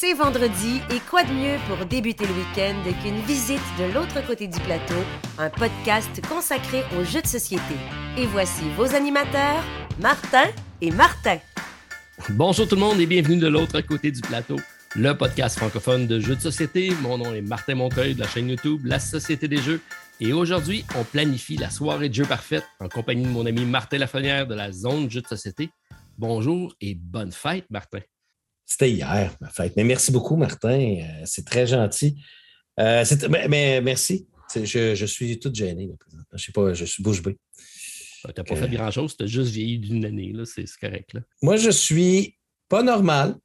C'est vendredi et quoi de mieux pour débuter le week-end qu'une visite de l'autre côté du plateau, un podcast consacré aux jeux de société. Et voici vos animateurs, Martin et Martin. Bonjour tout le monde et bienvenue de l'autre côté du plateau, le podcast francophone de jeux de société. Mon nom est Martin Montreuil de la chaîne YouTube La Société des Jeux. Et aujourd'hui, on planifie la soirée de jeux parfaite en compagnie de mon ami Martin Lafrenière de la zone jeux de société. Bonjour et bonne fête, Martin. C'était hier, ma fête. Mais merci beaucoup, Martin. Euh, c'est très gentil. Euh, mais, merci. Je, suis toute gêné, Je sais pas, je suis bouche bée. Tu n'as pas fait euh, grand-chose, tu as juste vieilli d'une année, c'est correct. Moi, je suis pas normal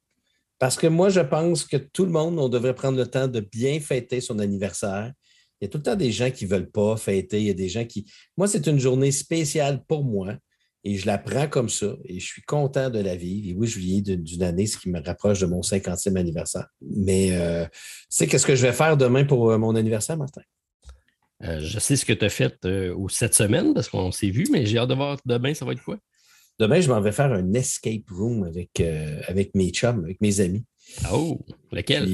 parce que moi, je pense que tout le monde, on devrait prendre le temps de bien fêter son anniversaire. Il y a tout le temps des gens qui ne veulent pas fêter. Il y a des gens qui. Moi, c'est une journée spéciale pour moi. Et je la prends comme ça et je suis content de la vivre. Et oui, je vis d'une année, ce qui me rapproche de mon 50e anniversaire. Mais euh, tu sais, qu'est-ce que je vais faire demain pour euh, mon anniversaire, Martin? Euh, je sais ce que tu as fait cette semaine parce qu'on s'est vu, mais j'ai hâte de voir demain, ça va être quoi? Demain, je m'en vais faire un escape room avec, avec mes chums, avec mes amis. Oh, lequel?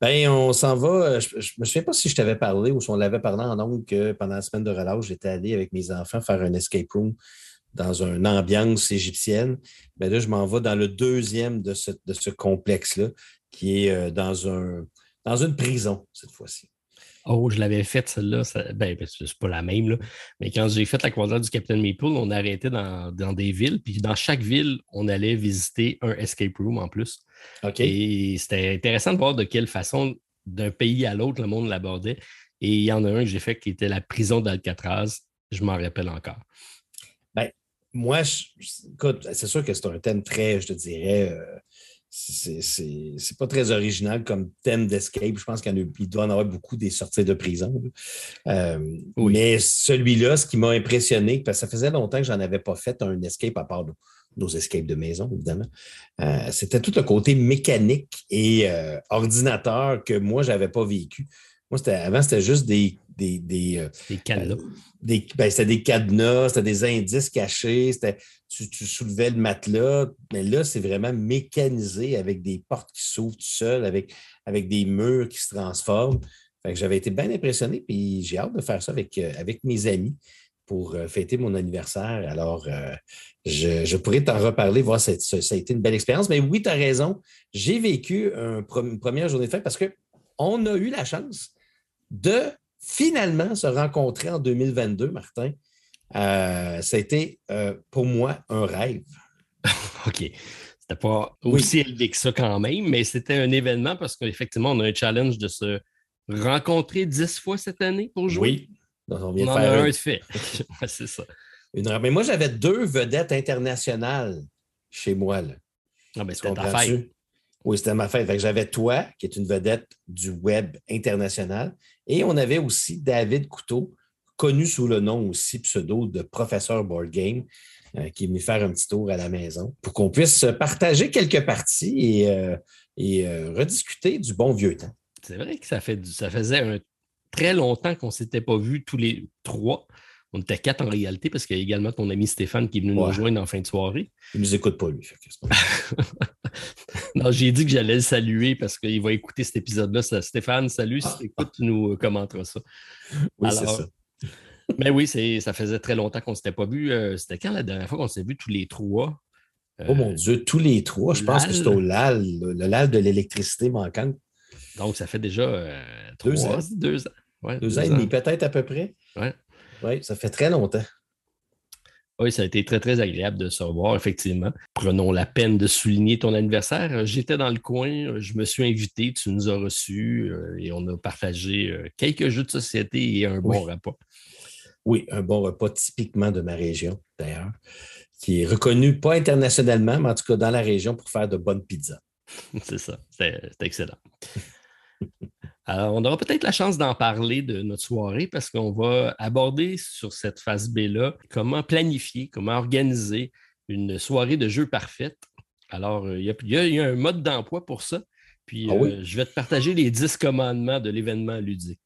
ben, on s'en va. Je ne me souviens pas si je t'avais parlé ou si on l'avait parlé en ondes que pendant la semaine de relâche, j'étais allé avec mes enfants faire un escape room dans une ambiance égyptienne. Ben là, je m'en vais dans le deuxième de ce, de ce complexe-là, qui est euh, dans, un, dans une prison cette fois-ci. Oh, je l'avais faite, celle-là. Ben, ben, c'est pas la même, là. Mais quand j'ai fait la croisière du Capitaine Maple, on arrêtait dans, dans des villes. Puis dans chaque ville, on allait visiter un escape room en plus. OK. Et c'était intéressant de voir de quelle façon, d'un pays à l'autre, le monde l'abordait. Et il y en a un que j'ai fait qui était la prison d'Alcatraz. Je m'en rappelle encore moi, écoute, c'est sûr que c'est un thème très, je te dirais, euh, c'est pas très original comme thème d'escape. Je pense qu'il doit en avoir beaucoup des sorties de prison. Euh, mais celui-là, ce qui m'a impressionné, parce que ça faisait longtemps que j'en avais pas fait un escape à part nos, escapes de maison, évidemment, euh, c'était tout le côté mécanique et ordinateur que moi, je n'avais pas vécu. Moi, avant, c'était juste des des, des, euh, des cadenas. Euh, ben, c'était des cadenas, c'était des indices cachés, tu, tu, soulevais le matelas, mais là, c'est vraiment mécanisé avec des portes qui s'ouvrent tout seul, avec, avec des murs qui se transforment. j'avais été bien impressionné, puis j'ai hâte de faire ça avec, euh, avec mes amis pour fêter mon anniversaire. Alors, je, pourrais t'en reparler, voir si ça, a été une belle expérience. Mais oui, tu as raison. J'ai vécu une première journée de fête parce qu'on a eu la chance de finalement se rencontrer en 2022, Martin, euh, ça a été euh, pour moi un rêve. OK. C'était pas aussi élevé que ça quand même, mais c'était un événement parce qu'effectivement, on a un challenge de se rencontrer dix fois cette année pour jouer. Oui. on, vient en a un de fait. c'est ça. Mais moi, j'avais deux vedettes internationales chez moi. Là. Ah, ben, c'était ta fête. Oui, c'était ma fête. J'avais toi, qui est une vedette du web international, et on avait aussi David Couteau, connu sous le nom aussi pseudo de professeur board game, euh, qui est venu faire un petit tour à la maison pour qu'on puisse partager quelques parties et, euh, euh, rediscuter du bon vieux temps. C'est vrai que ça, ça faisait très longtemps qu'on ne s'était pas vus tous les trois. On était quatre en réalité parce qu'il y a également ton ami Stéphane qui est venu nous rejoindre en fin de soirée. Il ne nous écoute pas, lui. non, j'ai dit que j'allais le saluer parce qu'il va écouter cet épisode-là. Stéphane, salut. Si tu écoutes, tu nous commenteras ça. Oui, c'est ça. mais oui, ça faisait très longtemps qu'on ne s'était pas vu. Euh, c'était quand la dernière fois qu'on s'est vu tous les trois? oh mon euh, Dieu, tous les trois. Je pense que c'est au LAL, le, LAL de l'électricité manquante. Donc, ça fait déjà euh, deux ans. Deux ans. deux, ans et demi, peut-être à peu près. Oui. Oui, ça fait très longtemps. Oui, ça a été très, très agréable de se revoir, effectivement. Prenons la peine de souligner ton anniversaire. J'étais dans le coin, je me suis invité, tu nous as reçus euh, et on a partagé euh, quelques jeux de société et un bon repas. Oui, un bon repas typiquement de ma région, d'ailleurs, qui est reconnu pas internationalement, mais en tout cas dans la région pour faire de bonnes pizzas. C'est ça, c'est excellent. Alors, on aura peut-être la chance d'en parler de notre soirée parce qu'on va aborder sur cette phase B-là comment planifier, comment organiser une soirée de jeu parfaite. Alors, euh, il y, a un mode d'emploi pour ça. Puis, ah euh, je vais te partager les 10 commandements de l'événement ludique.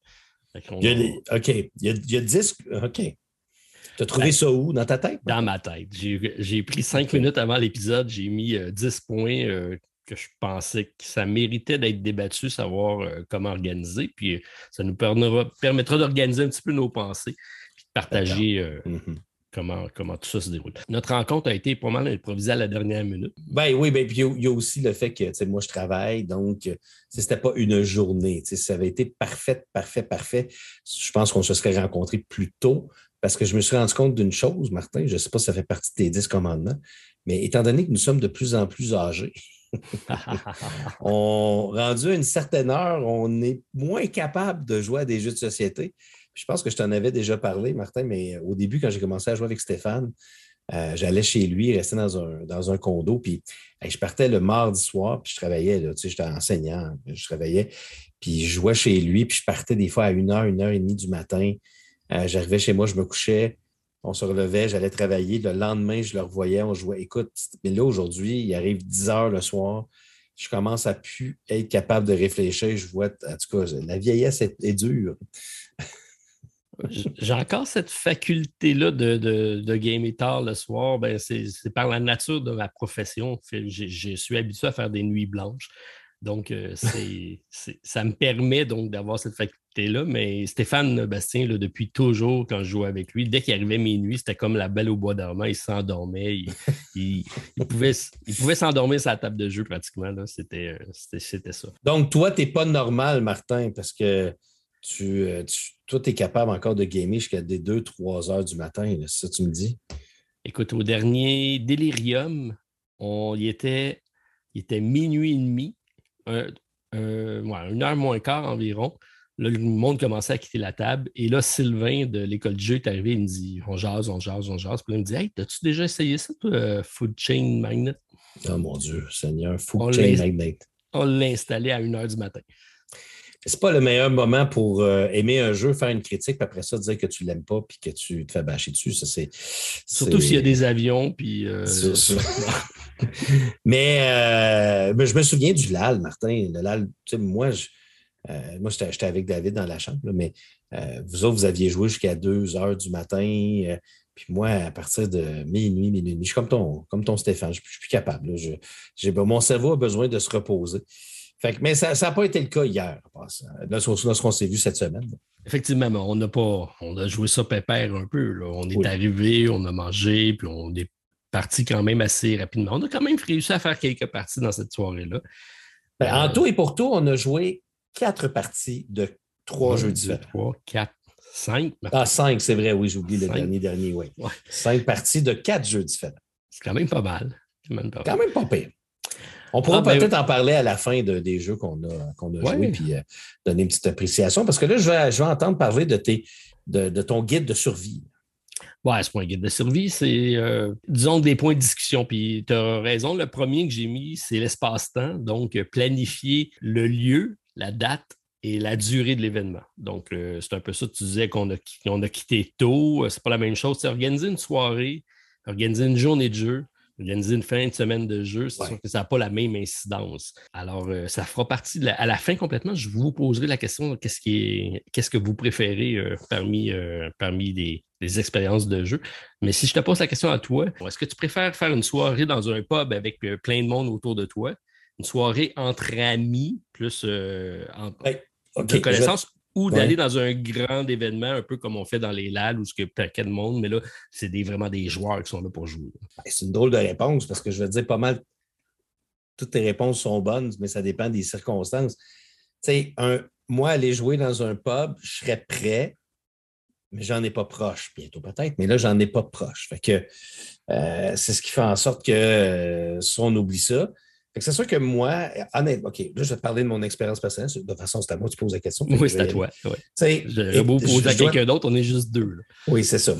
OK. Il y a, 10. OK. Tu as trouvé ben, ça où? Dans ta tête? Dans ma tête. J'ai pris cinq minutes avant l'épisode, j'ai mis 10 euh, points que je pensais que ça méritait d'être débattu, savoir comment organiser. Puis ça nous permettra, d'organiser un petit peu nos pensées, puis de partager mm-hmm comment, comment tout ça se déroule. Notre rencontre a été pas mal improvisée à la dernière minute. Ben oui, ben, puis il y, a aussi le fait que moi, je travaille, donc ce n'était pas une journée. Ça avait été parfait, parfait, parfait. Je pense qu'on se serait rencontrés plus tôt parce que je me suis rendu compte d'une chose, Martin, je ne sais pas si ça fait partie de tes dix commandements, mais étant donné que nous sommes de plus en plus âgés, on, rendu à une certaine heure, on est moins capable de jouer à des jeux de société. Je pense que je t'en avais déjà parlé, Martin, mais au début, quand j'ai commencé à jouer avec Stéphane, euh, j'allais chez lui, restais dans un, dans un condo, puis je partais le mardi soir, puis je travaillais, tu sais, j'étais enseignant, je travaillais, puis je jouais chez lui, puis je partais des fois à une heure, une heure et demie du matin. Euh, j'arrivais chez moi, je me couchais, on se relevait, j'allais travailler. Le lendemain, je le revoyais, on jouait. Écoute, mais là, aujourd'hui, il arrive 10 heures le soir, je commence à plus être capable de réfléchir. Je vois, en tout cas, la vieillesse est dure. J'ai encore cette faculté-là de, de, de gamer tard le soir. Ben, c'est par la nature de ma profession. Je suis habitué à faire des nuits blanches. Donc, euh, ça me permet d'avoir cette faculté-là. Mais Stéphane Bastien, depuis toujours, quand je jouais avec lui, dès qu'il arrivait minuit, c'était comme la belle au bois dormant. Il s'endormait. Il, pouvait, il pouvait s'endormir sur la table de jeu pratiquement. Euh, c'était ça. Donc, toi, tu n'es pas normal, Martin, parce que tu, euh, tu toi, tu es capable encore de gamer jusqu'à des 2-3 heures du matin, c'est ça que tu me dis? Écoute, au dernier Delirium, on y était, il était minuit et demi, une heure moins quart environ. Là, le monde commençait à quitter la table. Et là, Sylvain de l'école de jeu est arrivé. Il me dit On jase, on jase, on jase. Puis là, il me dit Hey, as-tu déjà essayé ça, toi, Food Chain Magnet? Oh mon Dieu, Seigneur, Food Chain Magnet. On l'a installé à une heure du matin c'est pas le meilleur moment pour euh, aimer un jeu, faire une critique, puis après ça, dire que tu l'aimes pas, puis que tu te fais bâcher dessus. Ça, c'est, Surtout s'il y a des avions, puis. Euh, mais, euh, mais, je me souviens du LAL, Martin. Le LAL, tu sais, moi, je, moi j'étais, avec David dans la chambre, mais vous autres, vous aviez joué jusqu'à 2 heures du matin. puis moi, à partir de minuit, minuit, je suis comme ton, comme ton Stéphane, je ne suis plus capable. j'ai, mon cerveau a besoin de se reposer mais ça n'a pas été le cas hier, lorsqu'on s'est vu cette semaine. Effectivement, on a pas, on a joué ça pépère un peu. On est arrivé, on a mangé, puis on est parti quand même assez rapidement. On a quand même réussi à faire quelques parties dans cette soirée-là. Ben, en euh, tout et pour tout, on a joué quatre parties de trois jeux différents. Trois, quatre, cinq. Ah, cinq, c'est vrai, oui, j'oublie le dernier, dernier, oui. Cinq parties de quatre jeux différents. C'est quand même pas mal. Quand même pas pire. On pourra ah, ben peut-être en parler à la fin des jeux qu'on a, qu'on a joués, puis euh, donner une petite appréciation. Parce que là, je vais, je vais entendre parler de, tes, de, ton guide de survie. Oui, c'est pas un guide de survie, c'est, euh, disons, des points de discussion. Puis tu as raison, le premier que j'ai mis, c'est l'espace-temps. Donc, planifier le lieu, la date et la durée de l'événement. Donc, euh, c'est un peu ça. Tu disais qu'on a, a quitté tôt. C'est pas la même chose. C'est organiser une soirée, organiser une journée de jeu, organiser une fin de semaine de jeu, c'est sûr que ça n'a pas la même incidence. Alors, euh, ça fera partie, à la fin complètement, je vous poserai la question, qu'est-ce, qui est, qu'est-ce que vous préférez euh, parmi, euh, parmi des, expériences de jeu? Mais si je te pose la question à toi, est-ce que tu préfères faire une soirée dans un pub avec plein de monde autour de toi, une soirée entre amis, plus en, de connaissances, ou d'aller dans un grand événement, un peu comme on fait dans les LAL où y a paquet de monde, mais là, c'est vraiment des joueurs qui sont là pour jouer. Ben, c'est une drôle de réponse parce que je veux dire pas mal. Toutes tes réponses sont bonnes, mais ça dépend des circonstances. Tu sais, moi, aller jouer dans un pub, je serais prêt, mais j'en ai pas proche. Bientôt peut-être, mais là, j'en ai pas proche. Fait que euh, c'est ce qui fait en sorte que euh, si on oublie ça, c'est sûr que moi, honnêtement, OK, là, je vais te parler de mon expérience personnelle. De toute façon, c'est à moi que tu poses la question. Oui, c'est à toi. Ouais. Je beau poser à quelqu'un d'autre, on est juste deux. Oui, c'est ça.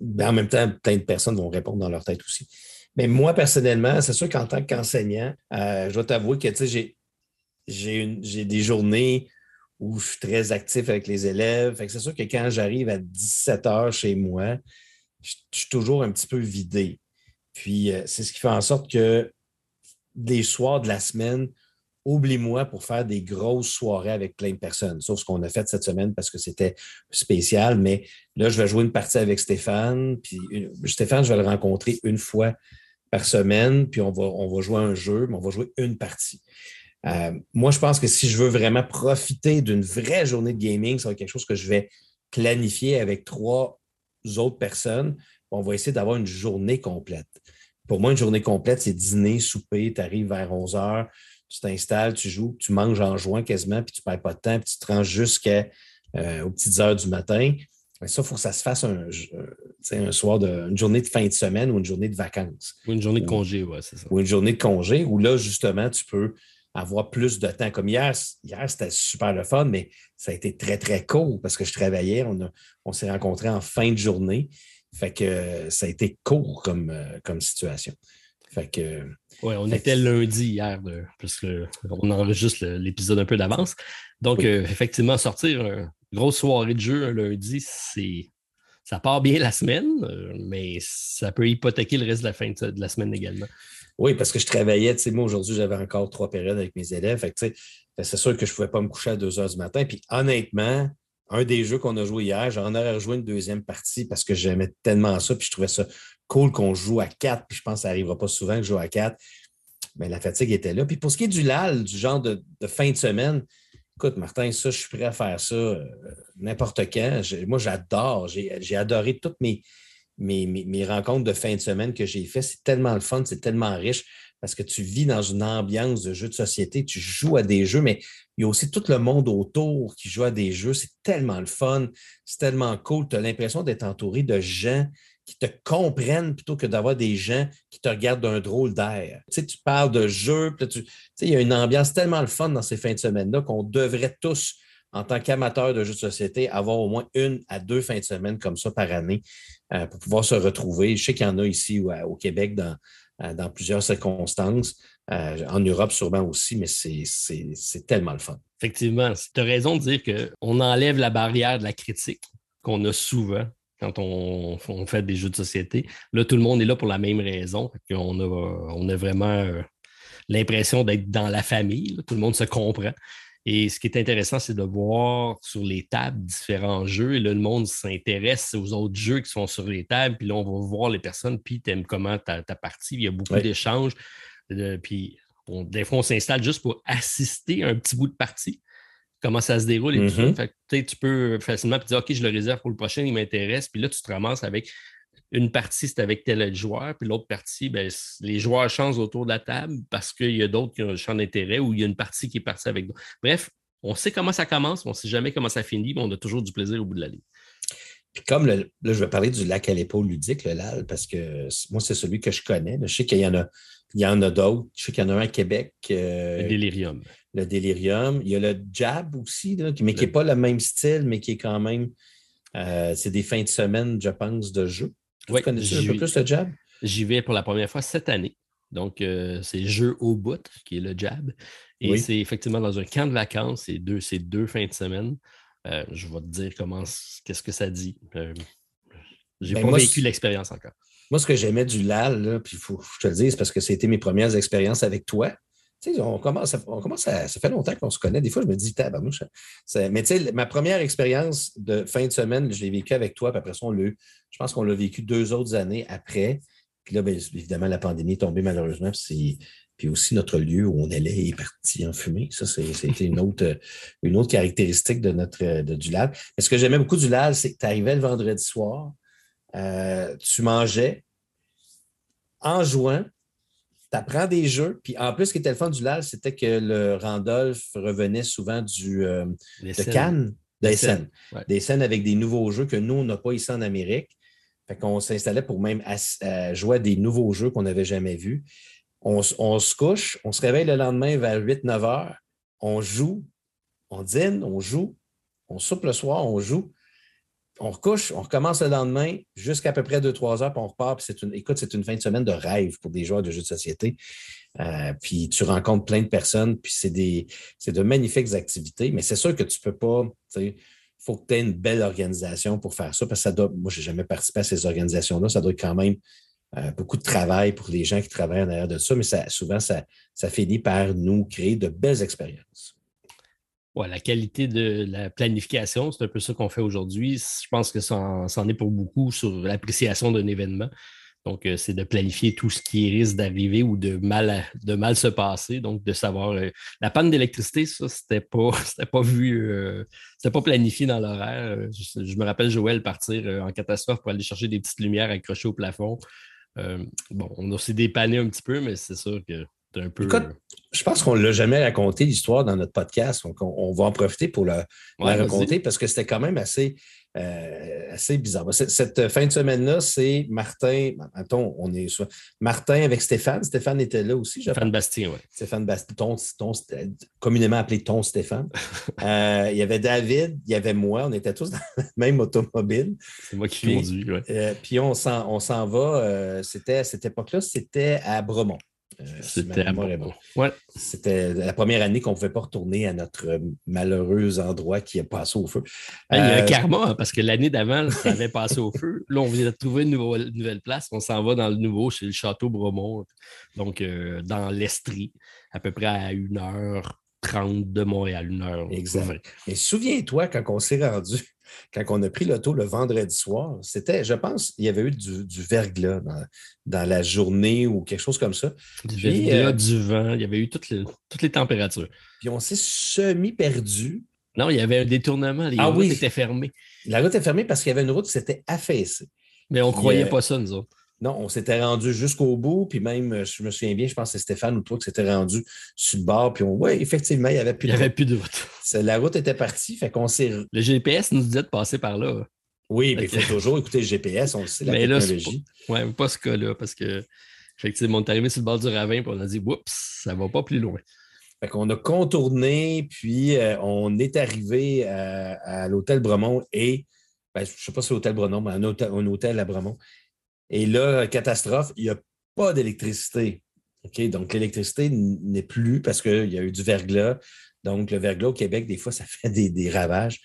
Mais, en même temps, plein de personnes vont répondre dans leur tête aussi. Mais moi, personnellement, c'est sûr qu'en tant qu'enseignant, euh, je dois t'avouer que j'ai, j'ai des journées où je suis très actif avec les élèves. c'est sûr que quand j'arrive à 17 heures chez moi, je, suis toujours un petit peu vidé. Puis euh, c'est ce qui fait en sorte que des soirs de la semaine, oublie-moi pour faire des grosses soirées avec plein de personnes. Sauf ce qu'on a fait cette semaine parce que c'était spécial. Mais là, je vais jouer une partie avec Stéphane. Puis Stéphane, je vais le rencontrer une fois par semaine, puis on va, on va jouer un jeu, mais on va jouer une partie. Euh, moi, je pense que si je veux vraiment profiter d'une vraie journée de gaming, ça va être quelque chose que je vais planifier avec trois autres personnes. On va essayer d'avoir une journée complète. Pour moi, une journée complète, c'est dîner, souper, tu arrives vers 11 heures, tu t'installes, tu joues, tu manges en juin quasiment, puis tu ne perds pas de temps, puis tu te rends jusqu'aux euh, petites heures du matin. Mais ça, il faut que ça se fasse un, un soir de, une journée de fin de semaine ou une journée de vacances. Ou une journée de congé, oui, c'est ça. Ou une journée de congé où là, justement, tu peux avoir plus de temps. Comme hier, hier c'était super le fun, mais ça a été très, très court parce que je travaillais. On, on s'est rencontrés en fin de journée. Fait que ça a été court comme, euh, comme situation. Fait que. Oui, on était lundi hier, parce qu'on enregistre l'épisode un peu d'avance. Donc, euh, effectivement, sortir une grosse soirée de jeu un lundi, c'est. Ça part bien la semaine, euh, mais ça peut hypothéquer le reste de la fin de la semaine également. Oui, parce que je travaillais, tu sais, moi aujourd'hui, j'avais encore trois périodes avec mes élèves. c'est sûr que je ne pouvais pas me coucher à 2 heures du matin. Puis honnêtement, un des jeux qu'on a joué hier, j'en aurais rejoué une deuxième partie parce que j'aimais tellement ça. Puis je trouvais ça cool qu'on joue à quatre. Puis je pense que ça n'arrivera pas souvent que je joue à quatre. Mais la fatigue était là. Puis pour ce qui est du LAL, du genre de, fin de semaine, écoute, Martin, ça, je suis prêt à faire ça euh, n'importe quand. moi, j'adore. J'ai adoré toutes mes, mes, rencontres de fin de semaine que j'ai fait, c'est tellement le fun, c'est tellement riche parce que tu vis dans une ambiance de jeu de société, tu joues à des jeux, mais il y a aussi tout le monde autour qui joue à des jeux. C'est tellement le fun, c'est tellement cool. Tu as l'impression d'être entouré de gens qui te comprennent plutôt que d'avoir des gens qui te regardent d'un drôle d'air. Tu, sais, tu parles de jeux, tu, sais, il y a une ambiance tellement le fun dans ces fins de semaine-là qu'on devrait tous en tant qu'amateur de jeux de société, avoir au moins une à deux fins de semaine comme ça par année euh, pour pouvoir se retrouver. Je sais qu'il y en a ici au Québec dans, dans plusieurs circonstances. Euh, en Europe, sûrement aussi, mais c'est tellement le fun. Effectivement, tu as raison de dire qu'on enlève la barrière de la critique qu'on a souvent quand on, fait des jeux de société. Là, tout le monde est là pour la même raison. On a, on a vraiment l'impression d'être dans la famille. Tout le monde se comprend. Et ce qui est intéressant, c'est de voir sur les tables différents jeux. Et là, le monde s'intéresse aux autres jeux qui sont sur les tables. Puis là, on va voir les personnes. Puis, tu aimes comment ta, partie. Il y a beaucoup d'échanges. puis, des fois, on s'installe juste pour assister à un petit bout de partie. Comment ça se déroule et tout ça. Mm-hmm. tu peux facilement dire OK, je le réserve pour le prochain, il m'intéresse. Puis là, tu te ramasses avec une partie, c'est avec tel joueur, puis l'autre partie, ben, les joueurs changent autour de la table parce qu'il y a d'autres qui ont un champ d'intérêt ou il y a une partie qui est partie avec d'autres. Bref, on sait comment ça commence, mais on ne sait jamais comment ça finit, mais on a toujours du plaisir au bout de la ligne. Puis comme là, je vais parler du lac à l'épaule ludique, le LAL, parce que moi, c'est celui que je connais. Je sais qu'il y en a, il y en a d'autres. Je sais qu'il y en a un à Québec. Euh, le Delirium. Le Delirium. Il y a le Jab aussi, mais qui n'est pas le même style, mais qui est quand même. Euh, c'est des fins de semaine, je pense, de jeu. Oui, un peu plus le jab? J'y vais pour la première fois cette année. Donc, euh, c'est Jeu au bout, qui est le jab. Et c'est effectivement dans un camp de vacances, c'est deux, deux fins de semaine. Euh, je vais te dire comment, qu'est-ce que ça dit. Euh, j'ai ben, pas vécu l'expérience encore. Moi, ce que j'aimais du LAL, puis il faut que je te le dise, parce que c'était mes premières expériences avec toi. On commence, on commence ça fait longtemps qu'on se connaît. Des fois, je me dis, tabarnouche. Mais tu sais, ma première expérience de fin de semaine, je l'ai vécue avec toi, puis après ça, Je pense qu'on l'a vécu deux autres années après. Puis là, bien, évidemment, la pandémie est tombée malheureusement. Puis aussi, notre lieu où on allait est parti en fumée. Ça, c'était une autre, une autre caractéristique de notre, de, du LAL. Mais ce que j'aimais beaucoup du LAL, c'est que tu arrivais le vendredi soir, euh, tu mangeais en jouant, tu apprends des jeux. Puis en plus, ce qui était le fun du LAL, c'était que le Randolph revenait souvent du, euh, de Cannes, des scènes. Des scènes avec des nouveaux jeux que nous, on n'a pas ici en Amérique. Fait qu'on s'installait pour même jouer à des nouveaux jeux qu'on n'avait jamais vus. On, on, se couche, on se réveille le lendemain vers 8-9 heures, on joue, on dîne, on joue, on soupe le soir, on joue on recouche, on recommence le lendemain jusqu'à peu près 2-3 heures, puis on repart. Puis une, écoute, c'est une fin de semaine de rêve pour des joueurs de jeux de société. Euh, puis tu rencontres plein de personnes, puis c'est, c'est de magnifiques activités. Mais c'est sûr que tu ne peux pas, il faut que tu aies une belle organisation pour faire ça, parce que ça doit, moi, je n'ai jamais participé à ces organisations-là, ça doit être quand même euh, beaucoup de travail pour les gens qui travaillent en arrière de ça, mais souvent, ça finit par nous créer de belles expériences la qualité de la planification, c'est un peu ça qu'on fait aujourd'hui. Je pense que ça en, est pour beaucoup sur l'appréciation d'un événement. Donc, euh, c'est de planifier tout ce qui risque d'arriver ou de mal, de mal se passer. Donc, de savoir. Euh, la panne d'électricité, ça, c'était pas, pas vu, euh, c'était pas planifié dans l'horaire. Je, me rappelle Joël partir en catastrophe pour aller chercher des petites lumières accrochées au plafond. bon, on aussi dépanné un petit peu, mais c'est sûr que un peu. je pense qu'on ne l'a jamais raconté, l'histoire, dans notre podcast. Donc, on, va en profiter pour la, la raconter parce que c'était quand même assez euh, assez bizarre. Cette fin de semaine-là, c'est Martin. Attends, on est soit Martin avec Stéphane. Stéphane était là aussi. Stéphane Bastien, oui. Stéphane Bastien, ton, communément appelé ton Stéphane. Euh, il y avait David, il y avait moi. On était tous dans la même automobile. C'est moi qui conduis, oui. Euh, puis on s'en va. c'était à cette époque-là, c'était à Euh, c'était C'était la première année qu'on ne pouvait pas retourner à notre euh, malheureux endroit qui a passé au feu. il y a un euh, karma, parce que l'année d'avant, ça avait passé au feu. Là, on vient de trouver une nouvelle, place. On s'en va dans le nouveau, chez le Château Bromont, donc dans l'Estrie, à peu près à 1h30 de Montréal, une heure. Exact. Mais souviens-toi, quand on s'est rendu quand on a pris l'auto le vendredi soir, c'était, je pense, il y avait eu du, verglas dans, la journée ou quelque chose comme ça. Du verglas, euh, du vent, il y avait eu toutes les, toutes les températures. Puis on s'est semi-perdu. Non, il y avait un détournement. Les ah routes étaient fermées. La route était fermée parce qu'il y avait une route qui s'était affaissée. Mais on ne croyait euh, pas ça, nous autres. Non, on s'était rendu jusqu'au bout, puis même, euh, je me souviens bien, je pense que c'est Stéphane ou toi qui s'était rendu sur le bord, puis on, oui, effectivement, il n'y avait plus de Il n'y avait plus de route. La route était partie, fait qu'on s'est. Le GPS nous disait de passer par là. Oui, mais il faut toujours écouter le GPS, on le sait, la mais technologie. Oui, pas, pas ce cas-là, parce que, effectivement, on est arrivé sur le bord du ravin, puis on a dit, oups, ça ne va pas plus loin. Fait qu'on a contourné, puis euh, on est arrivé à, l'hôtel Bremont et, ben, je ne sais pas si c'est l'hôtel Bremont, mais un hôtel, un hôtel à Bremont. Et là, catastrophe, il n'y a pas d'électricité. Donc, l'électricité n'est plus parce qu'il y a eu du verglas. Donc, le verglas au Québec, des fois, ça fait des, ravages.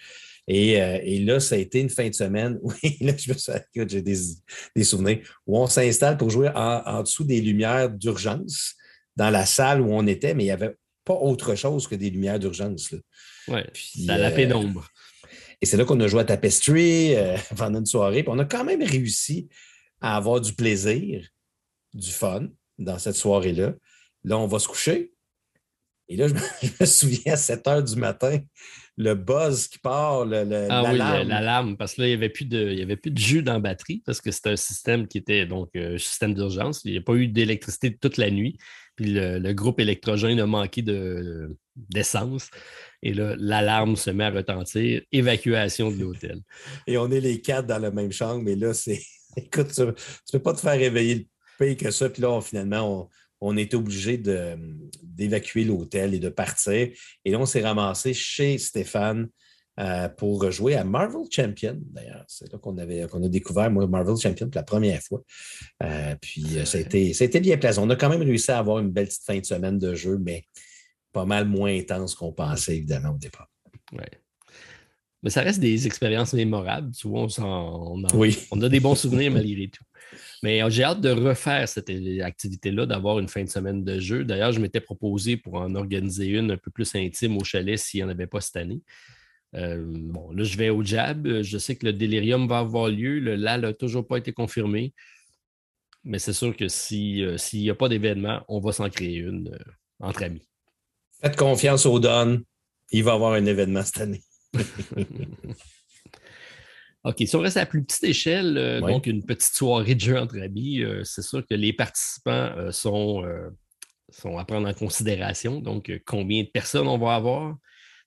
Euh, et, là, ça a été une fin de semaine. Oui, là, je me suis j'ai des, souvenirs où on s'installe pour jouer en, dessous des lumières d'urgence dans la salle où on était, mais il n'y avait pas autre chose que des lumières d'urgence. Oui, dans la euh, pénombre. Et c'est là qu'on a joué à Tapestry euh, pendant une soirée. Puis on a quand même réussi à avoir du plaisir, du fun dans cette soirée-là. Là, on va se coucher. Et là, je me, souviens à 7 heures du matin, le buzz qui part, le, ah oui, l'alarme, parce que là, il n'y avait, plus de, avait plus de jus dans la batterie, parce que c'était un système qui était donc un euh, système d'urgence. Il n'y a pas eu d'électricité toute la nuit. Puis le, groupe électrogène a manqué d'essence. et là, l'alarme se met à retentir. Évacuation de l'hôtel. Et on est les quatre dans la même chambre, mais là, c'est écoute, tu ne peux pas te faire réveiller le pire que ça. Puis là, finalement, on, était obligé d'évacuer l'hôtel et de partir. Et là, on s'est ramassé chez Stéphane euh, pour jouer à Marvel Champion, d'ailleurs. C'est là qu'on a découvert, moi, Marvel Champion pour la première fois. Euh, puis euh, ça, a été, bien plaisant. On a quand même réussi à avoir une belle petite fin de semaine de jeu, mais pas mal moins intense qu'on pensait, évidemment, au départ. Ouais. Mais ça reste des expériences mémorables. Tu vois, on, a des bons souvenirs malgré tout. Mais euh, j'ai hâte de refaire cette activité-là, d'avoir une fin de semaine de jeu. D'ailleurs, je m'étais proposé pour en organiser une un peu plus intime au chalet s'il n'y en avait pas cette année. Euh, bon, là, je vais au Jab. Je sais que le délirium va avoir lieu. Le LAL n'a toujours pas été confirmé. Mais c'est sûr que euh, s'il n'y a pas d'événement, on va s'en créer une entre amis. Faites confiance aux Don. Il va y avoir un événement cette année. OK, si on reste à la plus petite échelle, euh, donc une petite soirée de jeu entre amis, euh, c'est sûr que les participants euh, sont, sont à prendre en considération. Donc, combien de personnes on va avoir?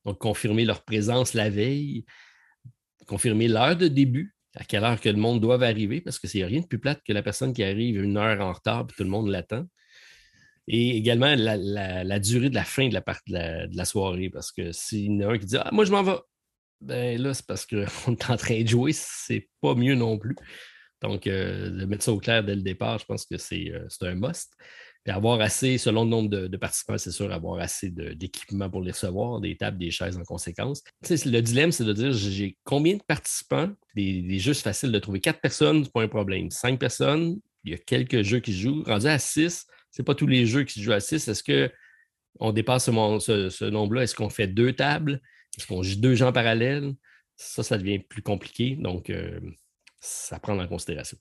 Donc, confirmer leur présence la veille, confirmer l'heure de début, à quelle heure que le monde doit arriver, parce que c'est rien de plus plate que la personne qui arrive une heure en retard et tout le monde l'attend. Et également la, durée de la fin de la, de la, soirée, parce que s'il y en a un qui dit ah, Moi, je m'en vais, ben là, c'est parce qu'on est en train de jouer, c'est pas mieux non plus. Donc, euh, de mettre ça au clair dès le départ, je pense que c'est euh, un must. Puis avoir assez, selon le nombre de, participants, c'est sûr, avoir assez d'équipements pour les recevoir, des tables, des chaises en conséquence. le dilemme, c'est de dire j'ai combien de participants? Les, jeux, c'est facile de trouver. Quatre personnes, c'est pas un problème. Cinq personnes, il y a quelques jeux qui jouent. Rendu à six, c'est pas tous les jeux qui se jouent à six. Est-ce qu'on dépasse ce, ce nombre-là? Est-ce qu'on fait deux tables? Est-ce qu'on joue deux gens parallèles? Ça, ça devient plus compliqué. Donc, euh, ça prend en considération.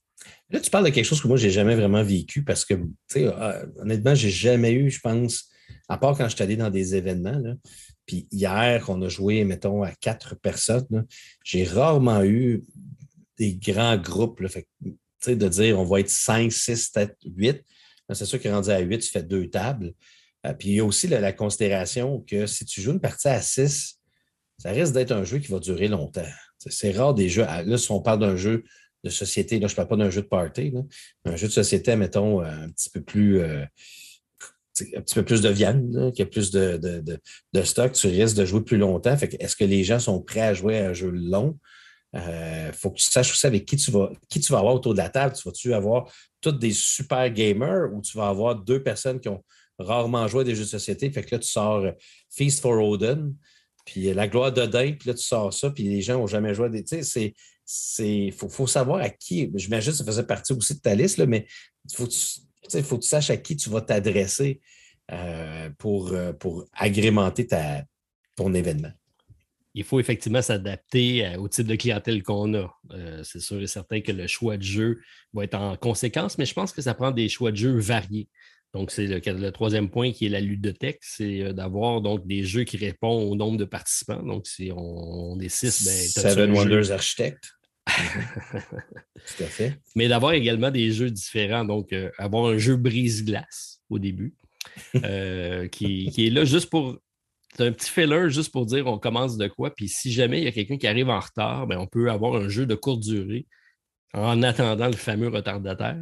Là, tu parles de quelque chose que moi, je n'ai jamais vraiment vécu parce que, sais, euh, honnêtement, je n'ai jamais eu, je pense, à part quand je suis allé dans des événements, puis hier, qu'on a joué, mettons, à quatre personnes, j'ai rarement eu des grands groupes. Là, fait, de dire on va être 5, 6, peut-être 8. C'est sûr est rendu à 8, tu fais deux tables. Euh, puis il y a aussi la, considération que si tu joues une partie à 6, ça risque d'être un jeu qui va durer longtemps. C'est rare des jeux. Là, si on parle d'un jeu de société, là, je ne parle pas d'un jeu de party, un jeu de société, mettons, euh, un petit peu plus. Euh, un petit peu plus de viande, qui a plus de, de, stock, tu risques de jouer plus longtemps. est-ce que les gens sont prêts à jouer à un jeu long? Il euh, faut que tu saches aussi avec qui tu vas, qui tu vas avoir autour de la table. Tu vas-tu avoir tous des super gamers ou tu vas avoir deux personnes qui ont rarement joué à des jeux de société? Fait que là, tu sors Feast for Odin, puis euh, La gloire d'Odin, puis là, tu sors ça, puis les gens n'ont jamais joué à des. Tu sais, c'est. faut, faut, savoir à qui. J'imagine que ça faisait partie aussi de ta liste, mais il faut, faut que tu saches à qui tu vas t'adresser pour, pour agrémenter ton événement il faut effectivement s'adapter euh, au type de clientèle qu'on a. Euh, c'est sûr et certain que le choix de jeu va être en conséquence, mais je pense que ça prend des choix de jeu variés. Donc, c'est le, troisième point qui est la ludothèque, c'est euh, d'avoir donc des jeux qui répondent au nombre de participants. Donc, si on, est six, ben, Seven Wonders Architect. Tout à fait. Mais d'avoir également des jeux différents. Donc, avoir un jeu brise-glace au début, qui, qui, est là juste pour c'est un petit filler juste pour dire on commence de quoi. Puis si jamais il y a quelqu'un qui arrive en retard, bien, on peut avoir un jeu de courte durée en attendant le fameux retardataire.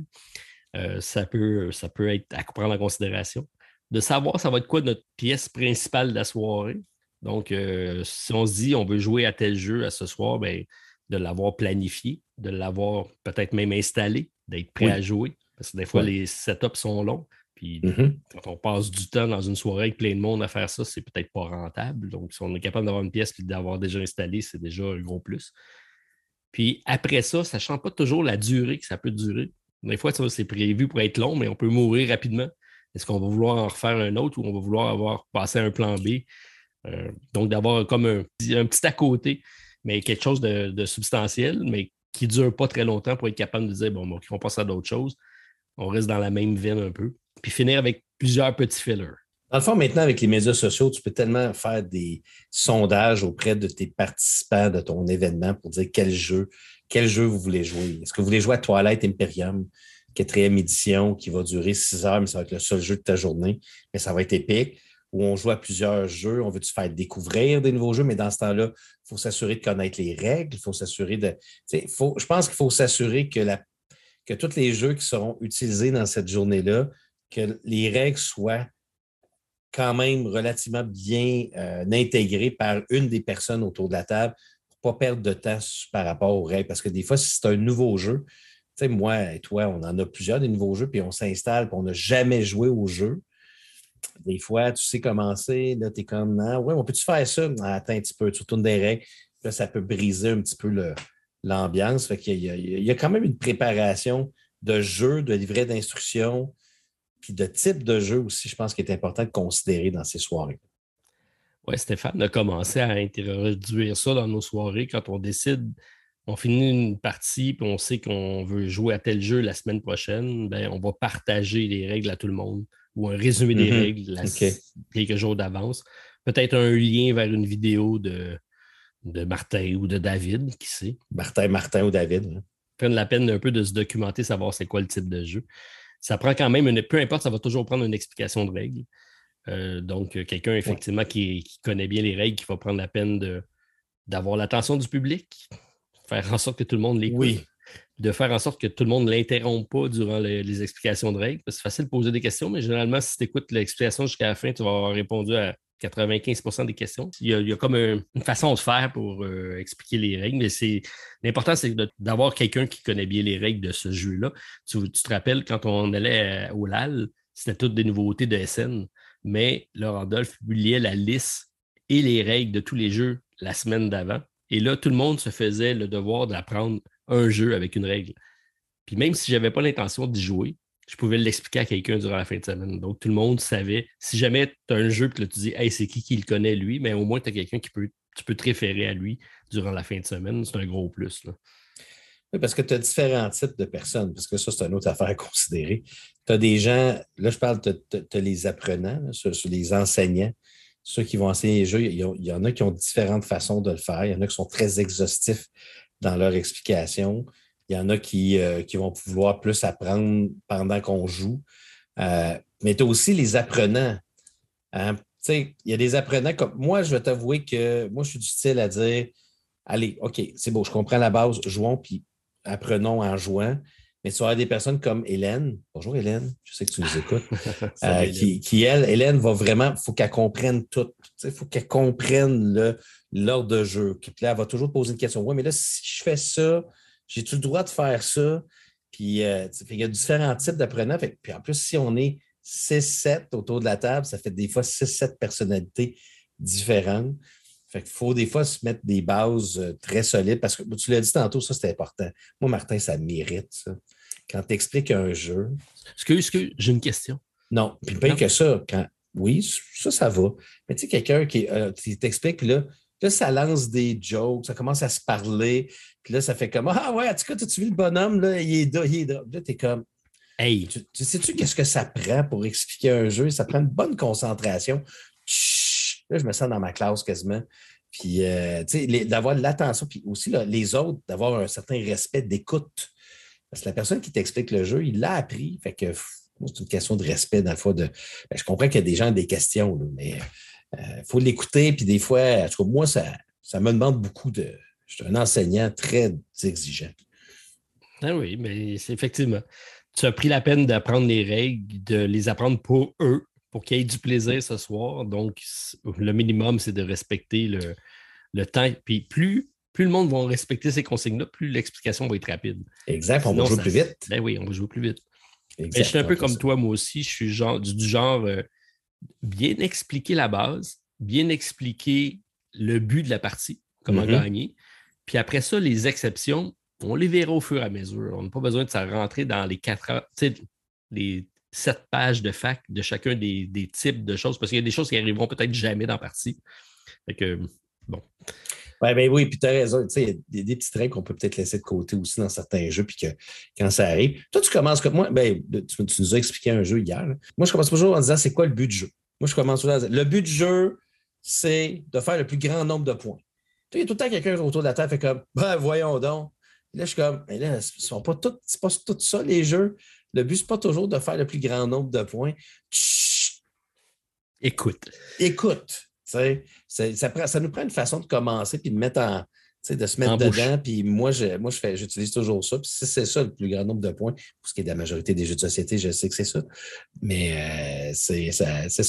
Euh, ça, peut, ça peut être à prendre en considération. De savoir ça va être quoi notre pièce principale de la soirée. Donc, euh, si on se dit on veut jouer à tel jeu à ce soir, bien, de l'avoir planifié, de l'avoir peut-être même installé, d'être prêt à jouer. Parce que des fois, les setups sont longs. Puis mm-hmm. quand on passe du temps dans une soirée avec plein de monde à faire ça, c'est peut-être pas rentable. Donc, si on est capable d'avoir une pièce et d'avoir déjà installé, c'est déjà un gros plus. Puis après ça, ça ne change pas toujours la durée que ça peut durer. Des fois, c'est prévu pour être long, mais on peut mourir rapidement. Est-ce qu'on va vouloir en refaire un autre ou on va vouloir avoir passé un plan B? Euh, donc, d'avoir comme un, petit à côté, mais quelque chose de, substantiel, mais qui ne dure pas très longtemps pour être capable de dire, bon, bon on passe à d'autres choses. On reste dans la même veine un peu puis finir avec plusieurs petits fillers. Dans le fond, maintenant, avec les médias sociaux, tu peux tellement faire des sondages auprès de tes participants de ton événement pour dire quel jeu, quel jeu vous voulez jouer? Est-ce que vous voulez jouer à Twilight Imperium, quatrième édition, qui va durer six heures, mais ça va être le seul jeu de ta journée, mais ça va être épique. Ou on joue à plusieurs jeux, on veut te faire découvrir des nouveaux jeux, mais dans ce temps-là, il faut s'assurer de connaître les règles, il faut s'assurer de. Je pense qu'il faut s'assurer que, tous les jeux qui seront utilisés dans cette journée-là que les règles soient quand même relativement bien euh, intégrées par une des personnes autour de la table pas perdre de temps par rapport aux règles. Parce que des fois, si c'est un nouveau jeu, tu sais, moi et toi, on en a plusieurs des nouveaux jeux, puis on s'installe, puis on n'a jamais joué au jeu. Des fois, tu sais commencer, là, tu es comme, ah, ouais, on peut-tu faire ça? Ah, attends un petit peu, tu retournes des règles. Là, ça peut briser un petit peu l'ambiance. Fait qu'il y, a quand même une préparation de jeu, de livret d'instruction, puis de type de jeu aussi, je pense qu'il est important de considérer dans ces soirées. Oui, Stéphane a commencé à introduire ça dans nos soirées quand on décide, on finit une partie puis on sait qu'on veut jouer à tel jeu la semaine prochaine, ben, on va partager les règles à tout le monde ou un résumé des mm-hmm. règles quelques jours d'avance. Peut-être un lien vers une vidéo de, de Martin ou de David, qui sait? Martin, Martin ou David. Hein. Prendre la peine un peu de se documenter, savoir c'est quoi le type de jeu ça prend quand même une. Peu importe, ça va toujours prendre une explication de règles. Euh, donc, euh, quelqu'un, effectivement, qui, connaît bien les règles, qui va prendre la peine d'avoir l'attention du public, faire en sorte que tout le monde l'écoute. Oui. De faire en sorte que tout le monde ne l'interrompe pas durant les, explications de règles. c'est facile de poser des questions, mais généralement, si tu écoutes l'explication jusqu'à la fin, tu vas avoir répondu à 95% des questions. Il y a, comme une façon de faire pour euh, expliquer les règles, mais c'est l'important, c'est d'avoir quelqu'un qui connaît bien les règles de ce jeu-là. Tu, te rappelles, quand on allait au LAL, c'était toutes des nouveautés de SN, mais là, Randolph publiait la liste et les règles de tous les jeux la semaine d'avant. Et là, tout le monde se faisait le devoir d'apprendre un jeu avec une règle. Puis même si je n'avais pas l'intention d'y jouer, je pouvais l'expliquer à quelqu'un durant la fin de semaine. Donc, tout le monde savait. Si jamais tu as un jeu et tu dis, hey, c'est qui qui le connaît lui, mais au moins, tu as quelqu'un qui peut, tu peux te référer à lui durant la fin de semaine. C'est un gros plus. Parce que tu as différents types de personnes, parce que ça, c'est une autre affaire à considérer. Tu as des gens, là, je parle, tu as, les apprenants, sur, les enseignants, ceux qui vont enseigner les jeux. Il y, en a qui ont différentes façons de le faire. Il y en a qui sont très exhaustifs dans leur explication. Il y en a qui, euh, qui vont vouloir plus apprendre pendant qu'on joue. Euh, mais tu as aussi les apprenants. Hein. Il y a des apprenants comme moi, je vais t'avouer que moi, je suis du style à dire Allez, OK, c'est beau, je comprends la base, jouons, puis apprenons en jouant. Mais tu vas des personnes comme Hélène. Bonjour Hélène, je sais que tu nous écoutes. Euh, qui, elle, Hélène, va vraiment, il faut qu'elle comprenne tout. Il faut qu'elle comprenne l'ordre de jeu. Puis là, elle va toujours poser une question. Oui, mais là, si je fais ça, j'ai-tu le droit de faire ça? Puis euh, il y a différents types d'apprenants. Puis en plus, si on est 6-7 autour de la table, ça fait des fois 6-7 personnalités différentes. Fait qu'il faut des fois se mettre des bases euh, très solides parce que tu l'as dit tantôt, ça c'est important. Moi, Martin, ça mérite ça. Quand tu expliques un jeu. Excuse, excuse, j'ai une question. Non, puis pas que ça. Quand, oui, ça, ça va. Mais tu sais, quelqu'un qui, euh, t'explique, là, là, ça lance des jokes, ça commence à se parler, puis là, ça fait comme Ah ouais, en tout cas, tu vu le bonhomme, là, il est là, il est là. Là, t'es comme Hey. Tu, sais-tu qu'est-ce que ça prend pour expliquer un jeu? Ça prend une bonne concentration. Là, je me sens dans ma classe quasiment. Puis, euh, tu sais, d'avoir de l'attention, puis aussi les autres, d'avoir un certain respect d'écoute. Parce que la personne qui t'explique le jeu, il l'a appris. Fait que c'est une question de respect, dans le fois. De, ben, je comprends qu'il y a des gens des questions, mais il euh, faut l'écouter. Puis des fois, en tout cas, moi, ça, ça me demande beaucoup de. Je suis un enseignant très exigeant. Ah oui, mais c'est effectivement. Tu as pris la peine d'apprendre les règles, de les apprendre pour eux, pour qu'il y ait du plaisir ce soir. Donc, le minimum, c'est de respecter le, temps. Puis plus, plus le monde va respecter ces consignes-là, plus l'explication va être rapide. Exact, on va jouer plus vite. Ben oui, on va jouer plus vite. je suis un peu comme toi, moi aussi. Je suis genre, du, genre euh, bien expliquer la base, bien expliquer le but de la partie, comment mm-hmm. gagner. Puis après ça, les exceptions, on les verra au fur et à mesure. On n'a pas besoin de ça rentrer dans les quatre heures, les sept pages de fac de chacun des, types de choses, parce qu'il y a des choses qui arriveront peut-être jamais dans la partie. Fait que, bon. Ouais, ben oui, puis tu raison. Il y a des, des petites règles qu'on peut peut-être laisser de côté aussi dans certains jeux, puis que quand ça arrive. Toi, tu commences comme moi, ben, tu, nous as expliqué un jeu hier. Moi, je commence toujours en disant c'est quoi le but du jeu? Moi, je commence toujours en disant le but du jeu, c'est de faire le plus grand nombre de points. Il y a tout le temps quelqu'un autour de la table qui fait comme ben, voyons donc. là, je suis comme, mais là, ce sont pas tout, c'est pas tout ça, les jeux. Le but, ce n'est pas toujours de faire le plus grand nombre de points. Écoute. Écoute. Ça, ça, ça, nous prend une façon de commencer puis de mettre en, de se mettre dedans. Puis moi, je, moi, je fais, j'utilise toujours ça. Puis c'est ça le plus grand nombre de points, pour ce qui est de la majorité des jeux de société, je sais que c'est ça. Mais euh, c'est ça, ça,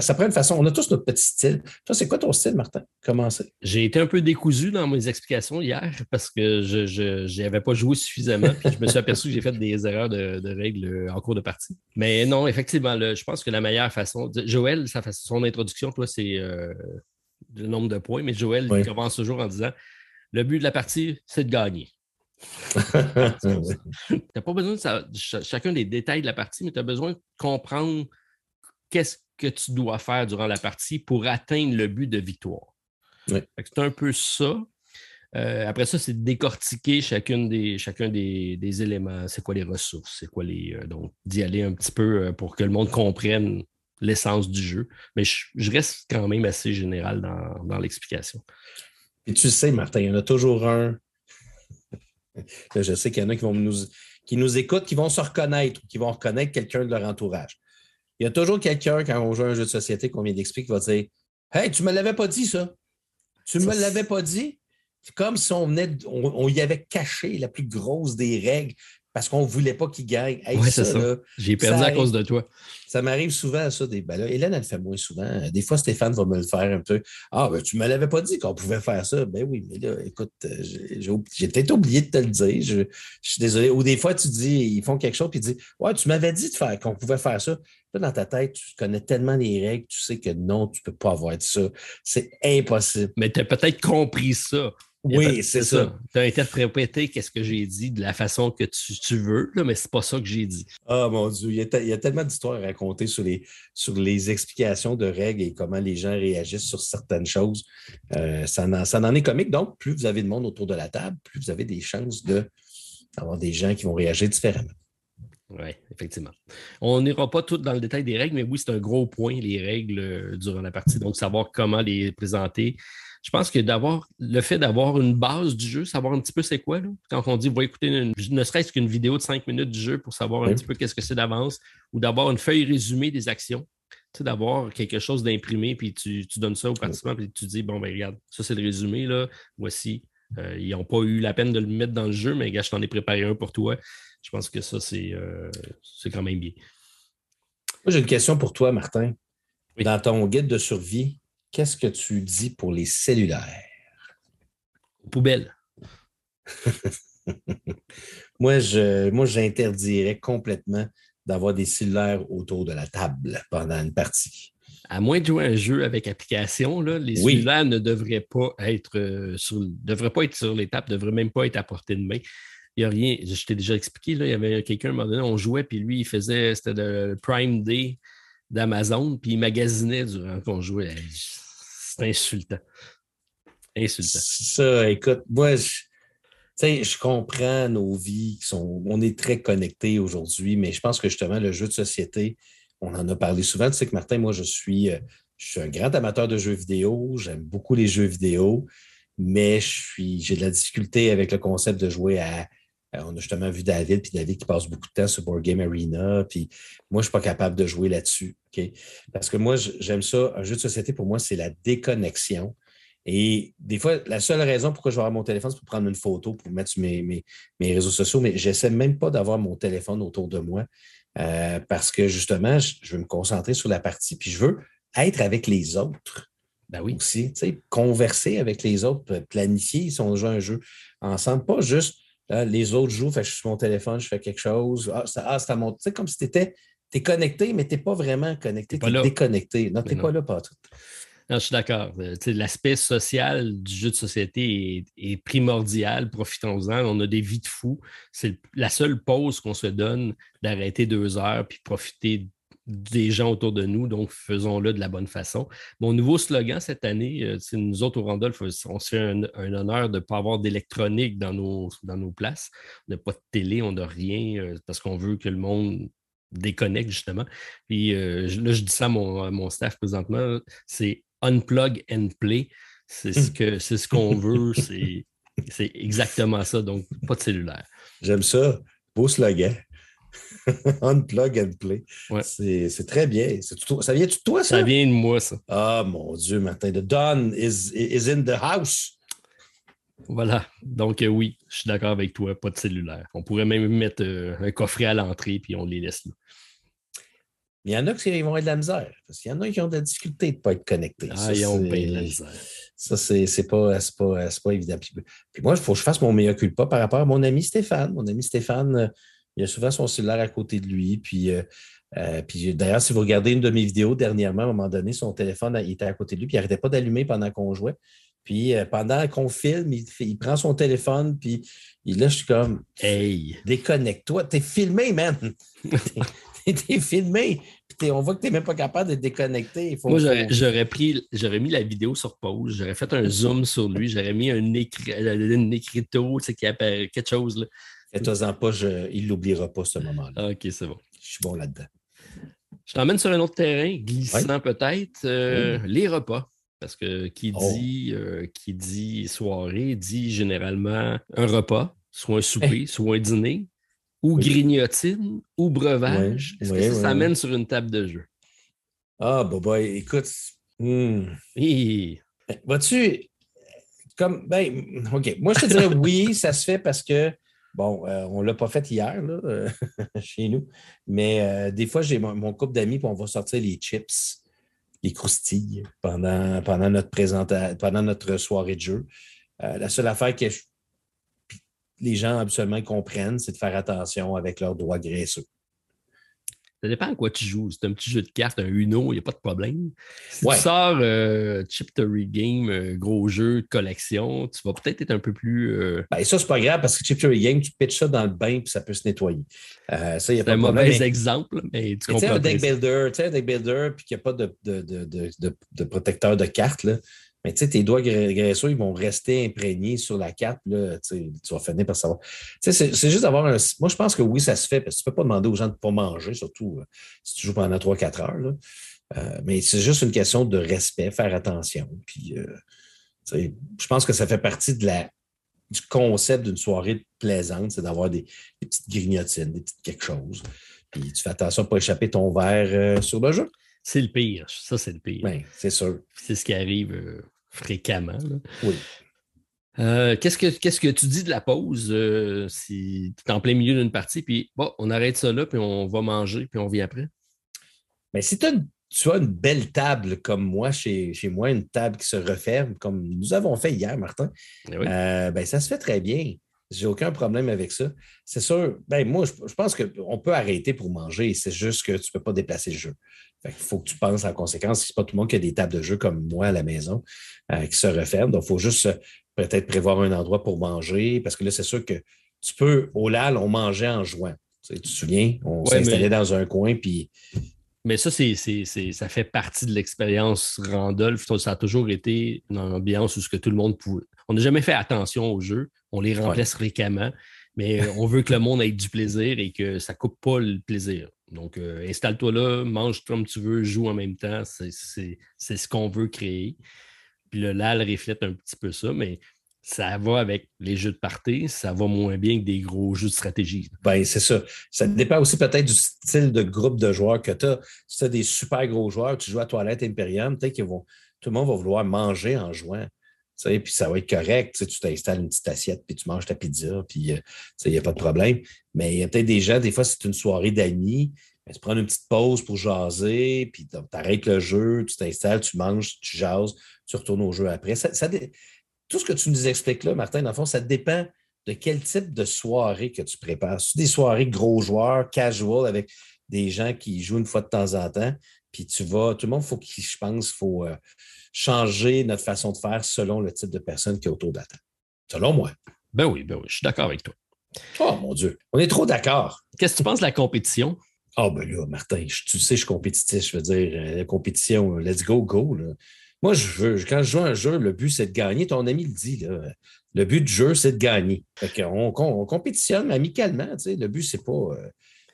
ça, prend une façon. On a tous notre petit style. Toi, c'est quoi ton style, Martin? Comment c'est? J'ai été un peu décousu dans mes explications hier parce que je n'avais pas joué suffisamment. Puis je me suis aperçu que j'ai fait des erreurs de, règles en cours de partie. Mais non, effectivement, je pense que la meilleure façon. Joël, son introduction, toi, c'est. Euh, le nombre de points, mais Joël il commence toujours en disant le but de la partie, c'est de gagner. tu n'as pas besoin de chacun des détails de la partie, mais tu as besoin de comprendre qu'est-ce que tu dois faire durant la partie pour atteindre le but de victoire. C'est un peu ça. Euh, après ça, c'est de décortiquer chacune des, chacun des, éléments. C'est quoi les ressources? C'est quoi les. Euh, donc, d'y aller un petit peu euh, pour que le monde comprenne l'essence du jeu. Mais je, reste quand même assez général dans, l'explication. Et tu sais, Martin, il y en a toujours un. je sais qu'il y en a qui vont nous, qui nous écoutent, qui vont se reconnaître, qui vont reconnaître quelqu'un de leur entourage. Il y a toujours quelqu'un, quand on joue un jeu de société qu'on vient d'expliquer, qui va dire Hey, tu ne me l'avais pas dit, ça. Tu ne me l'avais pas dit. C'est comme si on, venait, on, y avait caché la plus grosse des règles parce qu'on ne voulait pas qu'il gagne. ça. J'ai perdu à cause de toi. Ça m'arrive souvent, ça. Des, ben là, Hélène, elle le fait moins souvent. Des fois, Stéphane va me le faire un peu. Ah, ben, tu ne me l'avais pas dit qu'on pouvait faire ça. Ben oui, mais là, écoute, euh, j'ai peut-être oublié de te le dire. Je, suis désolé. Ou des fois, tu dis, ils font quelque chose, puis tu dis, ouais, tu m'avais dit de faire, qu'on pouvait faire ça. Là, dans ta tête, tu connais tellement les règles, tu sais que non, tu ne peux pas avoir ça. C'est impossible. Mais tu as peut-être compris ça. Oui, c'est ça. Tu as interprété qu'est-ce que j'ai dit de la façon que tu, veux, là, mais c'est pas ça que j'ai dit. Ah mon Dieu, il y a, tellement d'histoires à raconter sur les, sur les explications de règles et comment les gens réagissent sur certaines choses. Euh, ça, en, ça, en, est comique. Donc, plus vous avez de monde autour de la table, plus vous avez des chances de avoir des gens qui vont réagir différemment. Oui, effectivement. On n'ira pas tout dans le détail des règles, mais oui, c'est un gros point, les règles euh, durant la partie. Donc, savoir comment les présenter. Je pense que d'avoir le fait d'avoir une base du jeu, savoir un petit peu c'est quoi, là, quand on dit va écouter ne serait-ce qu'une vidéo de cinq minutes du jeu pour savoir un petit peu qu'est-ce que c'est d'avance, ou d'avoir une feuille résumée des actions, d'avoir quelque chose d'imprimé, puis tu, donnes ça aux participants, puis tu dis bon, ben regarde, ça c'est le résumé, là, voici. Euh, ils n'ont pas eu la peine de le mettre dans le jeu, mais gars, je t'en ai préparé un pour toi. Je pense que ça, c'est euh, quand même bien. Moi, j'ai une question pour toi, Martin. Dans ton guide de survie, qu'est-ce que tu dis pour les cellulaires? Poubelle. moi, je, moi, j'interdirais complètement d'avoir des cellulaires autour de la table pendant une partie. À moins de jouer un jeu avec application, là, les cellulaires ne devraient pas être euh, sur, devraient pas être sur les tables, ne devraient même pas être à portée de main. Il n'y a rien. Je t'ai déjà expliqué, là, il y avait quelqu'un, à un moment donné, on jouait, puis lui, il faisait, c'était le Prime Day d'Amazon, puis il magasinait durant qu'on jouait. C'est insultant. Insultant. Ça, écoute, moi, je, je comprends nos vies sont. On est très connectés aujourd'hui, mais je pense que justement, le jeu de société, on en a parlé souvent. Tu sais que Martin, moi, je suis, euh, je suis un grand amateur de jeux vidéo. J'aime beaucoup les jeux vidéo, mais j'ai de la difficulté avec le concept de jouer à. Euh, on a justement vu David, puis David qui passe beaucoup de temps sur Board Game Arena, puis moi, je ne suis pas capable de jouer là-dessus. Parce que moi, j'aime ça. Un jeu de société, pour moi, c'est la déconnexion. Et des fois, la seule raison pourquoi je vais avoir mon téléphone, c'est pour prendre une photo, pour mettre sur mes, mes, réseaux sociaux, mais j'essaie même pas d'avoir mon téléphone autour de moi euh, parce que justement, je, veux me concentrer sur la partie, puis je veux être avec les autres. Ben oui. Aussi, converser avec les autres, planifier si on joue un jeu ensemble, pas juste les autres jouent, fait, je suis sur mon téléphone, je fais quelque chose. Ah, c'est ah, à mon. Tu sais, comme si tu étais, es connecté, mais tu n'es pas vraiment connecté, tu es déconnecté. Non, tu n'es pas là, tout. Non, je suis d'accord. Euh, l'aspect social du jeu de société est, primordial. Profitons-en. On a des vies de fous. C'est la seule pause qu'on se donne d'arrêter deux heures puis profiter des gens autour de nous. Donc, faisons-le de la bonne façon. Mon nouveau slogan cette année, euh, c'est nous autres au Randolph, on se fait un, honneur de ne pas avoir d'électronique dans nos, dans nos places. On n'a pas de télé, on n'a rien euh, parce qu'on veut que le monde déconnecte justement. Puis là, je dis ça à mon, à mon staff présentement, c'est unplug and play. C'est ce que c'est ce qu'on veut. C'est exactement ça. Donc, pas de cellulaire. J'aime ça. Beau slogan. unplug and play. C'est très bien. Ça vient de toi, ça? Ça vient de moi, ça. Ah, mon Dieu, Martin. The Don is, is in the house. Voilà. Donc, euh, oui, je suis d'accord avec toi. Pas de cellulaire. On pourrait même mettre euh, un coffret à l'entrée puis on les laisse là. Mais il y en a qui vont avoir de la misère. Parce qu'il y en a qui ont de la difficulté de ne pas être connectés. Ah, ça, ils ont bien de la misère. Ça, c'est pas, pas, pas évident. Puis, moi, il faut que je fasse mon meilleur culpa par rapport à mon ami Stéphane. Mon ami Stéphane, euh, il a souvent son cellulaire à côté de lui. Puis, euh, euh, puis d'ailleurs, si vous regardez une de mes vidéos dernièrement, à un moment donné, son téléphone il était à côté de lui, puis il n'arrêtait pas d'allumer pendant qu'on jouait. Puis pendant qu'on filme, il, prend son téléphone, puis là, je suis comme Hey, déconnecte-toi, t'es filmé, man! t'es filmé. on voit que tu n'es même pas capable de déconnecter. Moi, j'aurais, pris, j'aurais mis la vidéo sur pause, j'aurais fait un zoom sur lui, j'aurais mis un écrit, une écriteau, tu sais, qui appelle quelque chose. Là. Fais-toi-en pas, il ne l'oubliera pas ce moment-là. Ah, OK, c'est bon. Je suis bon là-dedans. Je t'emmène sur un autre terrain, glissant peut-être, euh, les repas. Parce que qui oh. dit, euh, qui dit soirée dit généralement un repas, soit un souper, soit un dîner ou grignotine ou breuvage. Est-ce que ça s'amène sur une table de jeu? Ah, bah, bah écoute. Hmm. Vois-tu, comme, ben, OK. Moi, je te dirais oui, ça se fait parce que, bon, euh, on ne l'a pas fait hier, là, euh, chez nous, mais euh, des fois, j'ai mon, couple d'amis, puis on va sortir les chips, les croustilles pendant, notre, pendant notre soirée de jeu. la seule affaire que les gens absolument comprennent, c'est de faire attention avec leurs doigts graisseux. Ça dépend à quoi tu joues. C'est un petit jeu de cartes, un Uno, il n'y a pas de problème. Si tu sors euh, Chip Game, euh, gros jeu de collection, tu vas peut-être être un peu plus. Euh... Ben, ça, c'est pas grave parce que Chip to Game, tu pitches ça dans le bain puis ça peut se nettoyer. Euh, ça, y a pas un mauvais exemple, mais tu comprends. un deck builder, tu sais, un deck builder puis qu'il n'y a pas de, de, de, de, protecteur de cartes, là, Mais tu sais, tes doigts graisseux, ils vont rester imprégnés sur la carte. Là, tu vas finir par savoir. C'est juste d'avoir un. Moi, je pense que oui, ça se fait, parce que tu ne peux pas demander aux gens de ne pas manger, surtout euh, si tu joues pendant 3-4 heures. Euh, mais c'est juste une question de respect, faire attention. Puis, euh, je pense que ça fait partie de la, du concept d'une soirée plaisante, c'est d'avoir des, petites grignotines, des petites quelque chose. Puis tu fais attention pas échapper ton verre sur le jeu. C'est le pire. Ça, c'est le pire. Oui, c'est sûr. C'est ce qui arrive euh, fréquemment. Oui. Euh, qu'est-ce, que, tu dis de la pause euh, si tu es en plein milieu d'une partie, puis bon, on arrête ça là, puis on va manger, puis on vient après? Mais si tu as une belle table comme moi, chez, chez, moi, une table qui se referme, comme nous avons fait hier, Martin, eh ben, ça se fait très bien. J'ai aucun problème avec ça. C'est sûr, ben moi, je, pense qu'on peut arrêter pour manger. C'est juste que tu ne peux pas déplacer le jeu. il faut que tu penses en conséquence. Ce n'est pas tout le monde qui a des tables de jeu comme moi à la maison euh, qui se referment. Donc, il faut juste euh, peut-être prévoir un endroit pour manger. Parce que là, c'est sûr que tu peux, au LAL, on mangeait en juin. Tu, te souviens? On s'installait dans un coin, puis mais ça, c'est, ça fait partie de l'expérience Randolph. Ça a toujours été une ambiance où ce que tout le monde pouvait. On n'a jamais fait attention aux jeux. On les remplace fréquemment, mais on veut que le monde ait du plaisir et que ça ne coupe pas le plaisir. Donc, euh, installe-toi là, mange comme tu veux, joue en même temps. C'est, ce qu'on veut créer. Puis le LAL reflète un petit peu ça, mais ça va avec les jeux de party, ça va moins bien que des gros jeux de stratégie. Ben, c'est ça. Ça dépend aussi peut-être du style de groupe de joueurs que tu as. Si tu as des super gros joueurs, tu joues à Toilette Imperium, peut-être que tout le monde va vouloir manger en jouant. Puis ça va être correct. Tu t'installes une petite assiette, puis tu manges ta pizza, puis il euh, n'y a pas de problème. Mais il y a peut-être des gens, des fois, c'est une soirée d'amis, tu prends une petite pause pour jaser, puis tu arrêtes le jeu, tu t'installes, tu manges, tu jases, tu retournes au jeu après. Tout ce que tu nous expliques là, Martin, dans le fond, ça dépend de quel type de soirée que tu prépares. Des soirées gros joueurs, casual, avec des gens qui jouent une fois de temps en temps, puis tu vas, tout le monde, faut je pense, il faut euh, changer notre façon de faire selon le type de personne qui est autour de la table. Selon moi. Ben oui, ben oui, je suis d'accord avec toi. Oh mon Dieu, on est trop d'accord. Qu'est-ce que tu penses de la compétition? Ah, oh, ben là, Martin, tu sais, je suis compétitif. Je veux dire, euh, la compétition, let's go, go. Là. Moi, je veux, quand je joue un jeu, le but, c'est de gagner. Ton ami le dit, là. Le but du jeu, c'est de gagner. on, on, compétitionne amicalement. Le but, c'est pas. Euh,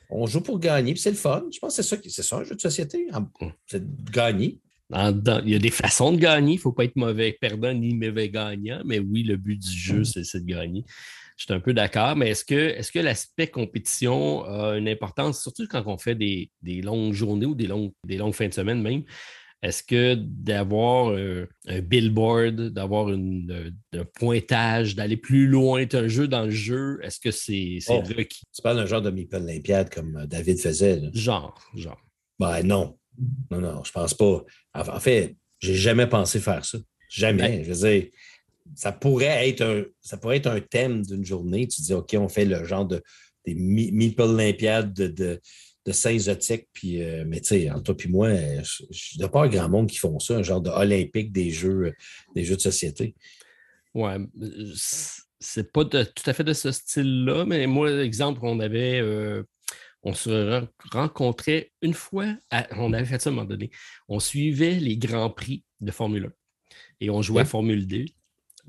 on joue pour gagner, puis c'est le fun. Je pense que c'est ça, c'est ça un jeu de société. C'est de gagner. Il y a des façons de gagner. Il ne faut pas être mauvais perdant ni mauvais gagnant, mais oui, le but du jeu, mm. c'est de gagner. Je suis un peu d'accord, mais est-ce que, est que l'aspect compétition a une importance, surtout quand on fait des, des longues journées ou des longues, des longues fins de semaine même? Est-ce que d'avoir euh, un billboard, d'avoir euh, un pointage, d'aller plus loin, un jeu dans le jeu, est-ce que c'est oh, requis? Tu parles d'un genre de Meeple Olympiade comme euh, David faisait. Genre, genre. Ben non. Non, non, je pense pas. En fait, j'ai jamais pensé faire ça. Jamais. Ben je veux dire, ça pourrait être un, ça pourrait être un thème d'une journée. Tu dis, OK, on fait le genre de des Meeple Olympiades de de saint exotique. Puis, euh, mais tu sais, entre toi et moi, je ne pas un grand monde qui font ça, un genre de olympique des jeux, des jeux de société. Ouais, c'est pas tout à fait de ce style-là, mais moi, exemple, on avait. Euh, on se rencontrait une fois, on avait fait ça à un moment donné. On suivait les grands prix de Formule 1 et on jouait à Formule 2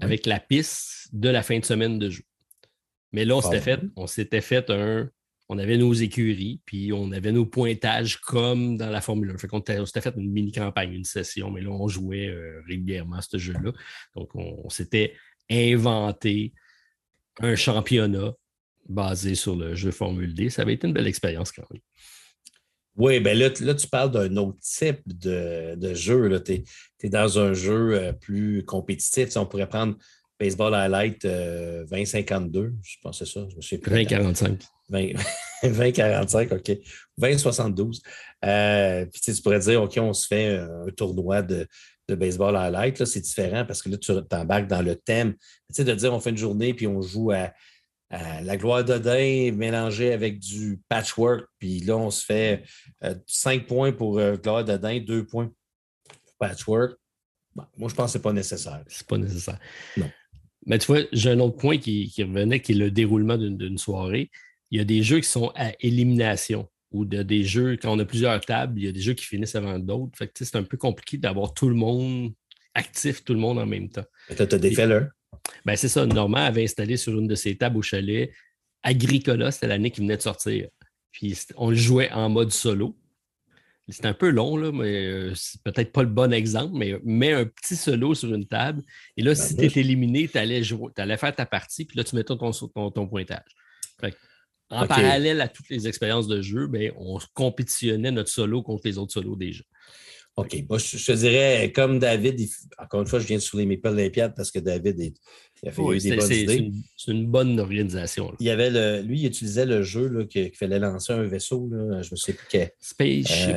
avec la piste de la fin de semaine de jeu. Mais là, on s'était fait, on s'était fait un, on avait nos écuries, puis on avait nos pointages comme dans la Formule 1. Fait qu'on s'était fait une mini-campagne, une session, mais là, on jouait euh, régulièrement ce jeu-là. Donc, on, s'était inventé un championnat basé sur le jeu Formule D. Ça avait été une belle expérience quand même. Oui, bien là, là, tu parles d'un autre type de, jeu. Tu es, dans un jeu euh, plus compétitif. on pourrait prendre Baseball Highlight 2052, euh, je pense que c'est ça. 2045. 2045, OK. 2072. Euh, puis tu pourrais dire, OK, on se fait un tournoi de, baseball highlight. C'est différent parce que là, tu t'embarques dans le thème. Tu sais, de dire, on fait une journée puis on joue à, la gloire d'Odin mélangée avec du patchwork. Puis là, on se fait 5 euh, points pour euh, gloire d'Odin, 2 points pour patchwork. moi, je pense que ce n'est pas nécessaire. C'est pas nécessaire. Non. Mais tu vois, j'ai un autre point qui, revenait, qui est le déroulement d'une soirée. Il y a des jeux qui sont à élimination ou de, des jeux, quand on a plusieurs tables, il y a des jeux qui finissent avant d'autres. Fait c'est un peu compliqué d'avoir tout le monde actif tout le monde en même temps. Tu as défait là. Ben, c'est ça. Normand avait installé sur une de ses tables au chalet Agricola, c'était l'année qui venait de sortir. Puis on le jouait en mode solo. C'est un peu long, là, mais euh, c'est peut-être pas le bon exemple, mais mets un petit solo sur une table. Et là, si tu es éliminé, tu allais, allais, faire ta partie, puis là, tu mettais ton, ton, ton pointage. en parallèle à toutes les expériences de jeu, ben, on compétitionnait notre solo contre les autres solos des jeux. OK. Moi, je, te dirais, comme David, encore une fois, je viens de soulever mes l'Olympiade parce que David il a fait des bonnes idées. C'est une, bonne organisation. Il y avait le, lui, il utilisait le jeu qu'il fallait lancer un vaisseau. Là, je me souviens plus quel. Spaceship.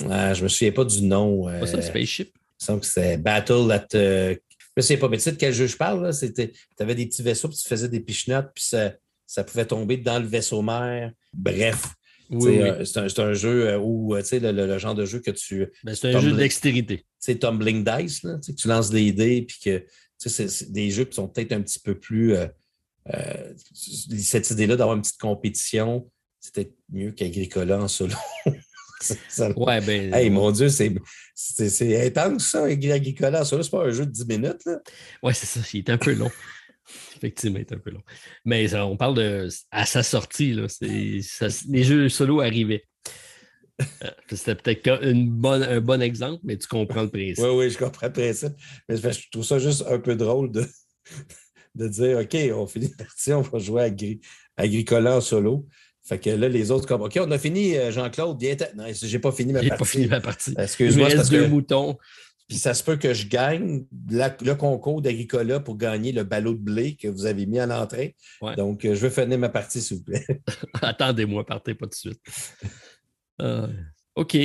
Euh, je me souviens pas du nom. Pas ça, euh, Spaceship? Il semble que c'était Battle at. Euh, je me souviens pas, mais tu sais de quel jeu je parle? Tu avais des petits vaisseaux, puis tu faisais des pichenottes, puis ça, ça pouvait tomber dans le vaisseau mère. Bref. Euh, c'est un, jeu euh, où, euh, tu sais, le, genre de jeu que tu. Ben, c'est un jeu de dextérité. C'est tumbling dice, là, que tu lances des dés, puis que c'est des jeux qui sont peut-être un petit peu plus. cette idée-là d'avoir une petite compétition, c'était mieux qu'Agricola en solo. ouais, ben. Hey, mon Dieu, c'est intense, ça, Agricola en solo. C'est pas un jeu de 10 minutes, là. Ouais, c'est ça. Il est un peu long. Effectivement, c'est un peu long. Mais on parle de à sa sortie, là, les jeux solo arrivaient. Euh, c'était peut-être bonne, un bon exemple, mais tu comprends le principe. Oui, oui, je comprends le principe. Mais je trouve ça juste un peu drôle de, de dire OK, on finit la partie, on va jouer à Agricola en solo. Fait que là, les autres, comme OK, on a fini, euh, Jean-Claude, viens. Non, j'ai pas fini ma partie. J'ai pas fini ma partie. Excuse-moi. Il me reste deux moutons. Puis ça se peut que je gagne le concours d'Agricola pour gagner le ballot de blé que vous avez mis à l'entrée. Donc, euh, je vais finir ma partie, s'il vous plaît. Attendez-moi, partez pas tout de suite. Euh, OK.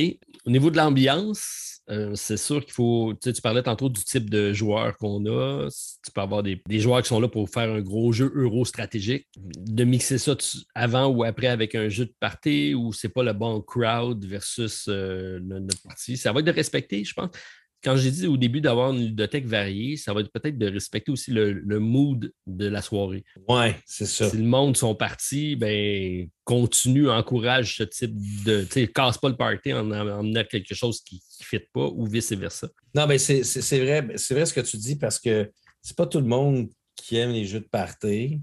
Au niveau de l'ambiance, euh, c'est sûr qu'il faut. Tu, sais, tu parlais tantôt du type de joueurs qu'on a. Tu peux avoir des, joueurs qui sont là pour faire un gros jeu euro stratégique. De mixer ça avant ou après avec un jeu de partie où c'est pas le bon crowd versus notre partie. Ça va être de respecter, je pense quand j'ai dit au début d'avoir une ludothèque variée, ça va être peut-être de respecter aussi le, mood de la soirée. Oui, c'est ça. Si le monde sont partis, ben continue, encourage ce type de. Tu sais, casse pas le party en amenant quelque chose qui ne fit pas ou vice-versa. Non, mais c'est vrai, c'est vrai ce que tu dis parce que c'est pas tout le monde qui aime les jeux de party,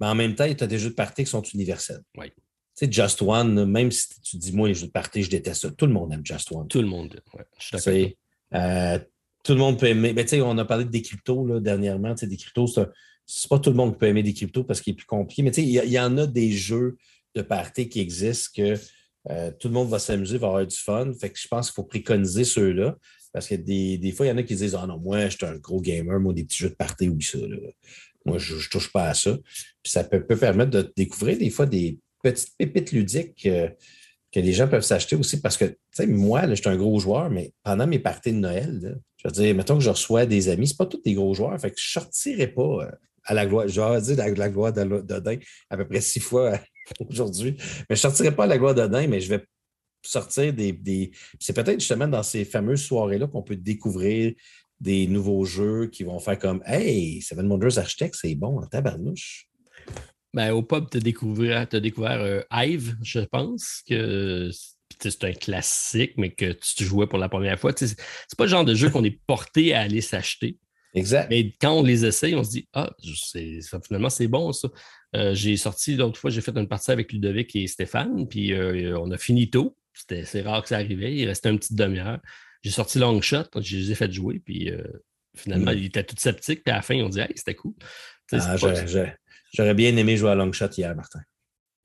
mais en même temps, tu as des jeux de party qui sont universels. Oui. Tu sais, Just One, même si tu dis, moi, les jeux de party, je déteste ça. Tout le monde aime Just One. Tout le monde, oui. Je suis d'accord. Euh, tout le monde peut aimer. Ben, on a parlé des cryptos là, dernièrement. Des cryptos, c'est pas tout le monde qui peut aimer des cryptos parce qu'il est plus compliqué. Mais il y, en a des jeux de party qui existent que euh, tout le monde va s'amuser, va avoir du fun. Fait que je pense qu'il faut préconiser ceux-là. Parce que des, des, fois, il y en a qui disent Ah non, moi, je suis un gros gamer, moi, des petits jeux de party ou ça. Moi, je ne touche pas à ça. Puis ça peut, permettre de découvrir des fois des petites pépites ludiques. Euh, que les gens peuvent s'acheter aussi parce que, tu sais, moi, je suis un gros joueur, mais pendant mes parties de Noël, je veux dire, mettons que je reçois des amis, ce pas tous des gros joueurs, fait que je ne sortirai pas euh, à la gloire, je vais dire la, la gloire d'Odin à peu près six fois aujourd'hui, mais je ne sortirai pas à la gloire d'Odin, mais je vais sortir des. C'est peut-être justement dans ces fameuses soirées-là qu'on peut découvrir des nouveaux jeux qui vont faire comme Hey, Seven Wonders Architect, c'est bon en tabarnouche. Ben, au pub, tu as découvert, as découvert euh, Hive, je pense, que c'est un classique, mais que tu jouais pour la première fois. C'est pas le genre de jeu qu'on est porté à aller s'acheter. Exact. Mais quand on les essaye, on se dit Ah, finalement, c'est bon ça. Euh, j'ai sorti l'autre fois, j'ai fait une partie avec Ludovic et Stéphane, puis euh, on a fini tôt. C'est rare que ça arrivait. Il restait une petite demi-heure. J'ai sorti Long Shot, je les ai fait jouer, puis finalement, mm. ils étaient tout sceptiques, puis à la fin, ils ont dit Hey, c'était cool. Ah, J'aurais bien aimé jouer à long shot hier, Martin.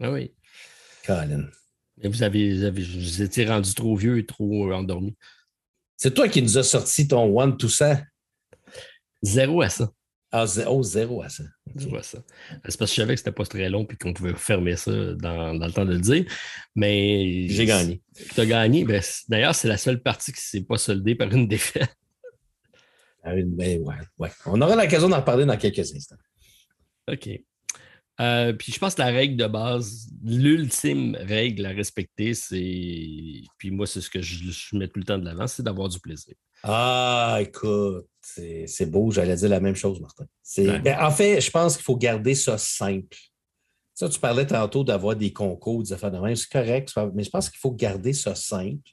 Ah oui. Colin. Mais vous avez, vous avez vous étiez rendu trop vieux et trop endormi. C'est toi qui nous as sorti ton one to ça. Zéro à ça. Ah, oh, zéro à ça. Zéro à ça. C'est parce que je savais que c'était pas très long et qu'on pouvait fermer ça dans, dans, le temps de le dire. Mais. J'ai gagné. Tu as gagné. Ben, D'ailleurs, c'est la seule partie qui ne s'est pas soldée par une défaite. Ben, ouais, ouais. On aura l'occasion d'en reparler dans quelques instants. OK. Euh, puis je pense que la règle de base, l'ultime règle à respecter, c'est. Puis moi, c'est ce que je, mets tout le temps de l'avant, c'est d'avoir du plaisir. Ah, écoute, c'est beau, j'allais dire la même chose, Martin. Ben, en fait, je pense qu'il faut garder ça simple. Ça, tu parlais tantôt d'avoir des concours, des affaires de même, c'est correct, mais je pense qu'il faut garder ça simple.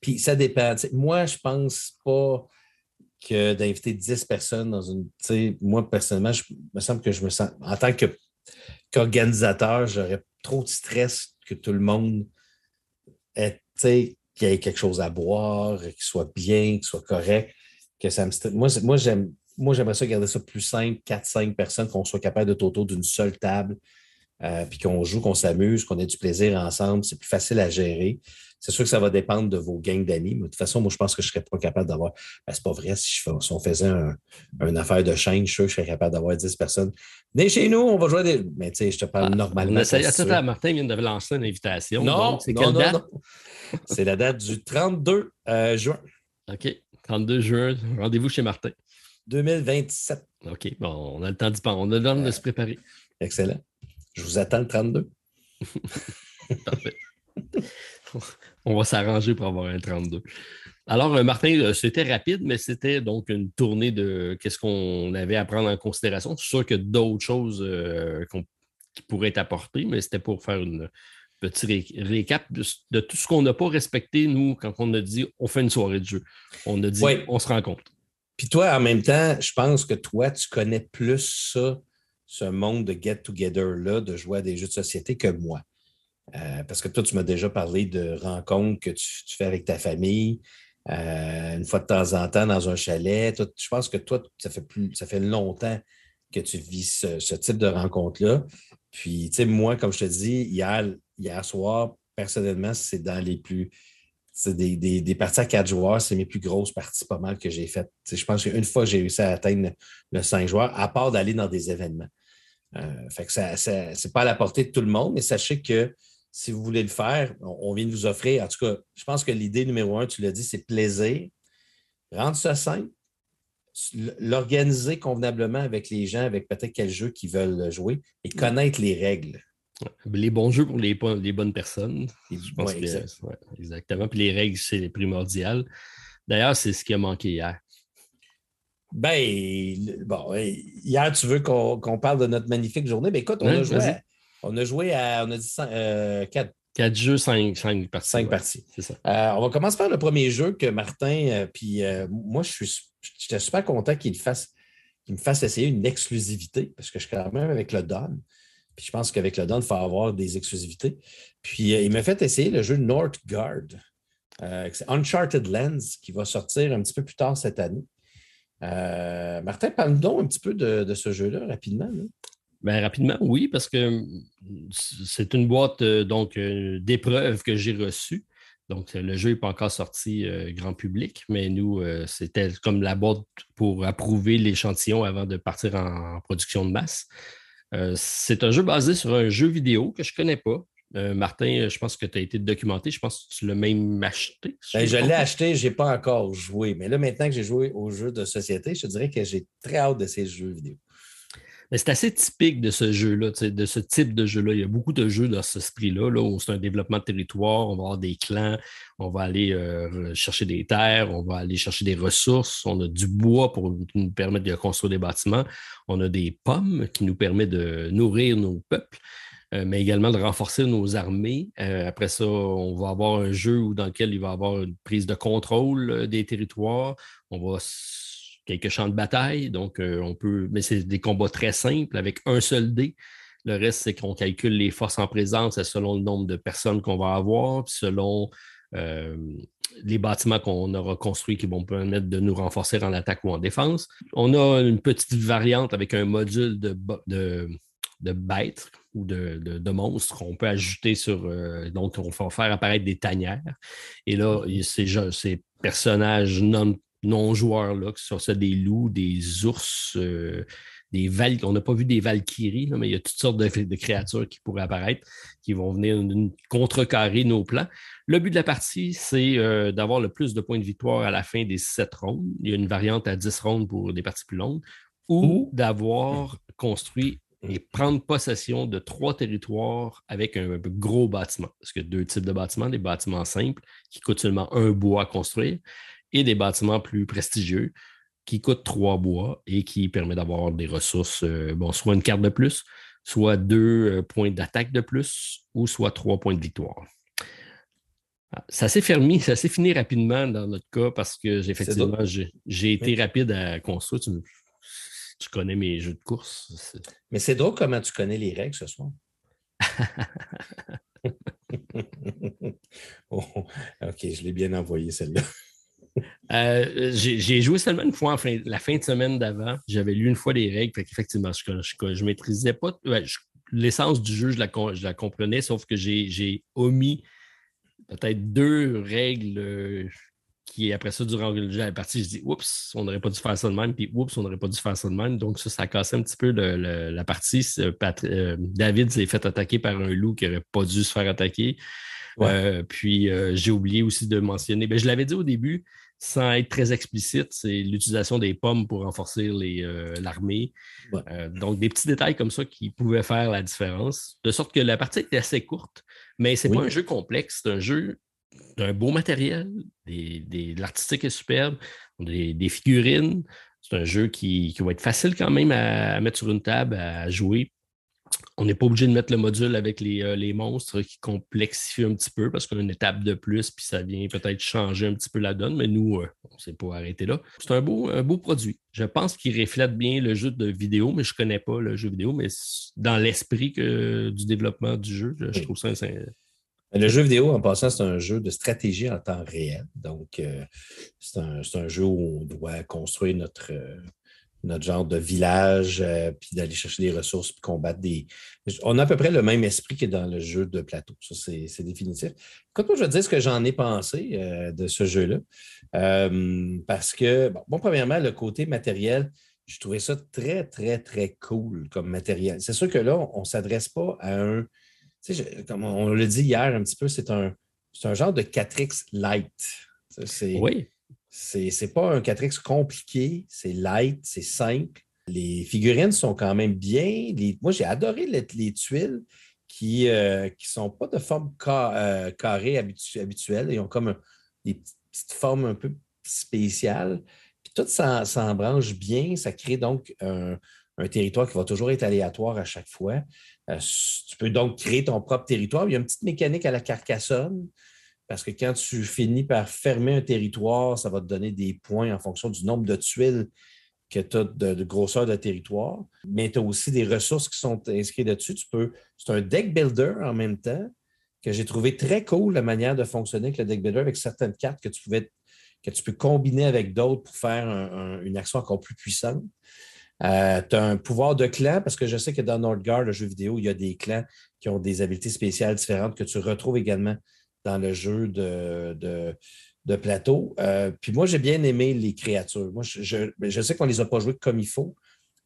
Puis ça dépend. moi, je pense pas que d'inviter 10 personnes dans une. Moi, personnellement, je me semble que je me sens. En tant qu'organisateur, j'aurais trop de stress que tout le monde ait, qu'il y ait quelque chose à boire, qu'il soit bien, qu'il soit correct. Que ça me... Moi, moi j'aime. Moi, j'aimerais ça garder ça plus simple, 4-5 personnes, qu'on soit capable de autour d'une seule table, euh, puis qu'on joue, qu'on s'amuse, qu'on ait du plaisir ensemble. C'est plus facile à gérer. C'est sûr que ça va dépendre de vos gangs d'amis, mais de toute façon, moi, je pense que je ne serais pas capable d'avoir. Ben, c'est pas vrai, si, on faisait un, une affaire de chaîne, je suis sûr que je serais capable d'avoir 10 personnes. Venez chez nous, on va jouer des. Mais tu sais, je te parle ah, normalement. Attends, Martin vient de lancer une invitation. Non, c'est quelle date? c'est la date du 32 euh, juin. OK. 32 juin, rendez-vous chez Martin. 2027. OK, bon, on a le temps d'y penser. On a le temps de se préparer. Excellent. Je vous attends le 32. Parfait. On va s'arranger pour avoir un 32. Alors, euh, Martin, euh, c'était rapide, mais c'était donc une tournée de qu'est-ce qu'on avait à prendre en considération. C'est sûr que d'autres choses euh, qui pourraient être apportées, mais c'était pour faire une petit récap de, tout ce qu'on n'a pas respecté, nous, quand on a dit on fait une soirée de jeu. On a dit on se rencontre. Puis toi, en même temps, je pense que toi, tu connais plus ça, ce monde de get-together-là, de jouer à des jeux de société que moi. Euh, parce que toi, tu m'as déjà parlé de rencontres que tu, fais avec ta famille, euh, une fois de temps en temps dans un chalet. je pense que toi, ça fait, plus, ça fait longtemps que tu vis ce, type de rencontre-là. Puis, tu sais, moi, comme je te dis, hier, hier soir, personnellement, c'est dans les plus. C'est des, parties à quatre joueurs, c'est mes plus grosses parties pas mal que j'ai faites. je pense qu'une fois j'ai réussi à atteindre le cinq joueurs, à part d'aller dans des événements. Euh, fait que ça, c'est pas à la portée de tout le monde, mais sachez que si vous voulez le faire, on, vient de vous offrir. En tout cas, je pense que l'idée numéro un, tu l'as dit, c'est plaisir. Rendre ça simple, l'organiser convenablement avec les gens, avec peut-être quel jeu qu'ils veulent jouer et connaître les règles. Les bons jeux pour les, bonnes personnes. exactement. Puis les règles, c'est primordial. D'ailleurs, c'est ce qui a manqué hier. Ben, bon, hier, tu veux qu'on parle de notre magnifique journée? Ben, écoute, on a joué on a joué à, on a dit euh, quatre, jeux, cinq, parties. Cinq parties. C'est ça. Euh, on va commencer par le premier jeu que Martin, euh, puis moi, je suis, j'étais super content qu'il fasse, me fasse essayer une exclusivité, parce que je suis quand même avec le Don. Puis je pense qu'avec le Don, il faut avoir des exclusivités. Puis il m'a fait essayer le jeu Northgard. c'est Uncharted Lens qui va sortir un petit peu plus tard cette année. Martin, parle-nous un petit peu de, ce jeu-là rapidement. Ben, rapidement, oui, parce que hum, c'est une boîte euh, donc euh, d'épreuves que j'ai reçue. Donc, le jeu n'est pas encore sorti euh, grand public, mais nous, c'était comme la boîte pour approuver l'échantillon avant de partir en, production de masse. c'est un jeu basé sur un jeu vidéo que je ne connais pas. Martin, je pense que tu as été documenté. Je pense que tu l'as même acheté. Ben, je l'ai acheté, je n'ai pas encore joué. Mais là, maintenant que j'ai joué au jeu de société, je te dirais que j'ai très hâte de ces jeux vidéo. Mais c'est assez typique de ce jeu-là, de ce type de jeu-là. Il y a beaucoup de jeux dans ce esprit-là, là, où c'est un développement de territoire, on va avoir des clans, on va aller euh, chercher des terres, on va aller chercher des ressources, on a du bois pour nous permettre de construire des bâtiments, on a des pommes qui nous permettent de nourrir nos peuples. Euh, mais également de renforcer nos armées. Euh, après ça, on va avoir un jeu dans lequel il va y avoir une prise de contrôle des territoires. On va quelques champs de bataille. Donc, euh, on peut. Mais c'est des combats très simples avec un seul dé. Le reste, c'est qu'on calcule les forces en présence selon le nombre de personnes qu'on va avoir, puis selon euh, les bâtiments qu'on aura construits qui vont permettre de nous renforcer en attaque ou en défense. On a une petite variante avec un module de, de, bêtes ou de, monstres qu'on peut ajouter sur. Euh, donc, on va faire apparaître des tanières. Et là, ces, ces personnages non non-joueurs, que ce soit des loups, des ours, euh, des val On n'a pas vu des valkyries, mais il y a toutes sortes de, créatures qui pourraient apparaître, qui vont venir contrecarrer nos plans. Le but de la partie, c'est euh, d'avoir le plus de points de victoire à la fin des sept rondes. Il y a une variante à 10 rondes pour des parties plus longues, ou d'avoir construit et prendre possession de trois territoires avec un, gros bâtiment. Parce qu'il y a deux types de bâtiments, des bâtiments simples qui coûtent seulement un bois à construire et des bâtiments plus prestigieux qui coûtent trois bois et qui permettent d'avoir des ressources, euh, bon, soit une carte de plus, soit deux euh, points d'attaque de plus, ou soit trois points de victoire. Ah, ça s'est fermé, ça s'est fini rapidement dans notre cas parce que effectivement, j'ai été rapide à construire. Tu, connais mes jeux de course. Mais c'est drôle comment tu connais les règles ce soir. Oh, OK, je l'ai bien envoyé celle-là. Euh, j'ai joué seulement une fois la fin de semaine d'avant. J'avais lu une fois les règles. Effectivement, je ne maîtrisais pas. L'essence du jeu, je la, je la, comprenais, sauf que j'ai omis peut-être deux règles euh, qui, après ça, durant la partie, je dis Oups, on n'aurait pas dû faire ça de même, puis Oups, on n'aurait pas dû faire ça de même. Donc, ça, ça a cassé un petit peu la partie. Euh, David s'est fait attaquer par un loup qui n'aurait pas dû se faire attaquer. puis, j'ai oublié aussi de mentionner, ben, je l'avais dit au début, sans être très explicite, c'est l'utilisation des pommes pour renforcer euh, l'armée. Euh, donc, des petits détails comme ça qui pouvaient faire la différence. De sorte que la partie était assez courte, mais ce n'est pas un jeu complexe. C'est un jeu d'un beau matériel. L'artistique est superbe. Des, figurines. C'est un jeu qui, qui, va être facile quand même à, mettre sur une table, à jouer. On n'est pas obligé de mettre le module avec euh, les, monstres qui complexifie un petit peu parce qu'on a une étape de plus, puis ça vient peut-être changer un petit peu la donne, mais nous, euh, on ne s'est pas arrêté là. C'est un beau, un beau produit. Je pense qu'il reflète bien le jeu de vidéo, mais je ne connais pas le jeu vidéo, mais dans l'esprit du développement du jeu, je, trouve ça. Le jeu vidéo, en passant, c'est un jeu de stratégie en temps réel. Donc, euh, c'est un, jeu où on doit construire notre, notre genre de village, euh, puis d'aller chercher des ressources, puis combattre des. On a à peu près le même esprit que dans le jeu de plateau. Ça, c'est définitif. Quand moi, je vais te dire ce que j'en ai pensé euh, de ce jeu-là. Euh, parce que, bon, premièrement, le côté matériel, je trouvais ça très, très, très cool comme matériel. C'est sûr que là, on ne s'adresse pas à un. Tu sais, comme on l'a dit hier un petit peu, c'est un, un genre de 4X light. Oui. C'est n'est pas un 4X compliqué, c'est light, c'est simple. Les figurines sont quand même bien. moi, j'ai adoré les, tuiles qui ne euh, sont pas de forme euh, carrée habituelle. Ils ont comme des petites formes un peu spéciales. Puis tout s'embranche bien. Ça crée donc un, territoire qui va toujours être aléatoire à chaque fois. Euh, tu peux donc créer ton propre territoire. Il y a une petite mécanique à la Carcassonne. Parce que quand tu finis par fermer un territoire, ça va te donner des points en fonction du nombre de tuiles que tu as de, grosseur de territoire. Mais tu as aussi des ressources qui sont inscrites dessus. Tu peux. C'est un deck builder en même temps que j'ai trouvé très cool la manière de fonctionner avec le deck builder avec certaines cartes que tu pouvais que tu peux combiner avec d'autres pour faire une action encore plus puissante. Euh, tu as un pouvoir de clan, parce que je sais que dans Nordgard, le jeu vidéo, il y a des clans qui ont des habiletés spéciales différentes que tu retrouves également dans le jeu de, de, plateau. Euh, puis moi, j'ai bien aimé les créatures. Moi, je, je, sais qu'on ne les a pas jouées comme il faut,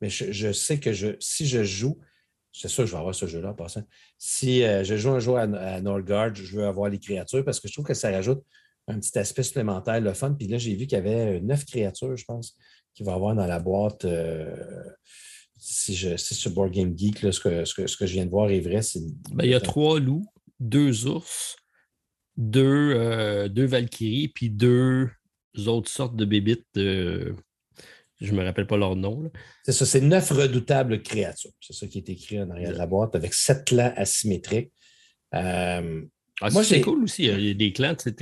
mais je, sais que je, si je joue, c'est sûr que je vais avoir ce jeu-là en passant. Si euh, je joue un jour à, à Northgard, je veux avoir les créatures parce que je trouve que ça rajoute un petit aspect supplémentaire, le fun. Puis là, j'ai vu qu'il y avait neuf créatures, je pense, qu'il va y avoir dans la boîte. Euh, si, je, si sur Board Game Geek, ce, que, ce, que, je viens de voir est vrai, c'est. Ben, il y a trois loups, deux ours, deux, euh, deux Valkyries, puis deux autres sortes de bébites. je ne me rappelle pas leur nom. C'est ça, c'est neuf redoutables créatures. C'est ça qui est écrit en arrière de la boîte avec sept clans asymétriques. Euh, ah, moi, c'est cool aussi. Il y a des clans, tu,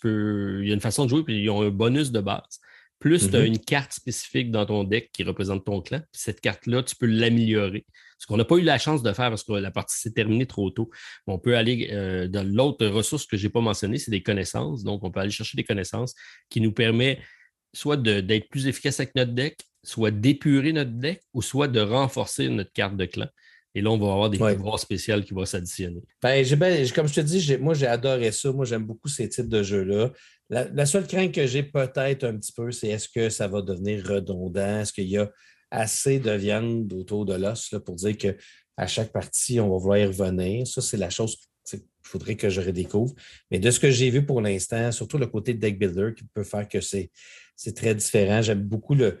peux. Il y a une façon de jouer, puis ils ont un bonus de base. Plus tu as mm-hmm. une carte spécifique dans ton deck qui représente ton clan. cette carte-là, tu peux l'améliorer. Ce qu'on n'a pas eu la chance de faire parce que la partie s'est terminée trop tôt. On peut aller euh, dans l'autre ressource que je n'ai pas mentionnée, c'est des connaissances. Donc, on peut aller chercher des connaissances qui nous permettent soit d'être plus efficace avec notre deck, soit d'épurer notre deck, ou soit de renforcer notre carte de clan. Et là, on va avoir des pouvoirs spéciaux qui vont s'additionner. Ben, comme je te dis, moi, j'ai adoré ça. Moi, j'aime beaucoup ces types de jeux-là. La, seule crainte que j'ai peut-être un petit peu, c'est est-ce que ça va devenir redondant? Est-ce qu'il y a assez de viande autour de l'os pour dire qu'à chaque partie, on va vouloir y revenir? Ça, c'est la chose qu'il faudrait que je redécouvre. Mais de ce que j'ai vu pour l'instant, surtout le côté deck builder qui peut faire que c'est très différent. J'aime beaucoup le,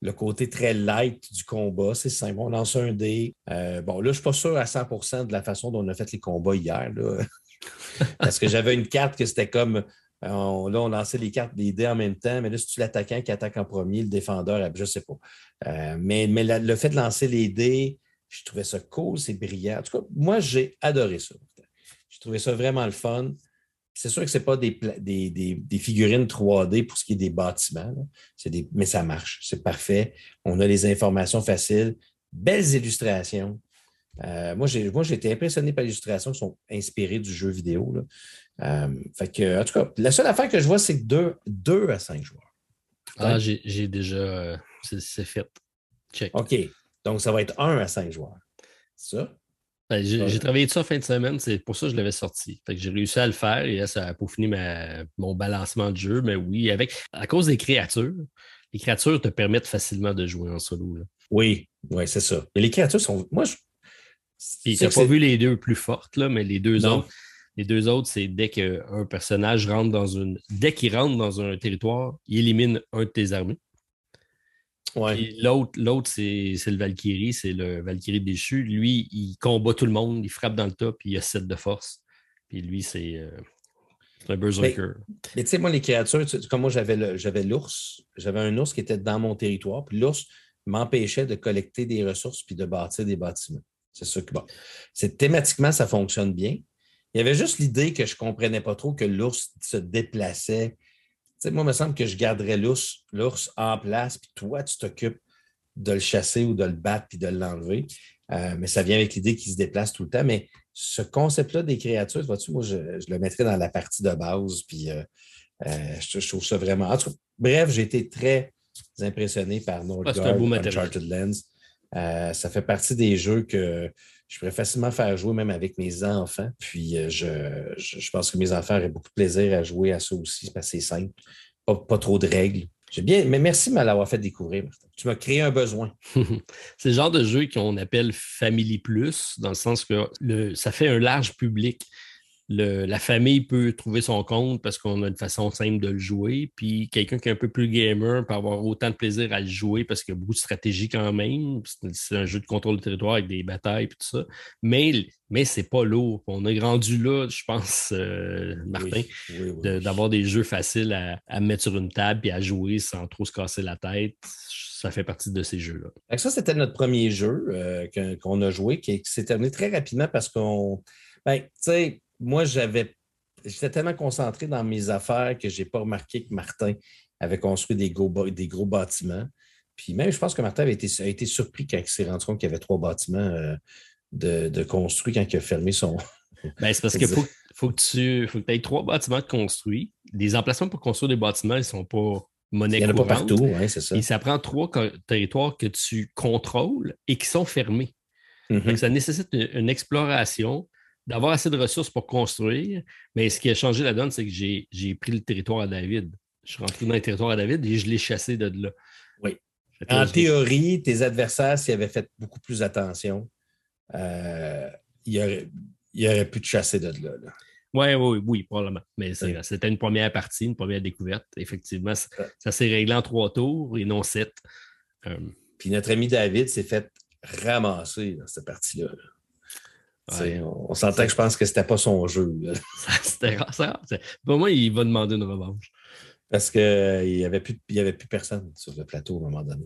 le côté très light du combat. C'est simple. On lance un dé. Euh, bon, là, je ne suis pas sûr à 100% de la façon dont on a fait les combats hier. Parce que j'avais une carte que c'était comme là, on lançait les cartes des dés en même temps, mais là, c'est-tu l'attaquant qui attaque en premier, le défendeur, je ne sais pas. Euh, mais, mais le fait de lancer les dés, je trouvais ça cool, c'est brillant. En tout cas, moi, j'ai adoré ça. J'ai trouvé ça vraiment le fun. C'est sûr que ce n'est pas des, des, figurines 3D pour ce qui est des bâtiments, mais ça marche, c'est parfait. On a les informations faciles, belles illustrations. Euh, moi, j'ai été impressionné par les illustrations qui sont inspirées du jeu vidéo. Euh, fait que, en tout cas, la seule affaire que je vois, c'est que 2 à 5 joueurs. Ah, j'ai déjà. Euh, c'est fait. Check. OK. Donc, ça va être 1 à 5 joueurs. C'est ça? Ben, j'ai travaillé de ça fin de semaine, c'est pour ça que je l'avais sorti. j'ai réussi à le faire et là, ça a peaufiné mon balancement de jeu. Mais oui, avec à cause des créatures, les créatures te permettent facilement de jouer en solo. Oui, oui, c'est ça. Mais les créatures sont. Moi, je. tu n'as pas vu les deux plus fortes, là, mais les deux autres. Les deux autres, c'est dès qu'un personnage rentre dans une. Dès qu'il rentre dans un territoire, il élimine un de tes armées. L'autre, l'autre c'est, le Valkyrie, c'est le Valkyrie déchu. Lui, il combat tout le monde, il frappe dans le top, puis il a 7 de force. Puis lui, c'est, euh, un berserker. Mais, tu sais, moi, les créatures, comme moi, j'avais, j'avais l'ours. J'avais un ours qui était dans mon territoire. Puis l'ours m'empêchait de collecter des ressources puis de bâtir des bâtiments. C'est sûr que bon. C'est, thématiquement, ça fonctionne bien. Il y avait juste l'idée que je ne comprenais pas trop que l'ours se déplaçait moi, il me semble que je garderais l'ours, en place, puis toi, tu t'occupes de le chasser ou de le battre puis de l'enlever. Euh, mais ça vient avec l'idée qu'il se déplace tout le temps. Mais ce concept-là des créatures, vois-tu, moi, je, le mettrais dans la partie de base, puis euh, euh, je, trouve ça vraiment. bref, j'ai été très impressionné par Northgard, ah, Uncharted Lens. ça fait partie des jeux que je pourrais facilement faire jouer même avec mes enfants. Puis euh, je, pense que mes enfants auraient beaucoup de plaisir à jouer à ça aussi parce que c'est simple. Pas, trop de règles. J'ai bien, mais merci de m'avoir fait découvrir. Tu m'as créé un besoin. c'est le genre de jeu qu'on appelle Family Plus, dans le sens que ça fait un large public la famille peut trouver son compte parce qu'on a une façon simple de le jouer. Puis quelqu'un qui est un peu plus gamer peut avoir autant de plaisir à le jouer parce qu'il y a beaucoup de stratégie quand même. C'est un jeu de contrôle du territoire avec des batailles et tout ça. Mais, mais c'est pas lourd. On a grandi là, je pense, euh, Martin, d'avoir des jeux faciles à, mettre sur une table et à jouer sans trop se casser la tête. Ça fait partie de ces jeux-là. Ça, c'était notre premier jeu euh, qu'on a joué qui s'est terminé très rapidement parce qu'on. Ben, tu sais, moi, j'avais. J'étais tellement concentré dans mes affaires que je n'ai pas remarqué que Martin avait construit des gros, des gros bâtiments. Puis même, je pense que Martin avait été, a été surpris quand il s'est rendu compte qu'il y avait trois bâtiments euh, de, construits quand il a fermé son. Ben, c'est parce qu'il faut, faut, que tu faut aies trois bâtiments de construits. Les emplacements pour construire des bâtiments, ils ne sont pas monnaie Il n'y en a pas partout, c'est ça. Et ça prend trois territoires que tu contrôles et qui sont fermés. Mm-hmm. Ça nécessite une exploration d'avoir assez de ressources pour construire. Mais ce qui a changé la donne, c'est que j'ai pris le territoire à David. Je suis rentré dans le territoire à David et je l'ai chassé de là. Oui. En théorie, tes adversaires, s'ils avaient fait beaucoup plus attention, euh, ils, auraient, pu te chasser de là. Oui, oui, oui, probablement. Mais c'était une première partie, une première découverte. Effectivement, ça, s'est réglé en trois tours et non sept. Euh, Puis notre ami David s'est fait ramasser dans cette partie-là. là on, s'entend que je pense que c'était pas son jeu. c'était rare. Pour moi, il va demander une revanche. Parce qu'il n'y avait, plus, avait plus personne sur le plateau à un moment donné.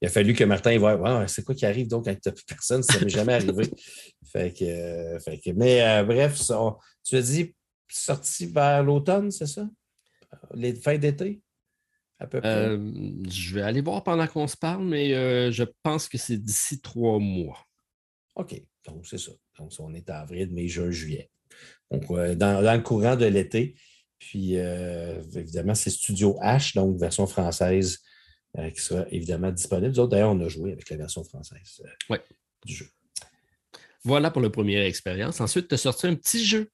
Il a fallu que Martin voit c'est quoi qui arrive donc quand tu n'as plus personne, ça ne m'est jamais arrivé. fait que, mais euh, bref, tu as dit sorti vers l'automne, c'est ça? Les fêtes d'été? À peu près? Euh, je vais aller voir pendant qu'on se parle, mais euh, je pense que c'est d'ici trois mois. OK, donc c'est ça. Donc, on est à avril, mai, juin, juillet. Donc, euh, dans, le courant de l'été. Puis, euh, évidemment, c'est Studio H, donc version française, euh, qui sera évidemment disponible. D'ailleurs, on a joué avec la version française du jeu. Voilà pour la première expérience. Ensuite, tu as sorti un petit jeu,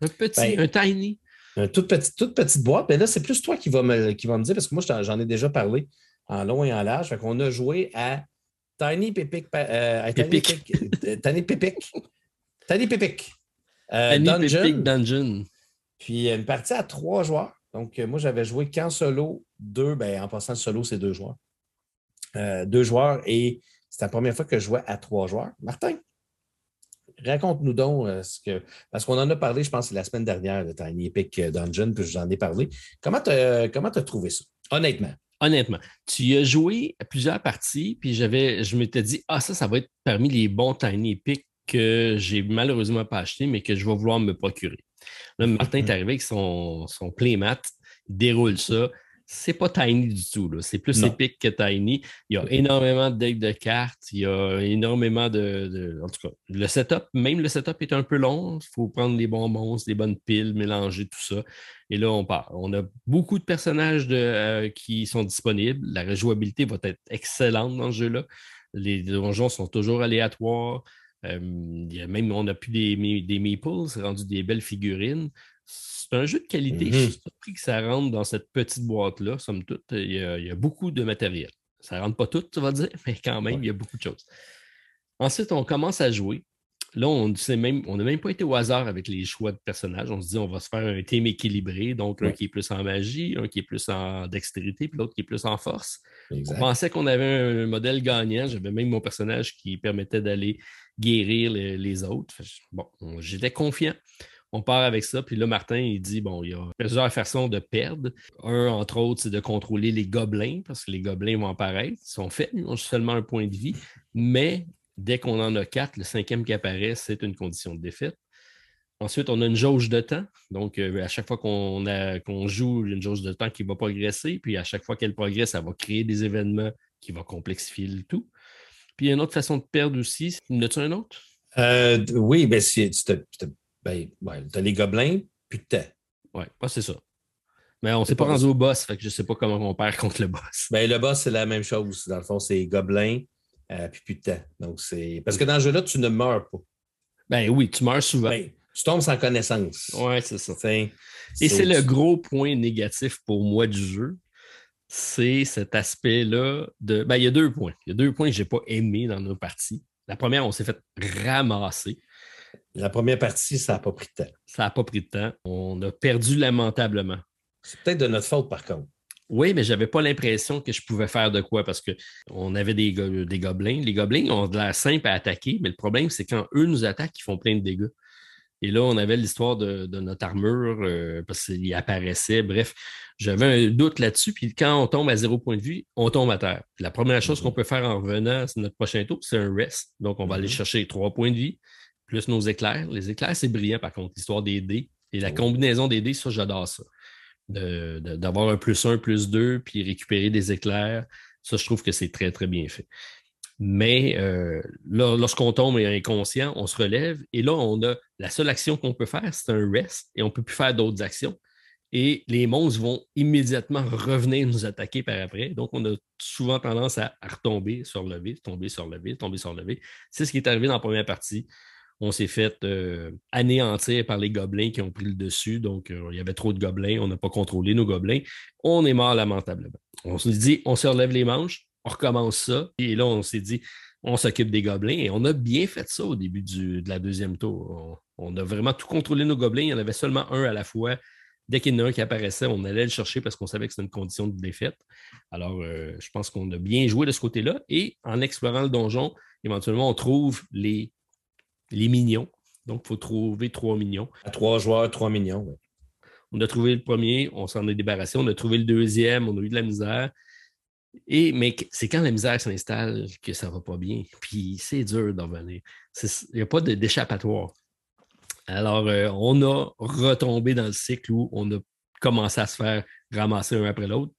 un petit, ben, un tiny. Une toute petite, toute petite boîte. Mais là, c'est plus toi qui vas, me, qui va me dire, parce que moi, j'en ai déjà parlé en long et en large. Fait qu'on a joué à Tiny Pipic. Euh, Tiny Pipic. Tiny Pipic. Tiny Pipic. Euh, Dungeon. Dungeon. Puis une partie à trois joueurs. Donc, euh, moi, j'avais joué qu'en solo, deux. Ben, en passant, solo, c'est deux joueurs. Euh, deux joueurs et c'est la première fois que je jouais à trois joueurs. Martin, raconte-nous donc ce que. Parce qu'on en a parlé, je pense, la semaine dernière de Tiny Epic Dungeon, puis j'en ai parlé. Comment tu as trouvé ça, honnêtement? Honnêtement, tu as joué à plusieurs parties, puis j'avais, je m'étais dit, ah, ça, ça va être parmi les bons Tiny Epic que j'ai malheureusement pas acheté, mais que je vais vouloir me procurer. Là, Martin est arrivé avec son, son playmat, il déroule ça. C'est pas tiny du tout. C'est plus épique que tiny. Il y a énormément de decks de cartes. Il y a énormément de, En tout cas, le setup, même le setup est un peu long. Il faut prendre les bons monstres, les bonnes piles, mélanger tout ça. Et là, on part. On a beaucoup de personnages de, euh, qui sont disponibles. La rejouabilité va être excellente dans ce jeu-là. Les donjons sont toujours aléatoires. Euh, même, on a plus des, des meeples, c'est rendu des belles figurines. C'est un jeu de qualité. Je suis mhm. surpris que ça rentre dans cette petite boîte-là, somme toute. Il y, a, beaucoup de matériel. Ça ne rentre pas tout, tu vas dire, mais quand même, il y a beaucoup de choses. Ensuite, on commence à jouer. Là, on n'a même, même pas été au hasard avec les choix de personnages. On se dit, on va se faire un thème équilibré, donc un qui est plus en magie, un qui est plus en dextérité, puis l'autre qui est plus en force. On pensait qu'on avait un modèle gagnant. J'avais même mon personnage qui permettait d'aller guérir les, autres. Bon, j'étais confiant. On part avec ça, puis là, Martin, il dit bon, il y a plusieurs façons de perdre. Un, entre autres, c'est de contrôler les gobelins, parce que les gobelins vont apparaître. Ils sont faits, ils ont seulement un point de vie, mais dès qu'on en a quatre, le cinquième qui apparaît, c'est une condition de défaite. Ensuite, on a une jauge de temps. Donc, euh, à chaque fois qu'on joue, il y a une jauge de temps qui va progresser. Puis, à chaque fois qu'elle progresse, ça va créer des événements qui vont complexifier le tout. Puis il y a une autre façon de perdre aussi. N'as-tu un autre? Euh, oui, ben, tu ben, as les gobelins, puis tu Oui, c'est ça. Mais on ne s'est pas rendu au boss, fait que je ne sais pas comment on perd contre le boss. Ben, le boss, c'est la même chose. Dans le fond, c'est gobelins, euh, puis putain. Donc, c'est. Parce que dans ce jeu-là, tu ne meurs pas. Ben oui, tu meurs souvent. Ben, tu tombes sans connaissance. Oui, c'est ça. Et c'est le gros point négatif pour moi du jeu c'est cet aspect-là de. Ben, il y a deux points. Il y a deux points que je n'ai pas aimés dans nos parties. La première, on s'est fait ramasser. La première partie, ça n'a pas pris de temps. Ça n'a pas pris de temps. On a perdu lamentablement. C'est peut-être de notre faute, par contre. Oui, mais je n'avais pas l'impression que je pouvais faire de quoi parce qu'on avait des, des, gobelins. Les gobelins ont de l'air simple à attaquer, mais le problème, c'est quand eux nous attaquent, ils font plein de dégâts. Et là, on avait l'histoire de, notre armure euh, parce qu'il apparaissait. Bref, j'avais un doute là-dessus. Puis quand on tombe à zéro point de vue, on tombe à terre. la première chose qu'on peut faire en revenant c'est notre prochain tour, c'est un rest. Donc, on va aller mm-hmm. chercher trois points de vie, plus nos éclairs. Les éclairs, c'est brillant, par contre, l'histoire des dés. Et la combinaison des dés, ça, j'adore ça. D'avoir un plus un, plus deux, puis récupérer des éclairs. Ça, je trouve que c'est très, très bien fait. Mais euh, lorsqu'on tombe inconscient, on se relève et là, on a la seule action qu'on peut faire, c'est un rest et on ne peut plus faire d'autres actions. Et les monstres vont immédiatement revenir nous attaquer par après. Donc, on a souvent tendance à, retomber, sur lever, tomber, sur lever, tomber, sur lever. C'est ce qui est arrivé dans la première partie. On s'est fait euh, anéantir par les gobelins qui ont pris le dessus. Donc, euh, il y avait trop de gobelins. On n'a pas contrôlé nos gobelins. On est mort lamentablement. On se dit, on se relève les manches, on recommence ça. Et là, on s'est dit, on s'occupe des gobelins. Et on a bien fait ça au début de la deuxième tour. On, a vraiment tout contrôlé nos gobelins. Il y en avait seulement un à la fois. Dès qu'il y en a un qui apparaissait, on allait le chercher parce qu'on savait que c'était une condition de défaite. Alors, euh, je pense qu'on a bien joué de ce côté-là. Et en explorant le donjon, éventuellement, on trouve les, les minions. Donc, il faut trouver trois minions. À trois joueurs, trois minions. On a trouvé le premier, on s'en est débarrassé. On a trouvé le deuxième, on a eu de la misère. Et, mais c'est quand la misère s'installe que ça ne va pas bien? Puis c'est dur d'en venir. Il n'y a pas d'échappatoire. Alors, euh, on a retombé dans le cycle où on a commencé à se faire ramasser un après l'autre.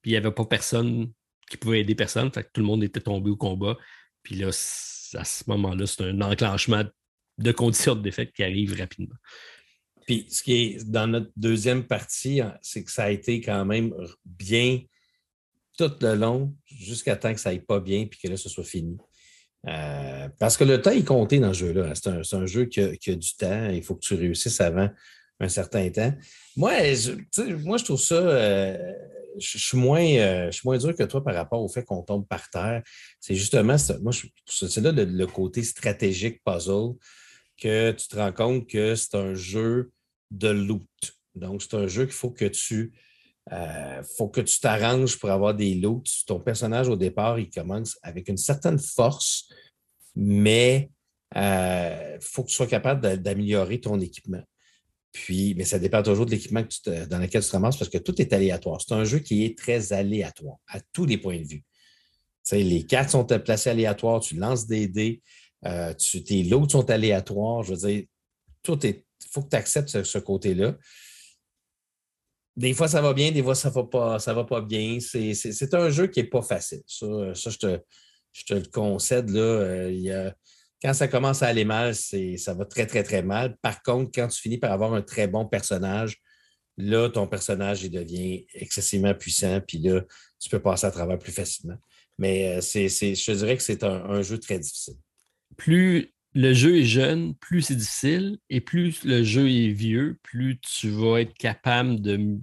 Puis il n'y avait pas personne qui pouvait aider personne. Fait que tout le monde était tombé au combat. Puis là, à ce moment-là, c'est un enclenchement de conditions de défaite qui arrive rapidement. Puis ce qui est dans notre deuxième partie, hein, c'est que ça a été quand même bien tout le long jusqu'à temps que ça aille pas bien puis que là, ce soit fini. Euh, parce que le temps est compté dans ce jeu-là. C'est un, jeu qui a, du temps. Il faut que tu réussisses avant un certain temps. Moi, je, moi, je trouve ça. Euh, je, suis moins, euh, moins dur que toi par rapport au fait qu'on tombe par terre. C'est justement, moi, c'est là le, côté stratégique puzzle que tu te rends compte que c'est un jeu de loot. Donc, c'est un jeu qu'il faut que tu euh, faut que tu t'arranges pour avoir des loots. Ton personnage, au départ, il commence avec une certaine force, mais il euh, faut que tu sois capable d'améliorer ton équipement. Puis, mais ça dépend toujours de l'équipement dans lequel tu te ramasses parce que tout est aléatoire. C'est un jeu qui est très aléatoire à tous les points de vue. les cartes sont placées aléatoires, tu lances des dés, euh, tes lots sont aléatoires. Je veux dire, tout est faut que tu acceptes ce, côté-là. Des fois, ça va bien, des fois, ça ne va, pas, va pas bien. C'est un jeu qui n'est pas facile. Ça, je, te, je, te, le concède. Là, euh, quand ça commence à aller mal, ça va très, très, très mal. Par contre, quand tu finis par avoir un très bon personnage, là, ton personnage il devient excessivement puissant, puis là, tu peux passer à travers plus facilement. Mais euh, c'est, je dirais que c'est un, jeu très difficile. Plus le jeu est jeune, plus c'est difficile, et plus le jeu est vieux, plus tu vas être capable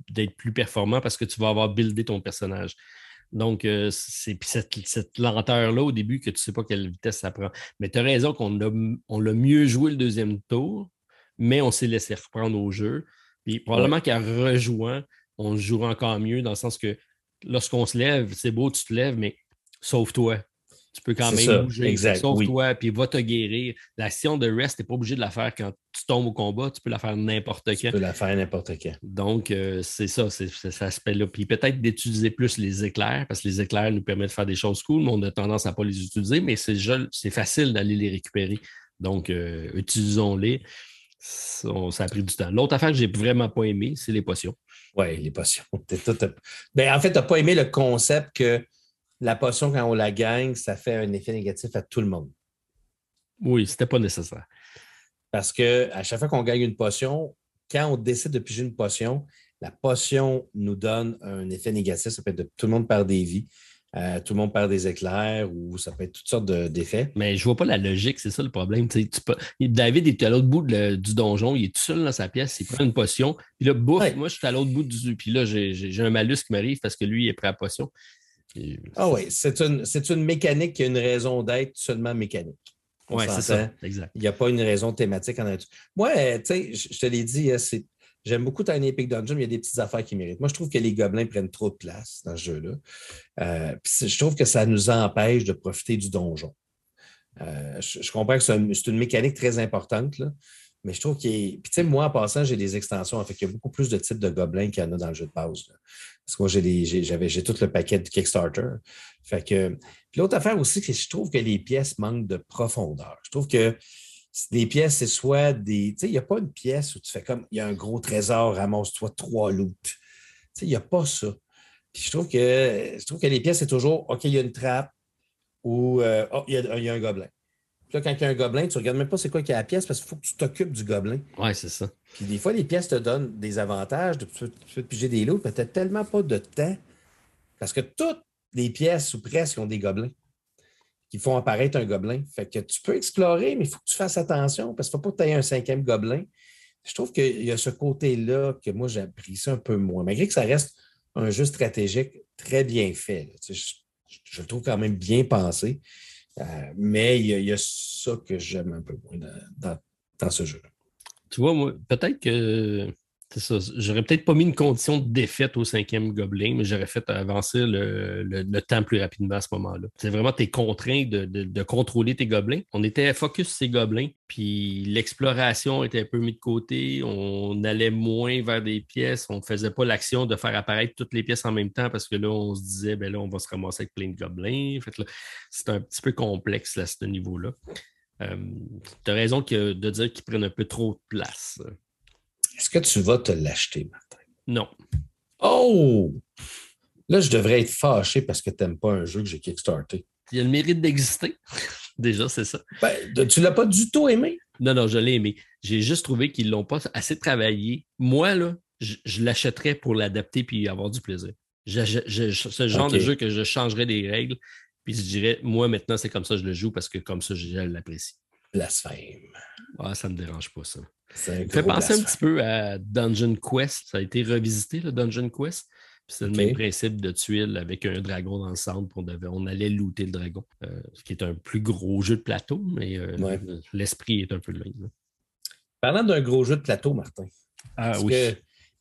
d'être plus performant parce que tu vas avoir buildé ton personnage. Donc, euh, c'est cette, lenteur-là au début que tu ne sais pas quelle vitesse ça prend. Mais tu as raison qu'on l'a mieux joué le deuxième tour, mais on s'est laissé reprendre au jeu. Puis probablement qu'à rejoint, on jouera encore mieux dans le sens que lorsqu'on se lève, c'est beau, tu te lèves, mais sauve-toi. Tu peux quand même bouger. Sauve-toi, puis va te guérir. L'action de rest, tu n'es pas obligé de la faire quand tu tombes au combat. Tu peux la faire n'importe quand. Tu peux la faire n'importe quand. Donc, euh, c'est ça, c'est cet aspect-là. Puis peut-être d'utiliser plus les éclairs, parce que les éclairs nous permettent de faire des choses cool, mais on a tendance à ne pas les utiliser, mais c'est facile d'aller les récupérer. Donc, euh, utilisons-les. Ça, a pris du temps. L'autre affaire que j'ai vraiment pas aimé, c'est les potions. Oui, les potions. Ben, en fait, tu n'as pas aimé le concept que la potion, quand on la gagne, ça fait un effet négatif à tout le monde. Oui, c'était pas nécessaire. Parce qu'à chaque fois qu'on gagne une potion, quand on décide de piger une potion, la potion nous donne un effet négatif. Ça peut être de tout le monde perd des vies. Euh, tout le monde perd des éclairs ou ça peut être toutes sortes d'effets. Mais je vois pas la logique, c'est ça le problème. David est à l'autre bout du donjon, il est tout seul dans sa pièce, il prend une potion, puis là, bouf, moi je suis à l'autre bout du. Puis là, j'ai un malus qui m'arrive parce que lui, il est prêt à la potion. Ah oui, c'est une, une mécanique qui a une raison d'être seulement mécanique. Oui, c'est ça. Exact. Il n'y a pas une raison thématique en nature. Moi, tu sais, je te l'ai dit, hein, J'aime beaucoup Tiny Epic Dungeon, mais il y a des petites affaires qui méritent. Moi, je trouve que les gobelins prennent trop de place dans ce jeu-là. Euh, je trouve que ça nous empêche de profiter du donjon. Euh, je, comprends que c'est une mécanique très importante, là, mais je trouve qu'il est. Puis, tu sais, moi, en passant, j'ai des extensions. En fait, il y a beaucoup plus de types de gobelins qu'il y en a dans le jeu de base. Moi, j'ai tout le paquet du Kickstarter. Fait que. L'autre affaire aussi, c'est que je trouve que les pièces manquent de profondeur. Je trouve que des pièces, c'est soit des. Tu sais, il n'y a pas une pièce où tu fais comme il y a un gros trésor, ramasse-toi trois loots. Tu sais, il n'y a pas ça. Puis je trouve que je trouve que les pièces, c'est toujours OK, il y a une trappe ou euh, oh, il, y a, un gobelin. Puis là, quand il y a un gobelin, tu ne regardes même pas c'est quoi qui est la pièce parce qu'il faut que tu t'occupes du gobelin. Oui, c'est ça. Puis des fois, les pièces te donnent des avantages, de, tu peux piger des lots, mais tu tellement pas de temps parce que toutes les pièces ou presque ont des gobelins qui font apparaître un gobelin. Fait que tu peux explorer, mais il faut que tu fasses attention parce qu'il ne faut pas que tu aies un cinquième gobelin. Je trouve qu'il y a ce côté-là que moi, j'apprécie un peu moins. Malgré que ça reste un jeu stratégique très bien fait. Je, le trouve quand même bien pensé. Euh, mais il y, a, ça que j'aime un peu moins dans, dans ce jeu. Tu vois, moi, peut-être que c'est ça. J'aurais peut-être pas mis une condition de défaite au cinquième gobelin, mais j'aurais fait avancer le, temps plus rapidement à ce moment-là. C'est vraiment tes contraints de, contrôler tes gobelins. On était focus sur ces gobelins, puis l'exploration était un peu mise de côté. On allait moins vers des pièces. On faisait pas l'action de faire apparaître toutes les pièces en même temps parce que là, on se disait, ben là, on va se ramasser avec plein de gobelins. c'est un petit peu complexe à ce niveau-là. Euh, tu as raison de dire qu'ils prennent un peu trop de place. Est-ce que tu vas te l'acheter, Martin? Non. Oh! Là, je devrais être fâché parce que tu n'aimes pas un jeu que j'ai kickstarté. Il a le mérite d'exister. Déjà, c'est ça. Ben, tu ne l'as pas du tout aimé? Non, non, je l'ai aimé. J'ai juste trouvé qu'ils ne l'ont pas assez travaillé. Moi, là, je, l'achèterais pour l'adapter puis avoir du plaisir. c'est le genre de jeu que je changerais des règles. Puis je dirais, moi, maintenant, c'est comme ça que je le joue parce que comme ça, je l'apprécie. Blasphème. Ah, ça ne me dérange pas, ça. Ça fait penser un petit peu à Dungeon Quest. Ça a été revisité, le Dungeon Quest. C'est le même principe de tuile avec un dragon dans le centre. On, devait, on allait looter le dragon, euh, ce qui est un plus gros jeu de plateau, mais euh, l'esprit est un peu le même. Parlant d'un gros jeu de plateau, Martin. Ah oui.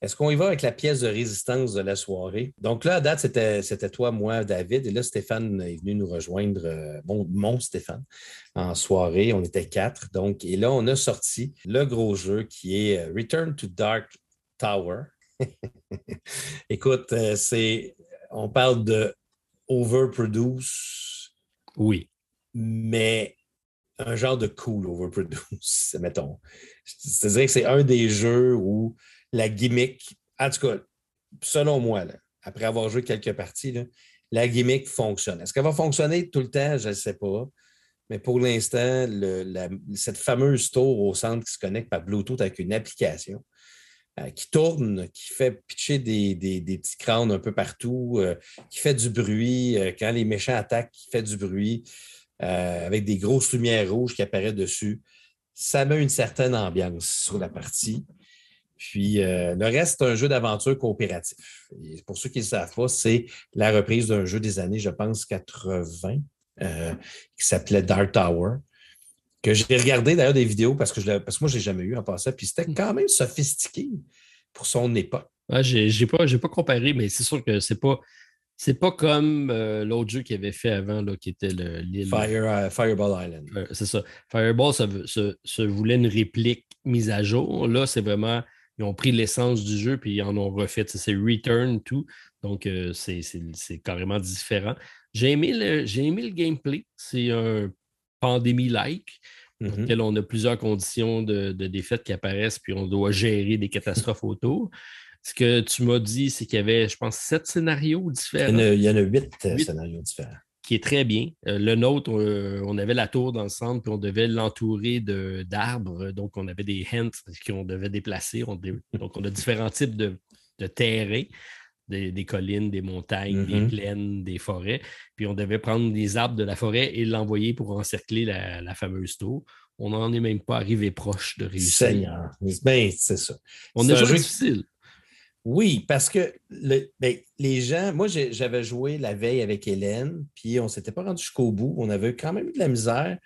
Est-ce qu'on y va avec la pièce de résistance de la soirée? Donc là, à date, c'était toi, moi, David. Et là, Stéphane est venu nous rejoindre, euh, mon Stéphane, en soirée. On était quatre. Donc, et là, on a sorti le gros jeu qui est euh, Return to Dark Tower. Écoute, euh, c'est. On parle de overproduce. Oui. Mais un genre de cool overproduce, mettons. C'est-à-dire que c'est un des jeux où la gimmick, en tout cas, selon moi, après avoir joué quelques parties, la gimmick fonctionne. Est-ce qu'elle va fonctionner tout le temps? Je ne sais pas. Mais pour l'instant, cette fameuse tour au centre qui se connecte par Bluetooth avec une application euh, qui tourne, qui fait pitcher des, petits crânes un peu partout, euh, qui fait du bruit, euh, quand les méchants attaquent, qui fait du bruit, avec des grosses lumières rouges qui apparaissent dessus. Ça met une certaine ambiance sur la partie. Puis le reste, c'est un jeu d'aventure coopératif. pour ceux qui ne le savent pas, c'est la reprise d'un jeu des années, je pense, 80, euh, qui s'appelait Dark Tower, que j'ai regardé d'ailleurs des vidéos parce que, je parce que moi, je l'ai jamais eu en passant. Puis c'était quand même sophistiqué pour son époque. Ouais, j'ai pas, pas comparé, mais c'est sûr que c'est pas. C'est pas comme euh, l'autre jeu qu'il avait fait avant, là, qui était l'île. Fire, euh, Fireball Island. c'est ça. Fireball se, voulait une réplique mise à jour. Là, c'est vraiment. Ils ont pris l'essence du jeu puis ils en ont refait. C'est Return, tout. Donc, c'est carrément différent. J'ai aimé, le, aimé le gameplay. C'est un pandémie-like, dans mm-hmm. lequel on a plusieurs conditions de, défaite qui apparaissent, puis on doit gérer des catastrophes autour. Ce que tu m'as dit, c'est qu'il y avait, je pense, sept scénarios différents. Il y en a, huit, euh, scénarios différents. Qui est très bien. Euh, le nôtre, euh, on, avait la tour dans le centre, puis on devait l'entourer d'arbres. Donc, on avait des hints qu'on devait déplacer. donc, on a différents types de, de terrains des, collines, des montagnes, des mm-hmm. plaines, des forêts. Puis on devait prendre des arbres de la forêt et l'envoyer pour encercler la, fameuse tour. On n'en est même pas arrivé proche de réussir. Seigneur. Ben, c'est ça. On a joué difficile. Oui, parce que ben, les gens, moi j'avais joué la veille avec Hélène, puis on ne s'était pas rendu jusqu'au bout. On avait quand même eu de la misère.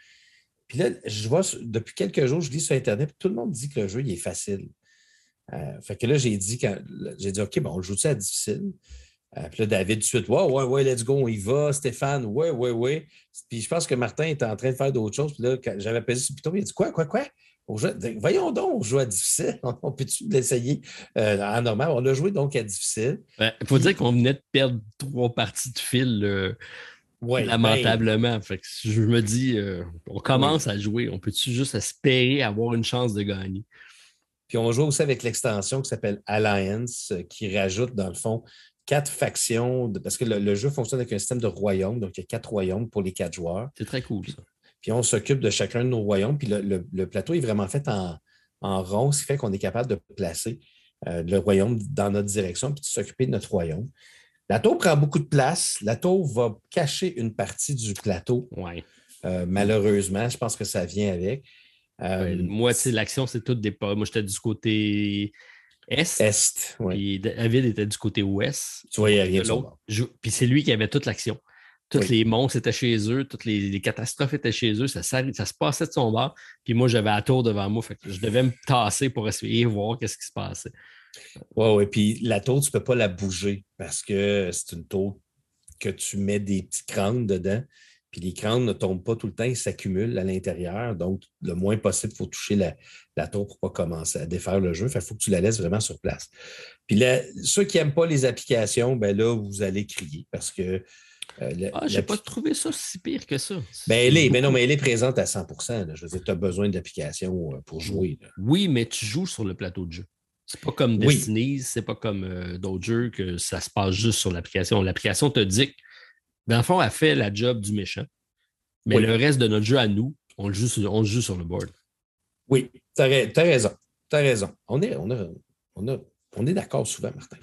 Puis là, je vois, depuis quelques jours, je lis sur Internet, tout le monde dit que le jeu il est facile. Euh, fait que là, j'ai dit, j'ai dit, OK, bon, on joue ça difficile. Euh, puis là, David, tout de suite, ouais, ouais, ouais, let's go, on y va. Stéphane, ouais, ouais, ouais. Puis je pense que Martin était en train de faire d'autres choses. Puis là, j'avais pesé sur le piton, il a dit, quoi, quoi, quoi? Voyons donc, on joue à difficile. On peut-tu l'essayer? Euh, en normal? On a joué donc à difficile. Il faut dire qu'on venait de perdre trois parties de fil lamentablement. fait que je me dis, on commence à jouer. On peut-tu juste espérer avoir une chance de gagner? Puis on joue aussi avec l'extension qui s'appelle Alliance, euh, qui rajoute, dans le fond, quatre factions, parce que le, jeu fonctionne avec un système de royaumes, donc il y a quatre royaumes pour les quatre joueurs. C'est très cool, ça. Puis on s'occupe de chacun de nos royaumes, puis le, plateau est vraiment fait en, rond, ce qui fait qu'on est capable de placer euh, le royaume dans notre direction, puis de s'occuper de notre royaume. La tour prend beaucoup de place. La tour va cacher une partie du plateau. Ouais. Euh, malheureusement, je pense que ça vient avec. Euh, moi, l'action, c'est tout des Moi, j'étais du côté est. Est, oui. David était du côté ouest. Tu voyais rien Puis c'est lui qui avait toute l'action. Toutes les monstres étaient chez eux, toutes les, catastrophes étaient chez eux, ça, ça, se passait de son bord. Puis moi, j'avais la tour devant moi, fait que je devais me tasser pour essayer de voir qu'est-ce qui se passait. Oui, oui. Puis la tour, tu ne peux pas la bouger parce que c'est une tour que tu mets des petits crânes dedans. Puis les crânes ne tombent pas tout le temps, ils s'accumulent à l'intérieur. Donc, le moins possible, il faut toucher la, tour pour ne pas commencer à défaire le jeu. Il faut que tu la laisses vraiment sur place. Puis là, ceux qui n'aiment pas les applications, ben là, vous allez crier parce que. Euh, ah, j'ai pas trouvé ça si pire que ça. Ben, elle est, mais non, mais elle est présente à 100% Je veux dire, tu as besoin d'applications euh, pour jouer. Oui, mais tu joues sur le plateau de jeu. C'est pas comme Destiny, c'est pas comme euh, d'autres jeux que ça se passe juste sur l'application. L'application te dit dans le fond, elle fait la job du méchant. Mais le reste de notre jeu à nous, on le joue sur, on joue sur le board. Oui, tu as, raison. Tu as raison. On est, on on est d'accord souvent, Martin.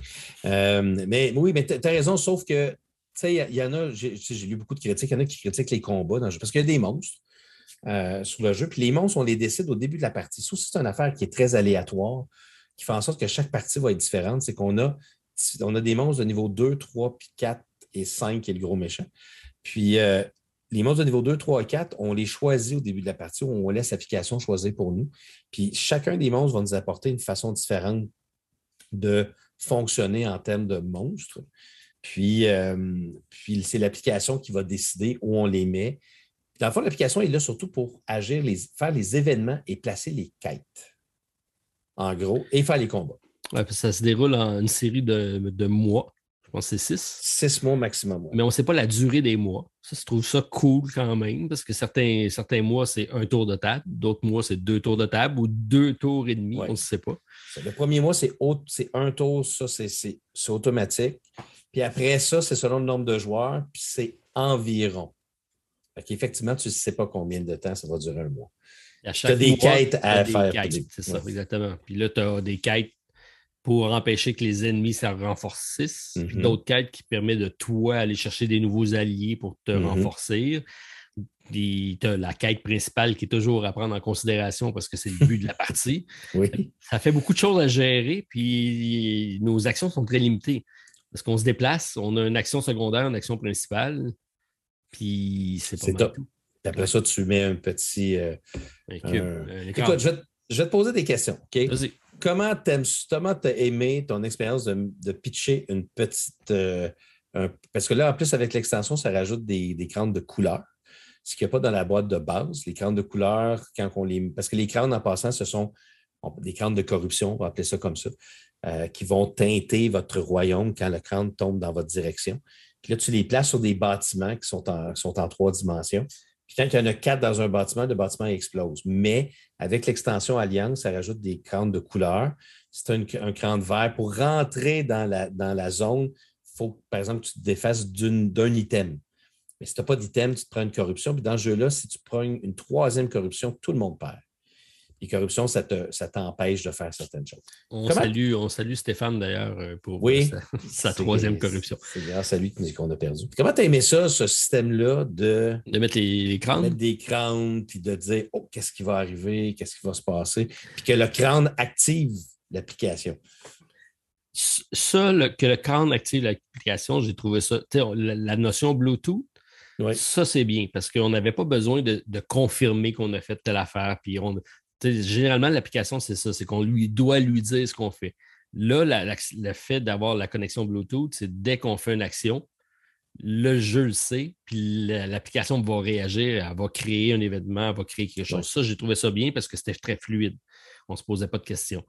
Euh, mais oui, mais tu as raison, sauf que, il y, en a, j'ai lu beaucoup de critiques, il y en a qui critiquent les combats dans le jeu, parce qu'il y a des monstres euh, sur le jeu, puis les monstres, on les décide au début de la partie. Si c'est une affaire qui est très aléatoire, qui fait en sorte que chaque partie va être différente, c'est qu'on a, on a des monstres de niveau 2, 3, puis 4 et 5 qui est le gros méchant. Puis euh, les monstres de niveau 2, 3 et 4, on les choisit au début de la partie, on laisse l'application choisir pour nous. Puis chacun des monstres va nous apporter une façon différente de fonctionner en termes de monstres. Puis, euh, puis c'est l'application qui va décider où on les met. Dans le fond, l'application est là surtout pour agir, les, faire les événements et placer les quêtes, en gros, et faire les combats. ça se déroule en une série de, de mois Je pense que c'est six. Six mois maximum. Mais on ne sait pas la durée des mois. Ça, je trouve ça cool quand même, parce que certains, certains mois, c'est un tour de table, d'autres mois, c'est deux tours de table ou deux tours et demi, on ne sait pas. Le premier mois, c'est un tour, ça, c'est automatique. Puis après ça, c'est selon le nombre de joueurs, puis c'est environ. Effectivement, tu ne sais pas combien de temps ça va durer un mois. Tu as des quêtes à faire. C'est ça, exactement. Puis là, tu as des quêtes pour empêcher que les ennemis se renforcissent, puis mm-hmm. d'autres quêtes qui permettent de toi aller chercher des nouveaux alliés pour te mm-hmm. renforcer. Tu as la quête principale qui est toujours à prendre en considération parce que c'est le but de la partie. Oui. Ça fait beaucoup de choses à gérer, puis nos actions sont très limitées. Parce qu'on se déplace, on a une action secondaire, une action principale, puis c'est pas mal tout. Après ça, tu mets un petit. Euh, Écoute, je vais, te poser des questions. OK? Vas-y. Comment tu as aimé ton expérience de, pitcher une petite. Euh, parce que là, en plus, avec l'extension, ça rajoute des, des crânes de couleur. Ce qu'il n'y a pas dans la boîte de base. Les crânes de couleur, quand on les. Parce que les crânes, en passant, ce sont des crânes de corruption, on va appeler ça comme ça, euh, qui vont teinter votre royaume quand le crâne tombe dans votre direction. Puis là, tu les places sur des bâtiments qui sont en, sont en trois dimensions. Puis quand il y en a quatre dans un bâtiment, le bâtiment explose. Mais avec l'extension Alliance, ça rajoute des crânes de couleur. C'est un, un crâne vert. Pour rentrer dans la, dans la zone, il faut, par exemple, que tu te défasses d'un item. Mais si tu n'as pas d'item, tu te prends une corruption. Puis dans ce jeu-là, si tu prends une troisième corruption, tout le monde perd. Et corruption, ça, t'empêche de faire certaines choses. On, salue, on salue Stéphane d'ailleurs euh, pour sa, troisième corruption. C'est grâce à lui qu'on a perdu. Comment tu as aimé ça, ce système-là de, de mettre les, crânes? mettre des crânes, puis de dire Oh, qu'est-ce qui va arriver, qu'est-ce qui va se passer, puis que le crâne active l'application? Ça, que le crâne active l'application, j'ai trouvé ça. La, notion Bluetooth, Ça, c'est bien parce qu'on n'avait pas besoin de, de confirmer qu'on a fait telle affaire. Puis on, généralement, l'application, c'est ça, c'est qu'on lui doit lui dire ce qu'on fait. Là, le fait d'avoir la connexion Bluetooth, c'est dès qu'on fait une action, le jeu le sait, puis l'application va réagir, elle va créer un événement, elle va créer quelque chose. Ça, j'ai trouvé ça bien parce que c'était très fluide. On ne se posait pas de questions.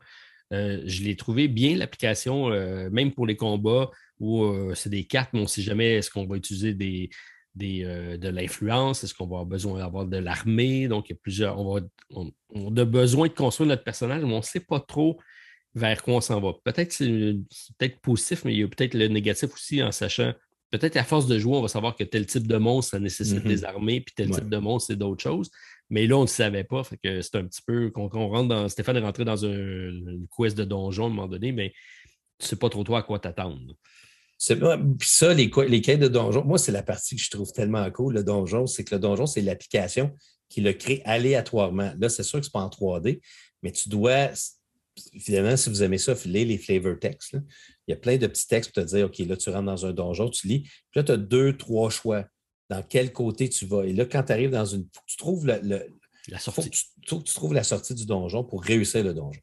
Euh, je l'ai trouvé bien, l'application, euh, même pour les combats où euh, c'est des cartes, mais on ne sait jamais est-ce qu'on va utiliser des, euh, de l'influence? Est-ce qu'on va avoir besoin d'avoir de l'armée? Donc, il y a plusieurs. On, va, on, a besoin de construire notre personnage, mais on ne sait pas trop vers quoi on s'en va. Peut-être c'est peut-être positif, mais il y a peut-être le négatif aussi en sachant. Peut-être à force de jouer, on va savoir que tel type de monstre, ça nécessite des mm-hmm. armées, puis tel type de monstre, c'est d'autres choses. Mais là, on ne savait pas. Fait que c'est un petit peu. Qu'on rentre dans. Stéphane est rentré dans un, une quest de donjon à un moment donné, mais tu ne sais pas trop toi à quoi t'attendre. Puis ça, les, les quêtes de donjon, moi, c'est la partie que je trouve tellement cool, le donjon, c'est que le donjon, c'est l'application qui le crée aléatoirement. Là, c'est sûr que ce n'est pas en 3D, mais tu dois, évidemment, si vous aimez ça, filer les flavor texts. Il y a plein de petits textes pour te dire, OK, là, tu rentres dans un donjon, tu lis. Puis là, tu as deux, trois choix. Dans quel côté tu vas. Et là, quand tu arrives dans une. Faut que tu trouves la sortie. Faut que tu, trouves la sortie du donjon pour réussir le donjon.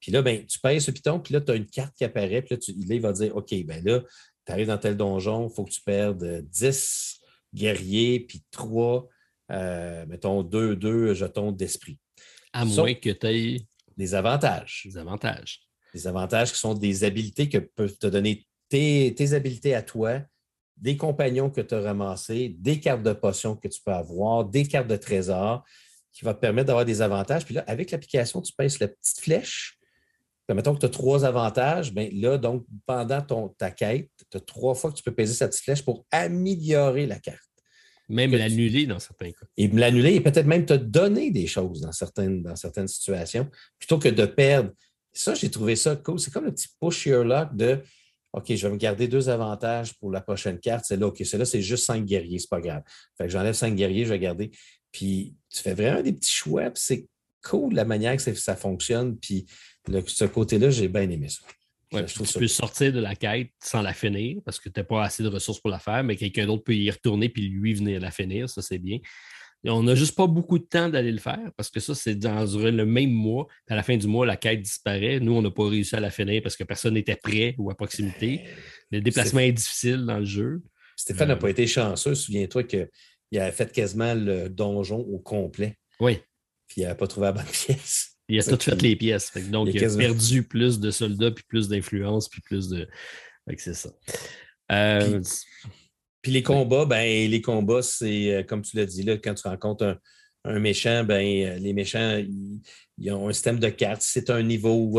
Puis là, ben, tu payes ce piton, puis là, tu as une carte qui apparaît, puis là, tu, là, il va dire OK, ben là, tu arrives dans tel donjon, il faut que tu perdes 10 guerriers, puis 3, euh, mettons, 2, 2 jetons d'esprit. À moins que tu aies des avantages. Des avantages. Des avantages qui sont des habiletés que peuvent te donner tes, tes habiletés à toi, des compagnons que tu as ramassés, des cartes de potions que tu peux avoir, des cartes de trésor qui vont te permettre d'avoir des avantages. Puis là, avec l'application, tu pèses la petite flèche mettons que tu as trois avantages, bien là, donc, pendant ton, ta quête, tu as trois fois que tu peux peser cette petite flèche pour améliorer la carte. Même l'annuler dans certains cas. Et l'annuler et peut-être même te donner des choses dans certaines, dans certaines situations, plutôt que de perdre. Ça, j'ai trouvé ça cool. C'est comme le petit push your luck de OK, je vais me garder deux avantages pour la prochaine carte. C'est là, OK, c'est là, c'est juste cinq guerriers, c'est pas grave. Fait que j'enlève cinq guerriers, je vais garder. Puis tu fais vraiment des petits choix, puis c'est cool la manière que ça fonctionne. Puis ce côté-là, j'ai bien aimé ça. tu peux sortir de la quête sans la finir parce que tu n'as pas assez de ressources pour la faire, mais quelqu'un d'autre peut y retourner puis lui venir la finir. Ça, c'est bien. on n'a juste pas beaucoup de temps d'aller le faire parce que ça, c'est dans le même mois. À la fin du mois, la quête disparaît. Nous, on n'a pas réussi à la finir parce que personne n'était prêt ou à proximité. Le déplacement est... difficile dans le jeu. Stéphane n'a euh, pas été chanceux. Souviens-toi qu'il a fait quasiment le donjon au complet. Oui. Puis il n'a pas trouvé la bonne pièce. Il a tout fait les pièces. donc, il a, perdu plus de soldats, puis plus d'influence, puis plus de. c'est ça. Euh, puis, les combats, ben, les combats, c'est euh, comme tu l'as dit, là, quand tu rencontres un, méchant, ben, euh, les méchants, ils, ont un système de cartes. C'est un niveau,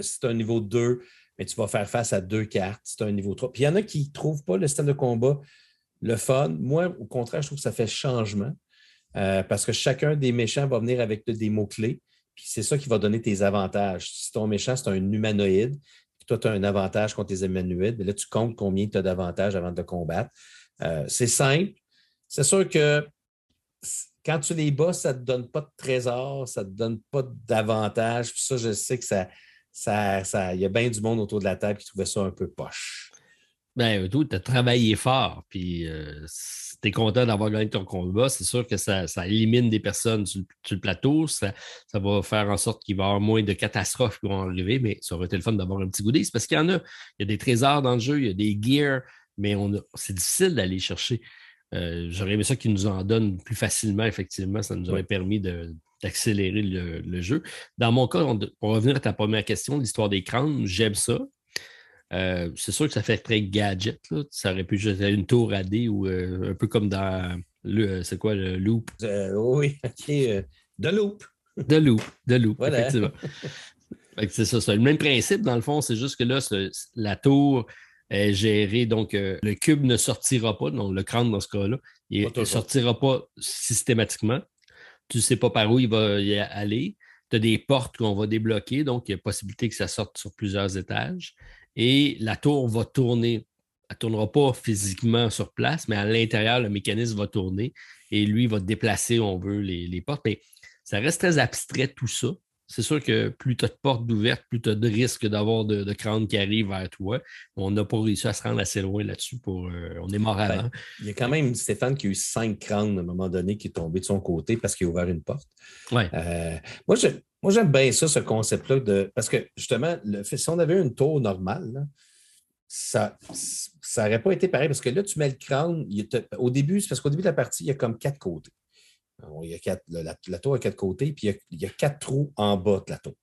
c'est un niveau 2, mais tu vas faire face à deux cartes. C'est un niveau 3. Puis il y en a qui ne trouvent pas le système de combat le fun. Moi, au contraire, je trouve que ça fait changement. Parce que chacun des méchants va venir avec des mots-clés. Puis c'est ça qui va donner tes avantages. Si ton méchant, c'est un humanoïde, toi, tu as un avantage contre les humanoïdes, mais là, tu comptes combien tu as d'avantages avant de combattre. Euh, c'est simple. C'est sûr que quand tu les bats, ça ne te donne pas de trésor, ça ne te donne pas d'avantage. ça, je sais que ça, ça, ça, il y a bien du monde autour de la table qui trouvait ça un peu poche. Ben, tu as travaillé fort, puis euh, tu es content d'avoir gagné ton combat, c'est sûr que ça, élimine des personnes sur, le plateau. Ça, va faire en sorte qu'il va y avoir moins de catastrophes qui vont arriver, mais ça aurait été le fun d'avoir un petit goodies parce qu'il y en a. Il y a des trésors dans le jeu, il y a des gears, mais c'est difficile d'aller chercher. Euh, j'aurais aimé ça qu'ils nous en donnent plus facilement, effectivement. Ça nous aurait permis d'accélérer le, jeu. Dans mon cas, pour revenir à ta première question, l'histoire des crânes, j'aime ça. Euh, c'est sûr que ça fait très gadget. Ça aurait pu juste être une tour à dés ou euh, un peu comme dans le. Euh, c'est quoi le loop? oui, OK. de loop. De loop, de loop, effectivement. c'est ça, c'est le même principe dans le fond, c'est juste que là, la tour est gérée, donc le cube ne sortira pas, donc le crâne dans ce cas-là, il ne sortira pas systématiquement. Tu ne sais pas par où il va y aller. Tu as des portes qu'on va débloquer, donc il y a possibilité que ça sorte sur plusieurs étages et la tour va tourner. Elle ne tournera pas physiquement sur place, mais à l'intérieur, le mécanisme va tourner et lui va déplacer, on veut, les, portes. Mais ça reste très abstrait tout ça. C'est sûr que plus tu as de portes ouvertes, plus tu as de risques d'avoir de, de crânes qui arrivent vers toi. On n'a pas réussi à se rendre assez loin là-dessus. Pour, euh, on est mort ben, avant. il y a quand même Stéphane qui a eu cinq crânes à un moment donné qui est tombé de son côté parce qu'il a ouvert une porte. Ouais. Euh, moi, je, moi, j'aime bien ça, ce concept-là, de... parce que justement, le... si on avait une tour normale, ça n'aurait pas été pareil parce que là, tu mets le crâne. Au début, c'est parce qu'au début de la partie, il y a comme quatre côtés. Il y a quatre... la... tour a quatre côtés, puis il y, a... quatre trous en bas de la tour.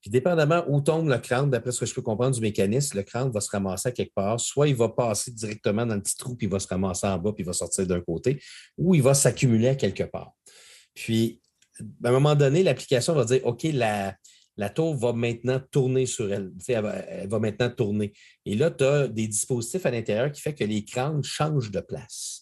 Puis, dépendamment où tombe le crâne, d'après ce que je peux comprendre du mécanisme, le crâne va se ramasser à quelque part. Soit il va passer directement dans le petit trou, puis il va se ramasser en bas, puis il va sortir d'un côté, ou il va s'accumuler à quelque part. Puis, à un moment donné, l'application va dire OK, la, la tour va maintenant tourner sur elle. Elle va, maintenant tourner. Et là, tu as des dispositifs à l'intérieur qui font que les crânes changent de place.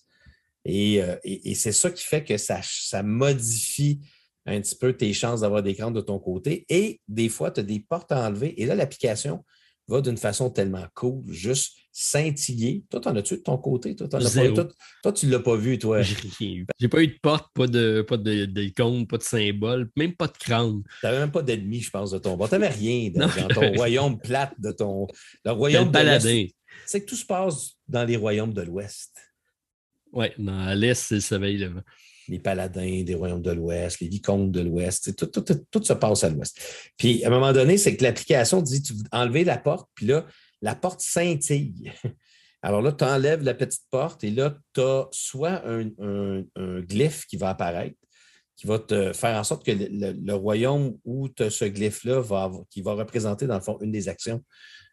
Euh, et, c'est ça qui fait que ça, ça, modifie un petit peu tes chances d'avoir des crânes de ton côté. Et des fois, tu as des portes à enlever. Et là, l'application va d'une façon tellement cool, juste scintiller. Toi, t'en as-tu de ton côté? Toi, toi, tu ne l'as pas vu, toi. J'ai pas eu de porte, pas de pas de, pas de symbole, même pas de crâne. Tu n'avais même pas d'ennemi, je pense, de ton bord. Tu n'avais rien dans ton royaume plate de ton. Le royaume de C'est que tout se passe dans les royaumes de l'Ouest. Oui, dans l'Est, c'est le soleil levant les paladins des royaumes de l'Ouest, les vicomtes de l'Ouest, tout, se passe à l'Ouest. Puis à un moment donné, c'est que l'application dit tu enlever la porte, puis là, la porte scintille. Alors là, tu enlèves la petite porte et là, tu as soit un, glyphe qui va apparaître, qui va te faire en sorte que le, royaume où tu as ce glyphe-là, va, qui va représenter, dans le fond, une des actions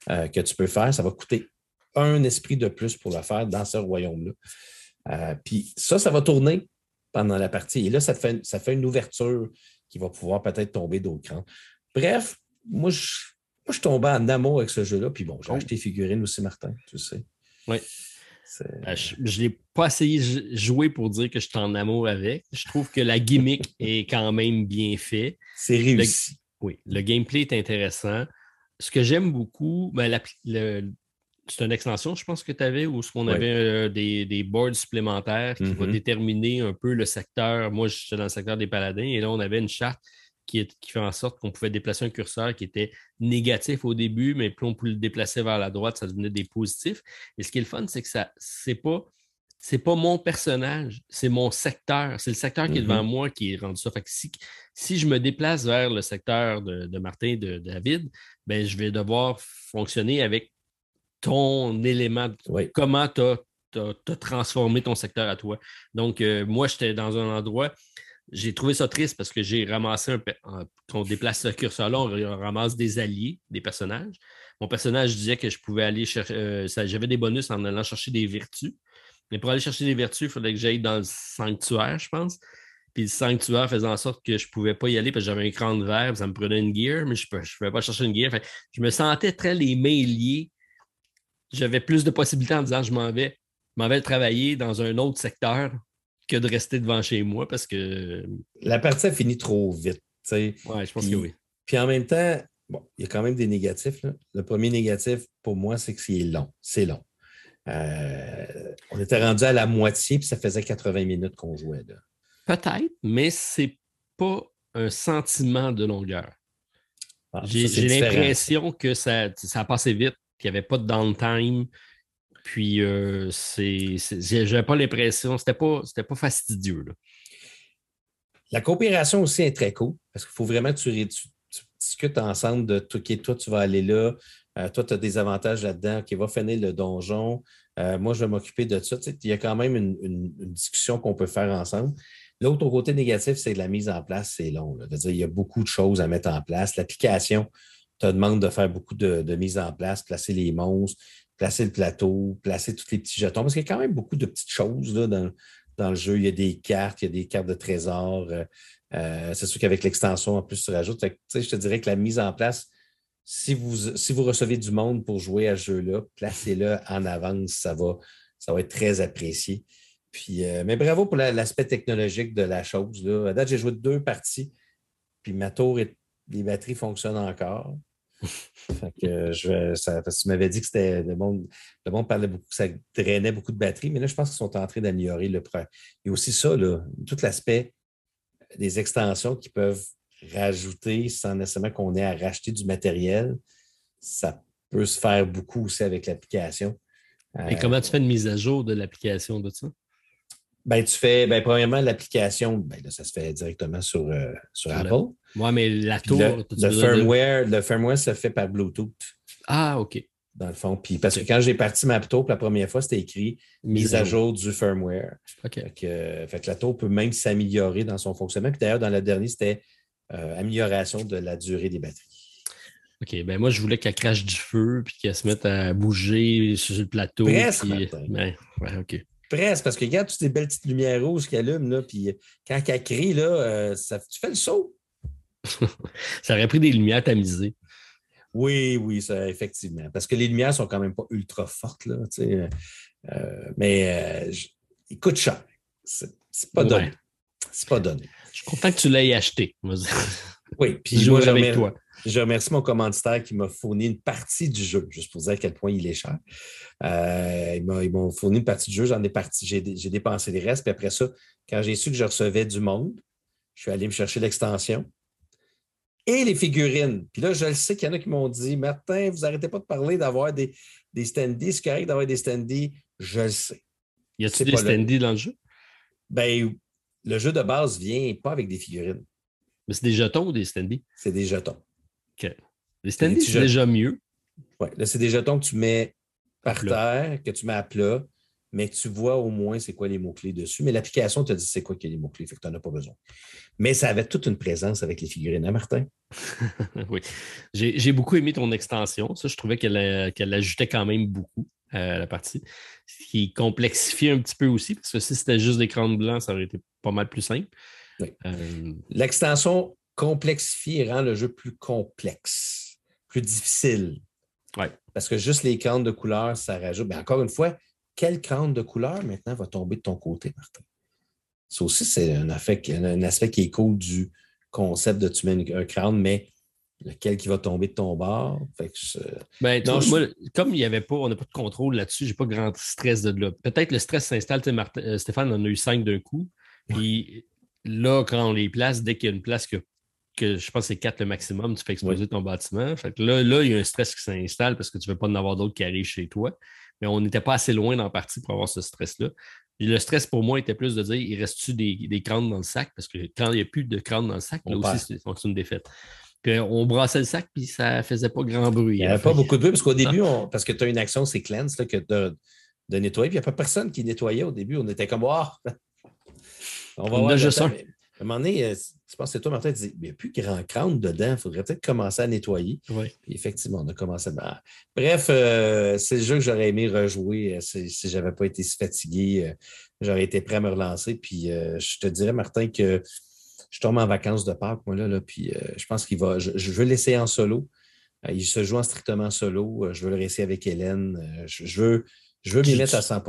euh, que tu peux faire, ça va coûter un esprit de plus pour le faire dans ce royaume-là. Euh, puis ça, ça va tourner pendant la partie. Et là, ça fait, ça fait une ouverture qui va pouvoir peut-être tomber d'autres crans. Bref, moi, je, moi, je tombais en amour avec ce jeu-là. Puis bon, j'ai acheté figurines aussi, Martin, tu sais. Oui. Euh, je ne l'ai pas essayé de jouer pour dire que je suis en amour avec. Je trouve que la gimmick est quand même bien faite. C'est réussi. oui, le gameplay est intéressant. Ce que j'aime beaucoup, ben, le, c'est une extension, je pense que tu avais, où on avait euh, des, boards supplémentaires qui vont mm-hmm. déterminer un peu le secteur? Moi, je suis dans le secteur des paladins et là, on avait une charte qui, qui fait en sorte qu'on pouvait déplacer un curseur qui était négatif au début, mais plus on pouvait le déplacer vers la droite, ça devenait des positifs. Et ce qui est le fun, c'est que ça, c'est pas. C'est pas mon personnage, c'est mon secteur. C'est le secteur qui est devant mm-hmm. moi qui est rendu ça. Fait que si, si, je me déplace vers le secteur de, de Martin, de, David, ben, je vais devoir fonctionner avec ton élément, comment tu as, transformé ton secteur à toi. Donc, euh, moi, j'étais dans un endroit, j'ai trouvé ça triste parce que j'ai ramassé un. Quand on déplace ce curseur-là, on ramasse des alliés, des personnages. mon personnage disait que je pouvais aller chercher. Euh, j'avais des bonus en allant chercher des vertus. Mais pour aller chercher des vertus, il fallait que j'aille dans le sanctuaire, je pense. Puis le sanctuaire faisait en sorte que je ne pouvais pas y aller parce que j'avais un écran de verre, ça me prenait une gear, mais je ne pouvais pas chercher une gear. je me sentais très les mains liées. J'avais plus de possibilités en disant je m'en vais, m'en vais travailler dans un autre secteur que de rester devant chez moi parce que. La partie a fini trop vite. Oui, je pense que oui. Puis en même temps, bon, il y a quand même des négatifs. Le premier négatif, pour moi, c'est que c'est long. C'est long. Euh, on était rendu à la moitié, puis ça faisait 80 minutes qu'on jouait. Peut-être, mais c'est pas un sentiment de longueur. Ah, j'ai l'impression que ça, ça a passé vite, qu'il n'y avait pas de downtime. Puis, euh, c'est, j'avais pas l'impression, c'était pas, pas fastidieux. La coopération aussi est très cool parce qu'il faut vraiment que tu, discutes ensemble de OK, toi, tu vas aller là, euh, toi, tu as des avantages là-dedans, OK, va finir le donjon, euh, moi, je vais m'occuper de ça. il y a quand même une, discussion qu'on peut faire ensemble. L'autre côté négatif, c'est que la mise en place, c'est long. il y a beaucoup de choses à mettre en place. L'application te demande de faire beaucoup de, de mise en place, placer les monstres, placer le plateau, placer tous les petits jetons, parce qu'il y a quand même beaucoup de petites choses là, dans, le jeu. Il y a des cartes, il y a des cartes de trésor. Euh, euh, c'est sûr qu'avec l'extension, en plus, tu rajoutes. je te dirais que la mise en place, si vous, si vous recevez du monde pour jouer à ce jeu-là, placez-le en avance, ça va, ça va être très apprécié. Puis, euh, mais bravo pour l'aspect technologique de la chose. Là. À date, j'ai joué deux parties, puis ma tour et les batteries fonctionnent encore que je, ça, tu m'avais dit que c'était le monde, le monde parlait beaucoup, que ça drainait beaucoup de batterie, mais là, je pense qu'ils sont en train d'améliorer le y a aussi ça, là, tout l'aspect des extensions qui peuvent rajouter sans nécessairement qu'on ait à racheter du matériel. Ça peut se faire beaucoup aussi avec l'application. Et comment tu fais une mise à jour de l'application de ça? Ben, tu fais, ben, premièrement, l'application, ben, ça se fait directement sur, euh, sur Apple. Oui, mais la tour. Le, firmware, le firmware se fait par Bluetooth. Ah, OK. Dans le fond. Puis, parce que quand j'ai parti ma tour la première fois, c'était écrit mise à jour du firmware. OK. Fait que, la tour peut même s'améliorer dans son fonctionnement. Puis d'ailleurs, dans la dernière, c'était euh, amélioration de la durée des batteries. OK, ben moi, je voulais qu'elle crache du feu puis qu'elle se mette à bouger sur le plateau. Presque, ben, ouais, OK. Presque, parce que regarde toutes ces belles petites lumières rouges qui allument, là, puis quand elle crie, là, euh, ça, tu fais le saut. ça aurait pris des lumières tamisées. Oui, oui, ça, effectivement. Parce que les lumières sont quand même pas ultra fortes, là, euh, euh, mais ils coûtent cher. C'est pas donné. C'est pas donné. Je suis content que tu l'aies acheté. oui, puis je joue avec toi. Je remercie mon commanditaire qui m'a fourni une partie du jeu, juste pour dire à quel point il est cher. Euh, ils m'ont fourni une partie du jeu, j'en ai parti, j'ai dépensé les restes. Puis après ça, quand j'ai su que je recevais du monde, je suis allé me chercher l'extension et les figurines. Puis là, je le sais qu'il y en a qui m'ont dit Martin, vous n'arrêtez pas de parler d'avoir des, des standees. C'est correct d'avoir des standees. Je le sais. Y a-t-il des standees dans le jeu? Ben, le jeu de base vient pas avec des figurines. Mais c'est des jetons ou des standees? C'est des jetons. OK. Les standees, c'est déjà mieux. Oui, là, c'est des jetons que tu mets par terre, que tu mets à plat, mais que tu vois au moins c'est quoi les mots-clés dessus. Mais l'application te dit c'est quoi qu'il y a les mots-clés, fait que tu n'en as pas besoin. Mais ça avait toute une présence avec les figurines, hein, Martin? oui. J'ai beaucoup aimé ton extension. Ça, je trouvais qu'elle ajoutait quand même beaucoup à la partie. Ce qui complexifiait un petit peu aussi, parce que si c'était juste des crânes blancs, ça aurait été pas mal plus simple. Euh, L'extension complexifie et rend le jeu plus complexe, plus difficile. Parce que juste les crânes de couleur, ça rajoute. Mais encore une fois, quel crâne de couleur maintenant va tomber de ton côté, Martin? Ça aussi, c'est un, un, aspect qui est cool du concept de tu mets un crâne, mais lequel qui va tomber de ton bord? Ben, comme il y avait pas, on n'a pas de contrôle là-dessus, j'ai pas grand stress de là. Peut-être le stress s'installe. Euh, Stéphane en a eu cinq d'un coup. Puis là, quand on les place, dès qu'il y a une place que, que je pense que c'est quatre le maximum, tu fais exploser ton bâtiment. Fait là, là, il y a un stress qui s'installe parce que tu ne veux pas en avoir d'autres qui arrivent chez toi. Mais on n'était pas assez loin dans la partie pour avoir ce stress-là. Le stress pour moi était plus de dire il reste-tu des, des crânes dans le sac? Parce que quand il n'y a plus de crânes dans le sac, là aussi, c'est une défaite. Puis on brassait le sac, puis ça ne faisait pas grand bruit. Il n'y avait pas beaucoup de bruit, parce qu'au début, parce que tu as une action, c'est cleanse, là, que de, nettoyer, puis il n'y a pas personne qui nettoyait au début. On était comme, oh, on va voir. juste un. À un moment donné, euh, je pense que c'est toi, Martin, tu dis il n'y a plus grand crâne dedans, il faudrait peut-être commencer à nettoyer. Oui. Puis effectivement, on a commencé à. Bref, euh, c'est le jeu que j'aurais aimé rejouer euh, si, si je n'avais pas été si fatigué. euh, j'aurais été prêt à me relancer. Puis euh, je te dirais, Martin, que je tombe en vacances de Pâques, moi, là, là puis euh, je pense qu'il va. Je, je veux l'essayer en solo. Euh, il se joue en strictement solo. Euh, je veux le réessayer avec Hélène. Euh, je, je veux, je veux m'y mettre à 100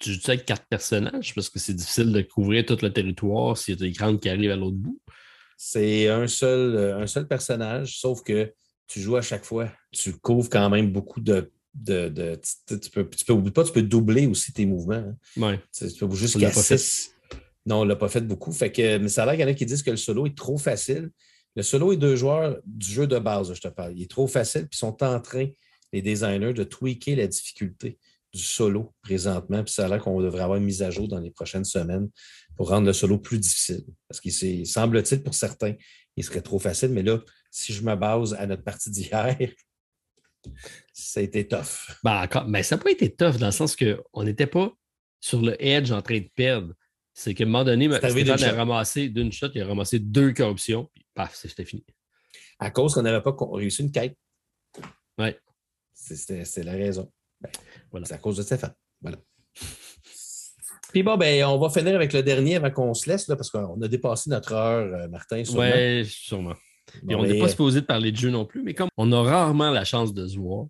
Tu joues avec quatre personnages parce que c'est difficile de couvrir tout le territoire s'il y a des crânes qui arrivent à l'autre bout? C'est un seul, euh, un seul personnage, sauf que tu joues à chaque fois. Tu couvres quand même beaucoup de. de, de- tu, peux, tu peux, pas, tu peux doubler aussi tes mouvements. hein. Ouais. Tu, tu peux bouger jusqu'à pas fait. 6. Non, on ne l'a pas fait beaucoup. Fait que, mais ça a l'air qu'il y en a qui disent que le solo est trop facile. Le solo est deux joueurs du jeu de base, je te parle. Il est trop facile, puis ils sont en train, les designers, de tweaker la difficulté du solo présentement. Puis ça a l'air qu'on devrait avoir une mise à jour dans les prochaines semaines pour rendre le solo plus difficile. Parce qu'il semble-t-il, pour certains, il serait trop facile. Mais là, si je me base à notre partie d'hier, ça a été tough. Ben, mais ça n'a pas été tough dans le sens qu'on n'était pas sur le edge en train de perdre. C'est qu'à un moment donné, Stéphane a ramassé d'une shot, il a ramassé deux corruptions, puis paf, c'était fini. À cause qu'on n'avait pas réussi une quête. C'était c'était la raison. Voilà. C'est à cause de Stéphane. Voilà. Puis bon, ben, on va finir avec le dernier avant qu'on se laisse, là, parce qu'on a dépassé notre heure, euh, Martin. sûrement. Oui, sûrement. Bon, on n'est pas supposé de parler de jeu non plus, mais comme on a rarement la chance de se voir,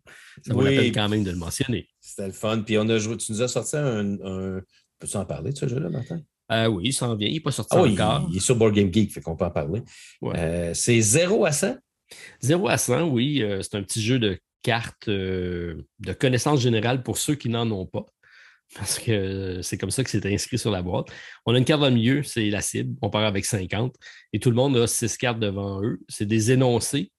ça vaut Oui. la peine quand même de le mentionner. C'était le fun. Puis on a joué, tu nous as sorti un. un- Peux-tu en parler de ce jeu-là, Martin? Ah oui, il s'en vient, il n'est pas sorti Ah oui, encore. il est sur Board Game Geek, fait qu'on peut en parler. Ouais. Euh, c'est 0 à 100. 0 à 100, oui, euh, c'est un petit jeu de cartes euh, de connaissance générale pour ceux qui n'en ont pas. Parce que euh, c'est comme ça que c'est inscrit sur la boîte. On a une carte dans le milieu, c'est la cible. On part avec 50. Et tout le monde a six cartes devant eux. C'est des énoncés.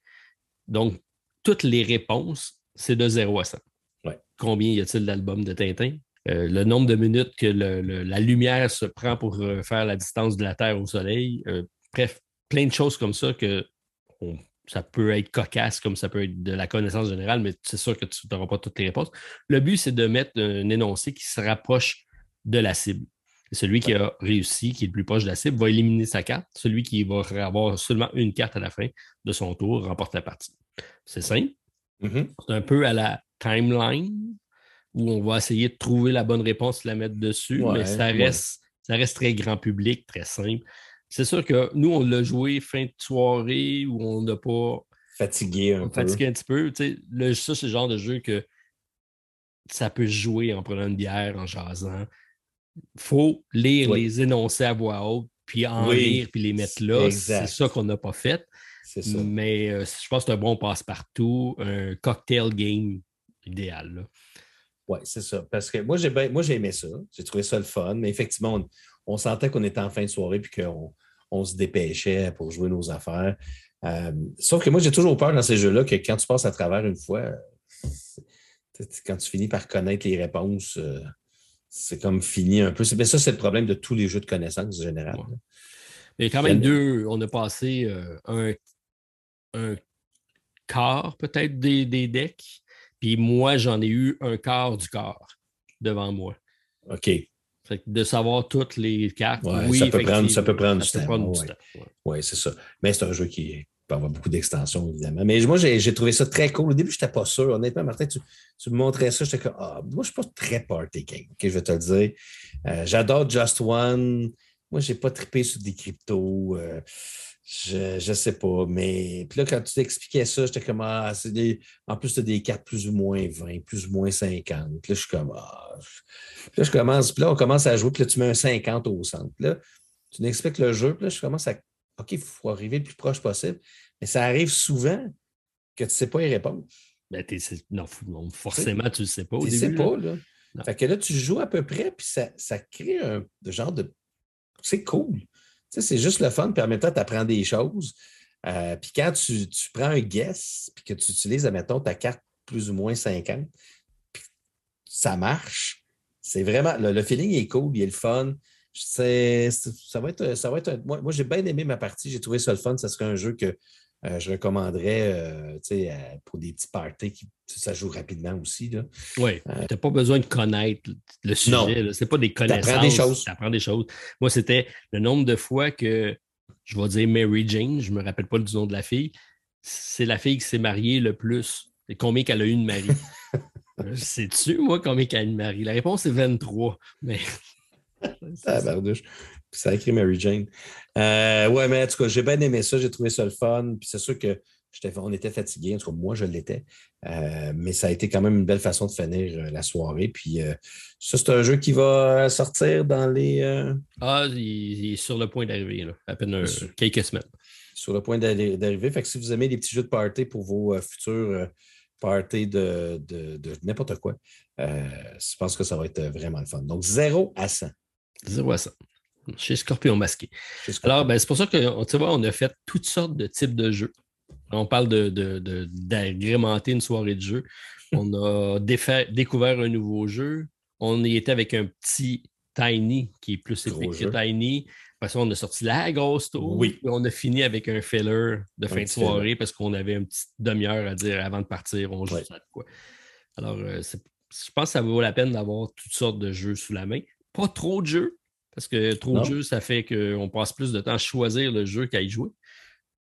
Donc, toutes les réponses, c'est de 0 à 100. Ouais. Combien y a-t-il d'albums de Tintin? Euh, le nombre de minutes que le- le- la lumière se prend pour euh, faire la distance de la Terre au Soleil. Euh, bref, plein de choses comme ça que on- ça peut être cocasse comme ça peut être de la connaissance générale, mais c'est sûr que tu n'auras pas toutes les réponses. Le but, c'est de mettre un énoncé qui se rapproche de la cible. Et celui qui a réussi, qui est le plus proche de la cible, va éliminer sa carte. Celui qui va avoir seulement une carte à la fin de son tour remporte la partie. C'est simple. Mhm. C'est un peu à la timeline où on va essayer de trouver la bonne réponse et la mettre dessus, Ouais, mais ça ouais. reste, ça reste très grand public, très simple. C'est sûr que nous, on l'a joué fin de soirée où on n'a pas Fatigué un peu. fatigué un petit peu. Le- ça, c'est le genre de jeu que ça peut se jouer en prenant une bière, en jasant. faut lire Oui. les énoncés à voix haute, puis en Oui. lire, puis les mettre là. C'est ça qu'on n'a pas fait. C'est ça. Mais euh, je pense que c'est un bon passe-partout, un cocktail game idéal. là. Oui, c'est ça. Parce que moi, j'ai moi, j'ai aimé ça. J'ai trouvé ça le fun. Mais effectivement, on, on sentait qu'on était en fin de soirée puis qu'on on se dépêchait pour jouer nos affaires. Euh, sauf que moi, j'ai toujours peur dans ces jeux-là que quand tu passes à travers une fois, quand tu finis par connaître les réponses, euh, c'est comme fini un peu. Mais ça, c'est le problème de tous les jeux de connaissances générales. Ouais. Il y a quand même deux. On a passé euh, un, un quart peut-être des, des decks. Puis moi, j'en ai eu un quart du quart devant moi. OK. Fait que de savoir toutes les cartes. Ouais, oui, ça peut prendre- ça peut prendre du peut temps, du ouais. Oui, c'est ça. Mais c'est un jeu qui peut avoir beaucoup d'extensions, évidemment. Mais moi, j'ai trouvé ça très cool. Au début, je n'étais pas sûr. Honnêtement, Martin, tu, tu me montrais ça. J'étais comme, ah, moi, je ne suis pas très party game. OK, je vais te le dire. Euh, J'adore Just One. Moi, je n'ai pas trippé sur des cryptos. Euh, je ne sais pas. Mais puis là, quand tu t'expliquais ça, j'étais comme, ah, c'est des. En plus, tu as des cartes plus ou moins 20, plus ou moins 50. Puis là, je suis comme, ah. Puis là, je commence. Puis là, on commence à jouer. Puis là, tu mets un 50 au centre. Puis là, tu m'expliques le jeu. Puis là, je commence à OK, il faut arriver le plus proche possible. Mais ça arrive souvent que tu ne sais pas y répondre. Ben, non, non, forcément, tu ne le sais pas au Tu ne sais là. pas, là. Non. Fait que là, tu joues à peu près, puis ça, ça crée un genre de. C'est cool. C'est juste le fun, puis en même des choses. Euh, puis quand tu, tu prends un guess, puis que tu utilises, admettons, ta carte plus ou moins 50, puis ça marche, c'est vraiment. Le, feeling est cool, il est le fun. Ça va être, ça va être moi, moi, j'ai bien aimé ma partie, j'ai trouvé ça le fun. Ça serait un jeu que euh, je recommanderais euh, tu euh, pour des petits parties qui ça joue rapidement aussi. Là. Oui, tu n'as pas besoin de connaître le sujet. Ce n'est pas des connaissances. T'apprends des choses. Tu apprends des choses. Moi, c'était le nombre de fois que je vais dire Mary Jane, je ne me rappelle pas du nom de la fille. C'est la fille qui s'est mariée le plus. Et combien qu'elle a eu de mari? Sais-tu, moi, combien qu'elle a eu de mari? La réponse est 23. Mais. ah, Ça a écrit Mary Jane. Euh, ouais, mais en tout cas, j'ai bien aimé ça. J'ai trouvé ça le fun. Puis c'est sûr que on était fatigué. En tout cas, moi, je l'étais. Euh, mais ça a été quand même une belle façon de finir euh, la soirée. Puis ça, c'est un jeu qui va sortir dans les. Ah, il, est sur le point d'arriver, à peine quelques semaines. Sur le point d'arriver. Fait que si vous aimez des petits jeux de party pour vos futurs parties de, de n'importe quoi, je pense que ça va être vraiment le fun. Donc, 0 à 100. 0 à 100 chez Scorpion Masqué. Alors, ben, c'est pour ça que on a fait toutes sortes de types de jeux. On parle d'agrémenter de, une soirée de jeu. On a découvert un nouveau jeu. On y était avec un petit Tiny qui est plus épique que Tiny. Parce qu'on a sorti la grosse tour. Oui. On a fini avec un filler de fin de soirée parce qu'on avait une petite demi-heure à dire avant de partir, on joue ça quoi. Alors, euh, je pense que ça vaut la peine d'avoir toutes sortes de jeux sous la main. Pas trop de jeux, parce que trop de jeux, ça fait qu'on passe plus de temps à choisir le jeu qu'à y jouer.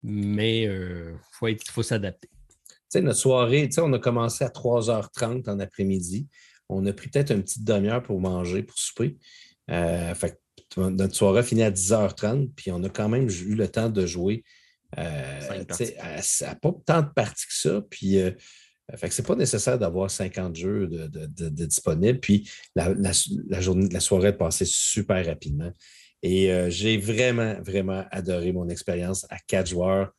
Mais il euh, faut, s'adapter. Tu sais, notre soirée, on a commencé à 3h30 en après-midi. On a pris peut-être une petite demi-heure pour manger, pour souper. Euh, notre soirée a fini à 10h30, puis on a quand même eu le temps de jouer euh, à, pas tant de parties que ça. Puis euh, fait que c'est pas nécessaire d'avoir 50 jeux de, disponibles. Puis la, journée, la soirée est passée super rapidement. Et euh, j'ai vraiment, vraiment adoré mon expérience à quatre joueurs.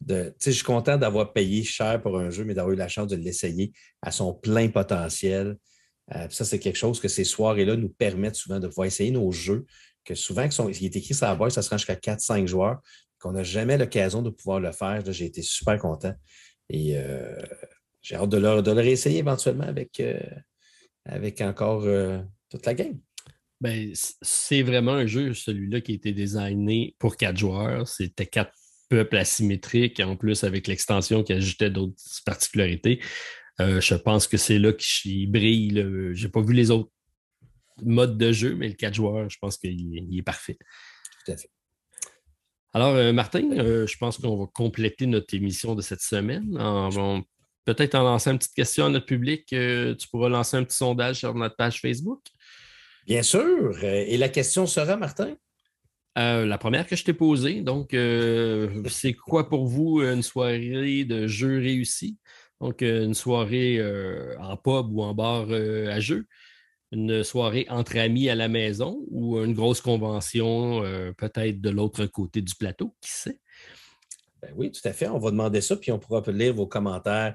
De, je suis content d'avoir payé cher pour un jeu, mais d'avoir eu la chance de l'essayer à son plein potentiel. Euh, ça, c'est quelque chose que ces soirées-là nous permettent souvent de pouvoir essayer nos jeux, que souvent, qui est écrit sur la boîte, ça se rend jusqu'à 4-5 joueurs, qu'on n'a jamais l'occasion de pouvoir le faire. J'ai été super content. Et j'ai hâte de le, de réessayer éventuellement avec, euh, avec encore euh, toute la game. Ben, c'est vraiment un jeu, celui-là, qui a été designé pour quatre joueurs. C'était quatre peuples asymétriques, en plus avec l'extension qui ajoutait d'autres particularités. Euh, je pense que c'est là qu'il brille. Je n'ai pas vu les autres modes de jeu, mais le quatre joueurs, je pense qu'il est parfait. Tout à fait. Alors, Martin, je pense qu'on va compléter notre émission de cette semaine en, peut-être en lancer une petite question à notre public. Euh, tu pourras lancer un petit sondage sur notre page Facebook. Bien sûr. Euh, et la question sera, Martin? Euh, la première que je t'ai posée, donc, c'est quoi pour vous une soirée de jeu réussi? Donc, une soirée en pub ou en bar à jeu, une soirée entre amis à la maison ou une grosse convention peut-être de l'autre côté du plateau, qui sait? Ben oui, tout à fait. On va demander ça, puis on pourra lire vos commentaires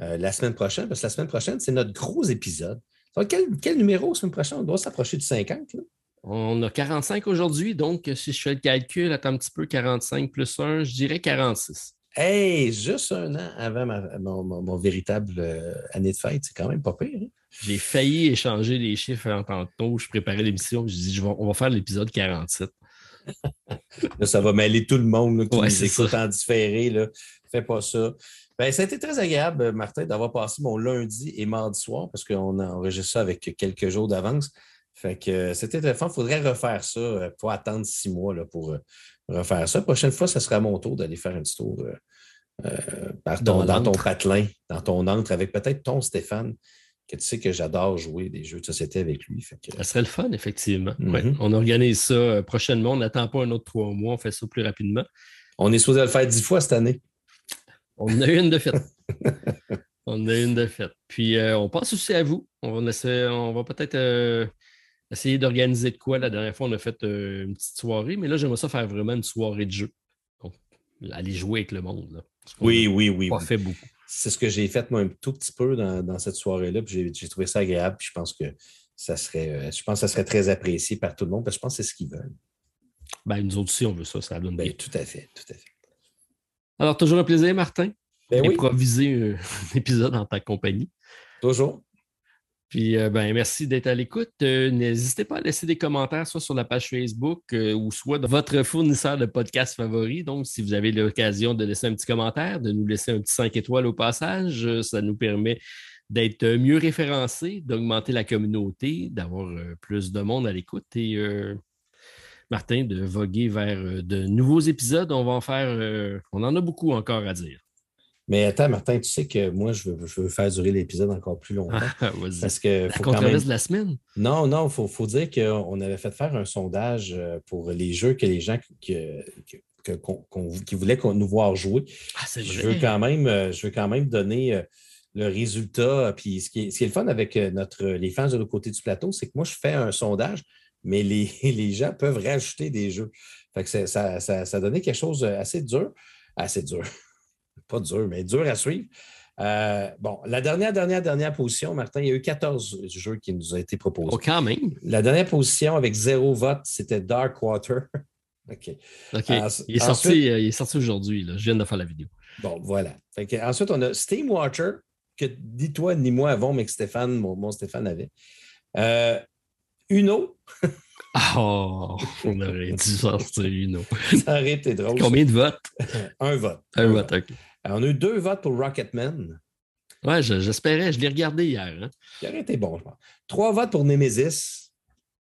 euh, la semaine prochaine, parce que la semaine prochaine, c'est notre gros épisode. Quel, numéro la semaine prochaine? On doit s'approcher du 50. On a 45 aujourd'hui, donc si je fais le calcul, attends un petit peu, 45 plus 1, je dirais 46. Hey, juste un an avant mon, véritable euh, année de fête, c'est quand même pas pire. Hein? J'ai failli échanger les chiffres en tantôt. Je préparais l'émission, je dis on va faire l'épisode 47. là, ça va mêler tout le monde qui nous écoute en différé. Là. Fais pas ça. Ben, ça a été très agréable, Martin, d'avoir passé mon lundi et mardi soir parce qu'on a enregistré ça avec quelques jours d'avance. Fait que euh, c'était très fun. Il faudrait refaire ça. Il euh, faut attendre six mois là, pour euh, refaire ça. La prochaine fois, ce sera mon tour d'aller faire un petit tour dans ton patelin, dans ton entre, avec peut-être ton Stéphane, que tu sais que j'adore jouer des jeux de société avec lui. Ça serait le fun, effectivement. Mm-hmm. On organise ça prochainement. On n'attend pas un autre trois mois. On fait ça plus rapidement. On est supposé le faire dix fois cette année. On a une de faite. on a une de faite. Puis euh, on passe aussi à vous. On va, on va peut-être euh, essayer d'organiser de quoi. La dernière fois, on a fait euh, une petite soirée, mais là, j'aimerais ça faire vraiment une soirée de jeu. Donc, aller jouer avec le monde. oui, oui, oui. Pas fait beaucoup. C'est ce que j'ai fait moi un tout petit peu dans, cette soirée-là. Puis j'ai trouvé ça agréable. Puis je pense que ça serait, je pense ça serait très apprécié par tout le monde parce que je pense que c'est ce qu'ils veulent. Ben, nous autres aussi, on veut ça. Ça donne ben, Tout à fait, tout à fait. Alors, toujours un plaisir, Martin. Ben Improviser un épisode en ta compagnie. Toujours. Puis, euh, ben, merci d'être à l'écoute. Euh, n'hésitez pas à laisser des commentaires, soit sur la page Facebook euh, ou soit dans votre fournisseur de podcast favori. Donc, si vous avez l'occasion de laisser un petit commentaire, de nous laisser un petit 5 étoiles au passage, ça nous permet d'être mieux référencés, d'augmenter la communauté, d'avoir plus de monde à l'écoute et Martin, de voguer vers euh, de nouveaux épisodes. On va en faire, euh, on en a beaucoup encore à dire. Mais attends, Martin, tu sais que moi, je veux, je veux faire durer l'épisode encore plus longtemps. Ah, vas-y. Parce que La quand même- de la semaine. Non, non, il faut, faut dire qu'on avait fait faire un sondage euh, pour les jeux que les gens qui, que- voulaient nous voir jouer. Ah, Je vrai. veux quand même, je veux quand même donner le résultat. Puis ce qui est, ce qui est le fun avec notre, les fans de l'autre côté du plateau, c'est que moi, je fais un sondage, mais les, les gens peuvent rajouter des jeux. Fait que c'est- ça, ça, ça donnait quelque chose assez dur. Assez dur. Pas dur, mais dur à suivre. Euh, bon, la dernière, dernière, dernière position, Martin, il y a eu 14 jeux qui nous ont été proposés. Oh, quand même. La dernière position avec zéro vote, c'était Darkwater. OK. OK. Il, est ensuite- sorti, euh, il est sorti aujourd'hui. Je viens de faire la vidéo. Bon, voilà. Fait que, ensuite, on a Steam Watcher, que ni toi ni moi avons, mais que Stéphane, mon, mon Stéphane avait. Euh, Uno, Oh, on aurait dû sortir autre. ça aurait été drôle. Combien de votes? Un vote. Un vote, OK. Alors, on a eu deux votes pour Rocketman. Ouais, je- j'espérais. Je l'ai regardé hier. hein. qui aurait été bon, je pense. Trois votes pour Nemesis.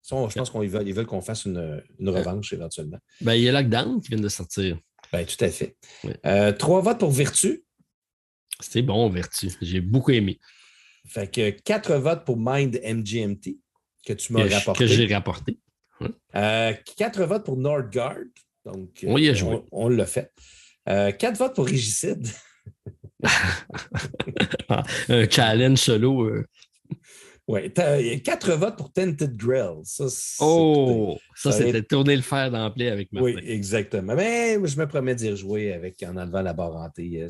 Je pense qu'ils veulent, veulent qu'on fasse une, une revanche éventuellement. Ben, il y a Lockdown qui vient de sortir. Ben, tout à fait. Ouais. Euh, trois votes pour Virtu. C'est bon, Vertu. J'ai beaucoup aimé. Fait que quatre votes pour Mind MGMT, que tu m'as rapporté. que j'ai rapporté. Euh, quatre votes pour Nordgard. Donc, On y a euh, joué. On, on l'a fait. Euh, quatre votes pour Régicide. Un challenge solo. euh. Oui. Quatre votes pour Tented Grill. Ça, Oh, ça, ça c'était tourner le fer dans plaie avec Martin. Oui, exactement. Mais je me promets d'y rejouer avec, en enlevant la barre hantée. euh,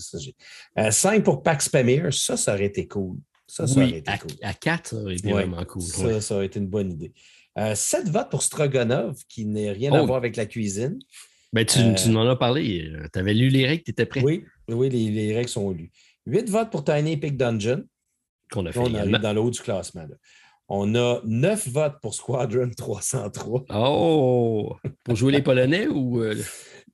Euh, cinq pour Pax Pamir. Ça, ça aurait été cool. Ça, ça aurait oui, été à, cool. à 4, ça aurait été Ouais, vraiment cool. Ça, ouais. ça aurait été une bonne idée. Euh, sept votes pour Stroganov, qui n'a rien à Oh. voir avec la cuisine. Ben, tu, Euh, tu m'en as parlé. Tu avais lu les règles, tu étais prêt? Oui, oui les, les règles sont lues. Huit votes pour Tiny Epic Dungeon. Qu'on a fait on arrive dans le haut du classement. là. On a neuf votes pour Squadron 303. Oh! Pour jouer les Polonais ou. euh,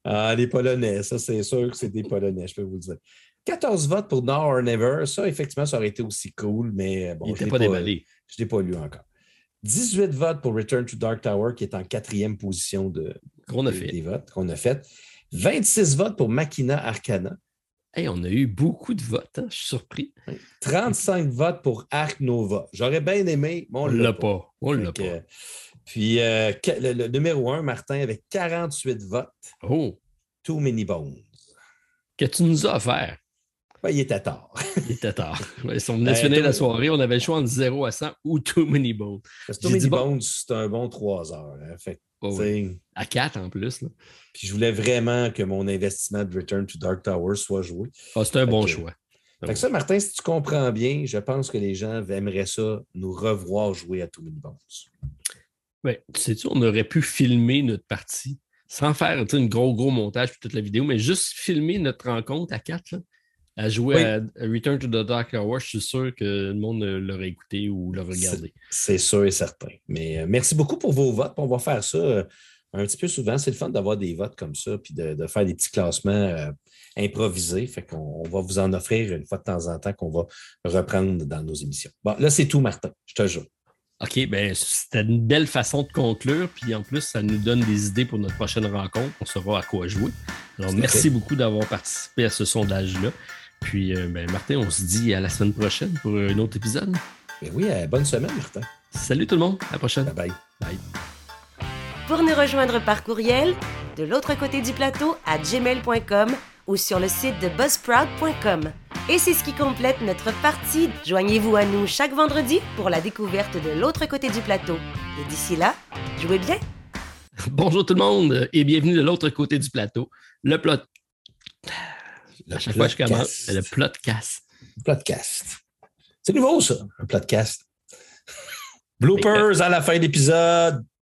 Ah, les Polonais, ça, c'est sûr que c'est des Polonais, je peux vous le dire. 14 votes pour Now or Never. Ça, effectivement, ça aurait été aussi cool, mais bon, il je pas déballé. Je ne l'ai pas lu encore. 18 votes pour Return to Dark Tower, qui est en quatrième position de, Qu'on a des, fait. des votes qu'on a fait. 26 votes pour Machina Arcana. Hey, on a eu beaucoup de votes. hein, Je suis surpris. 35 votes pour Arc Nova. J'aurais bien aimé, mais on On ne l'a pas. On Fait l'a pas. Puis euh, le, le numéro 1, Martin, avec 48 votes. Oh! Too many bones. Que tu nous as offert. Ben, il était tard. Il était tard. Ouais, si on venait de Ben, finir tout- la soirée, on avait le choix entre 0 à 100 ou Too Many Bones. Parce que Too many dit bon. bones, c'est un bon 3 heures. hein. Fait Oh, oui. À 4 en plus. là. Puis je voulais vraiment que mon investissement de Return to Dark Tower soit joué. Ah, c'est un bon que- choix. Fait que ça, Martin, si tu comprends bien, je pense que les gens aimeraient ça, nous revoir jouer à Too Many Bones. Ouais, tu sais-tu, on aurait pu filmer notre partie sans faire une gros, gros montage pour toute la vidéo, mais juste filmer notre rencontre à 4, à jouer Oui. à Return to the Dark Hour. Je suis sûr que le monde euh, l'aurait écouté ou l'aurait regardé. C'est sûr et certain. Mais euh, merci beaucoup pour vos votes. On va faire ça euh, un petit peu souvent. C'est le fun d'avoir des votes comme ça, puis de, de faire des petits classements euh, improvisés. Fait qu'on on va vous en offrir une fois de temps en temps qu'on va reprendre dans nos émissions. Bon, là, c'est tout, Martin. Je te jure. OK, ben c'était une belle façon de conclure. Puis en plus, ça nous donne des idées pour notre prochaine rencontre. On saura à quoi jouer. Alors, merci fait. beaucoup d'avoir participé à ce sondage-là. Puis, euh, ben, Martin, on se dit à la semaine prochaine pour un autre épisode. Mais oui, euh, bonne semaine, Martin. Salut tout le monde, à la prochaine. Bye bye. Bye. Pour nous rejoindre par courriel, de l'autre côté du plateau à gmail.com ou sur le site de buzzsprout.com. Et c'est ce qui complète notre partie. Joignez-vous à nous chaque vendredi pour la découverte de l'autre côté du plateau. Et d'ici là, jouez bien. Bonjour tout le monde et bienvenue de l'autre côté du plateau. Le plot. Le À chaque fois que je commence, le plotcast. Plotcast. C'est nouveau, ça, un plotcast. Bloopers à la fin de l'épisode.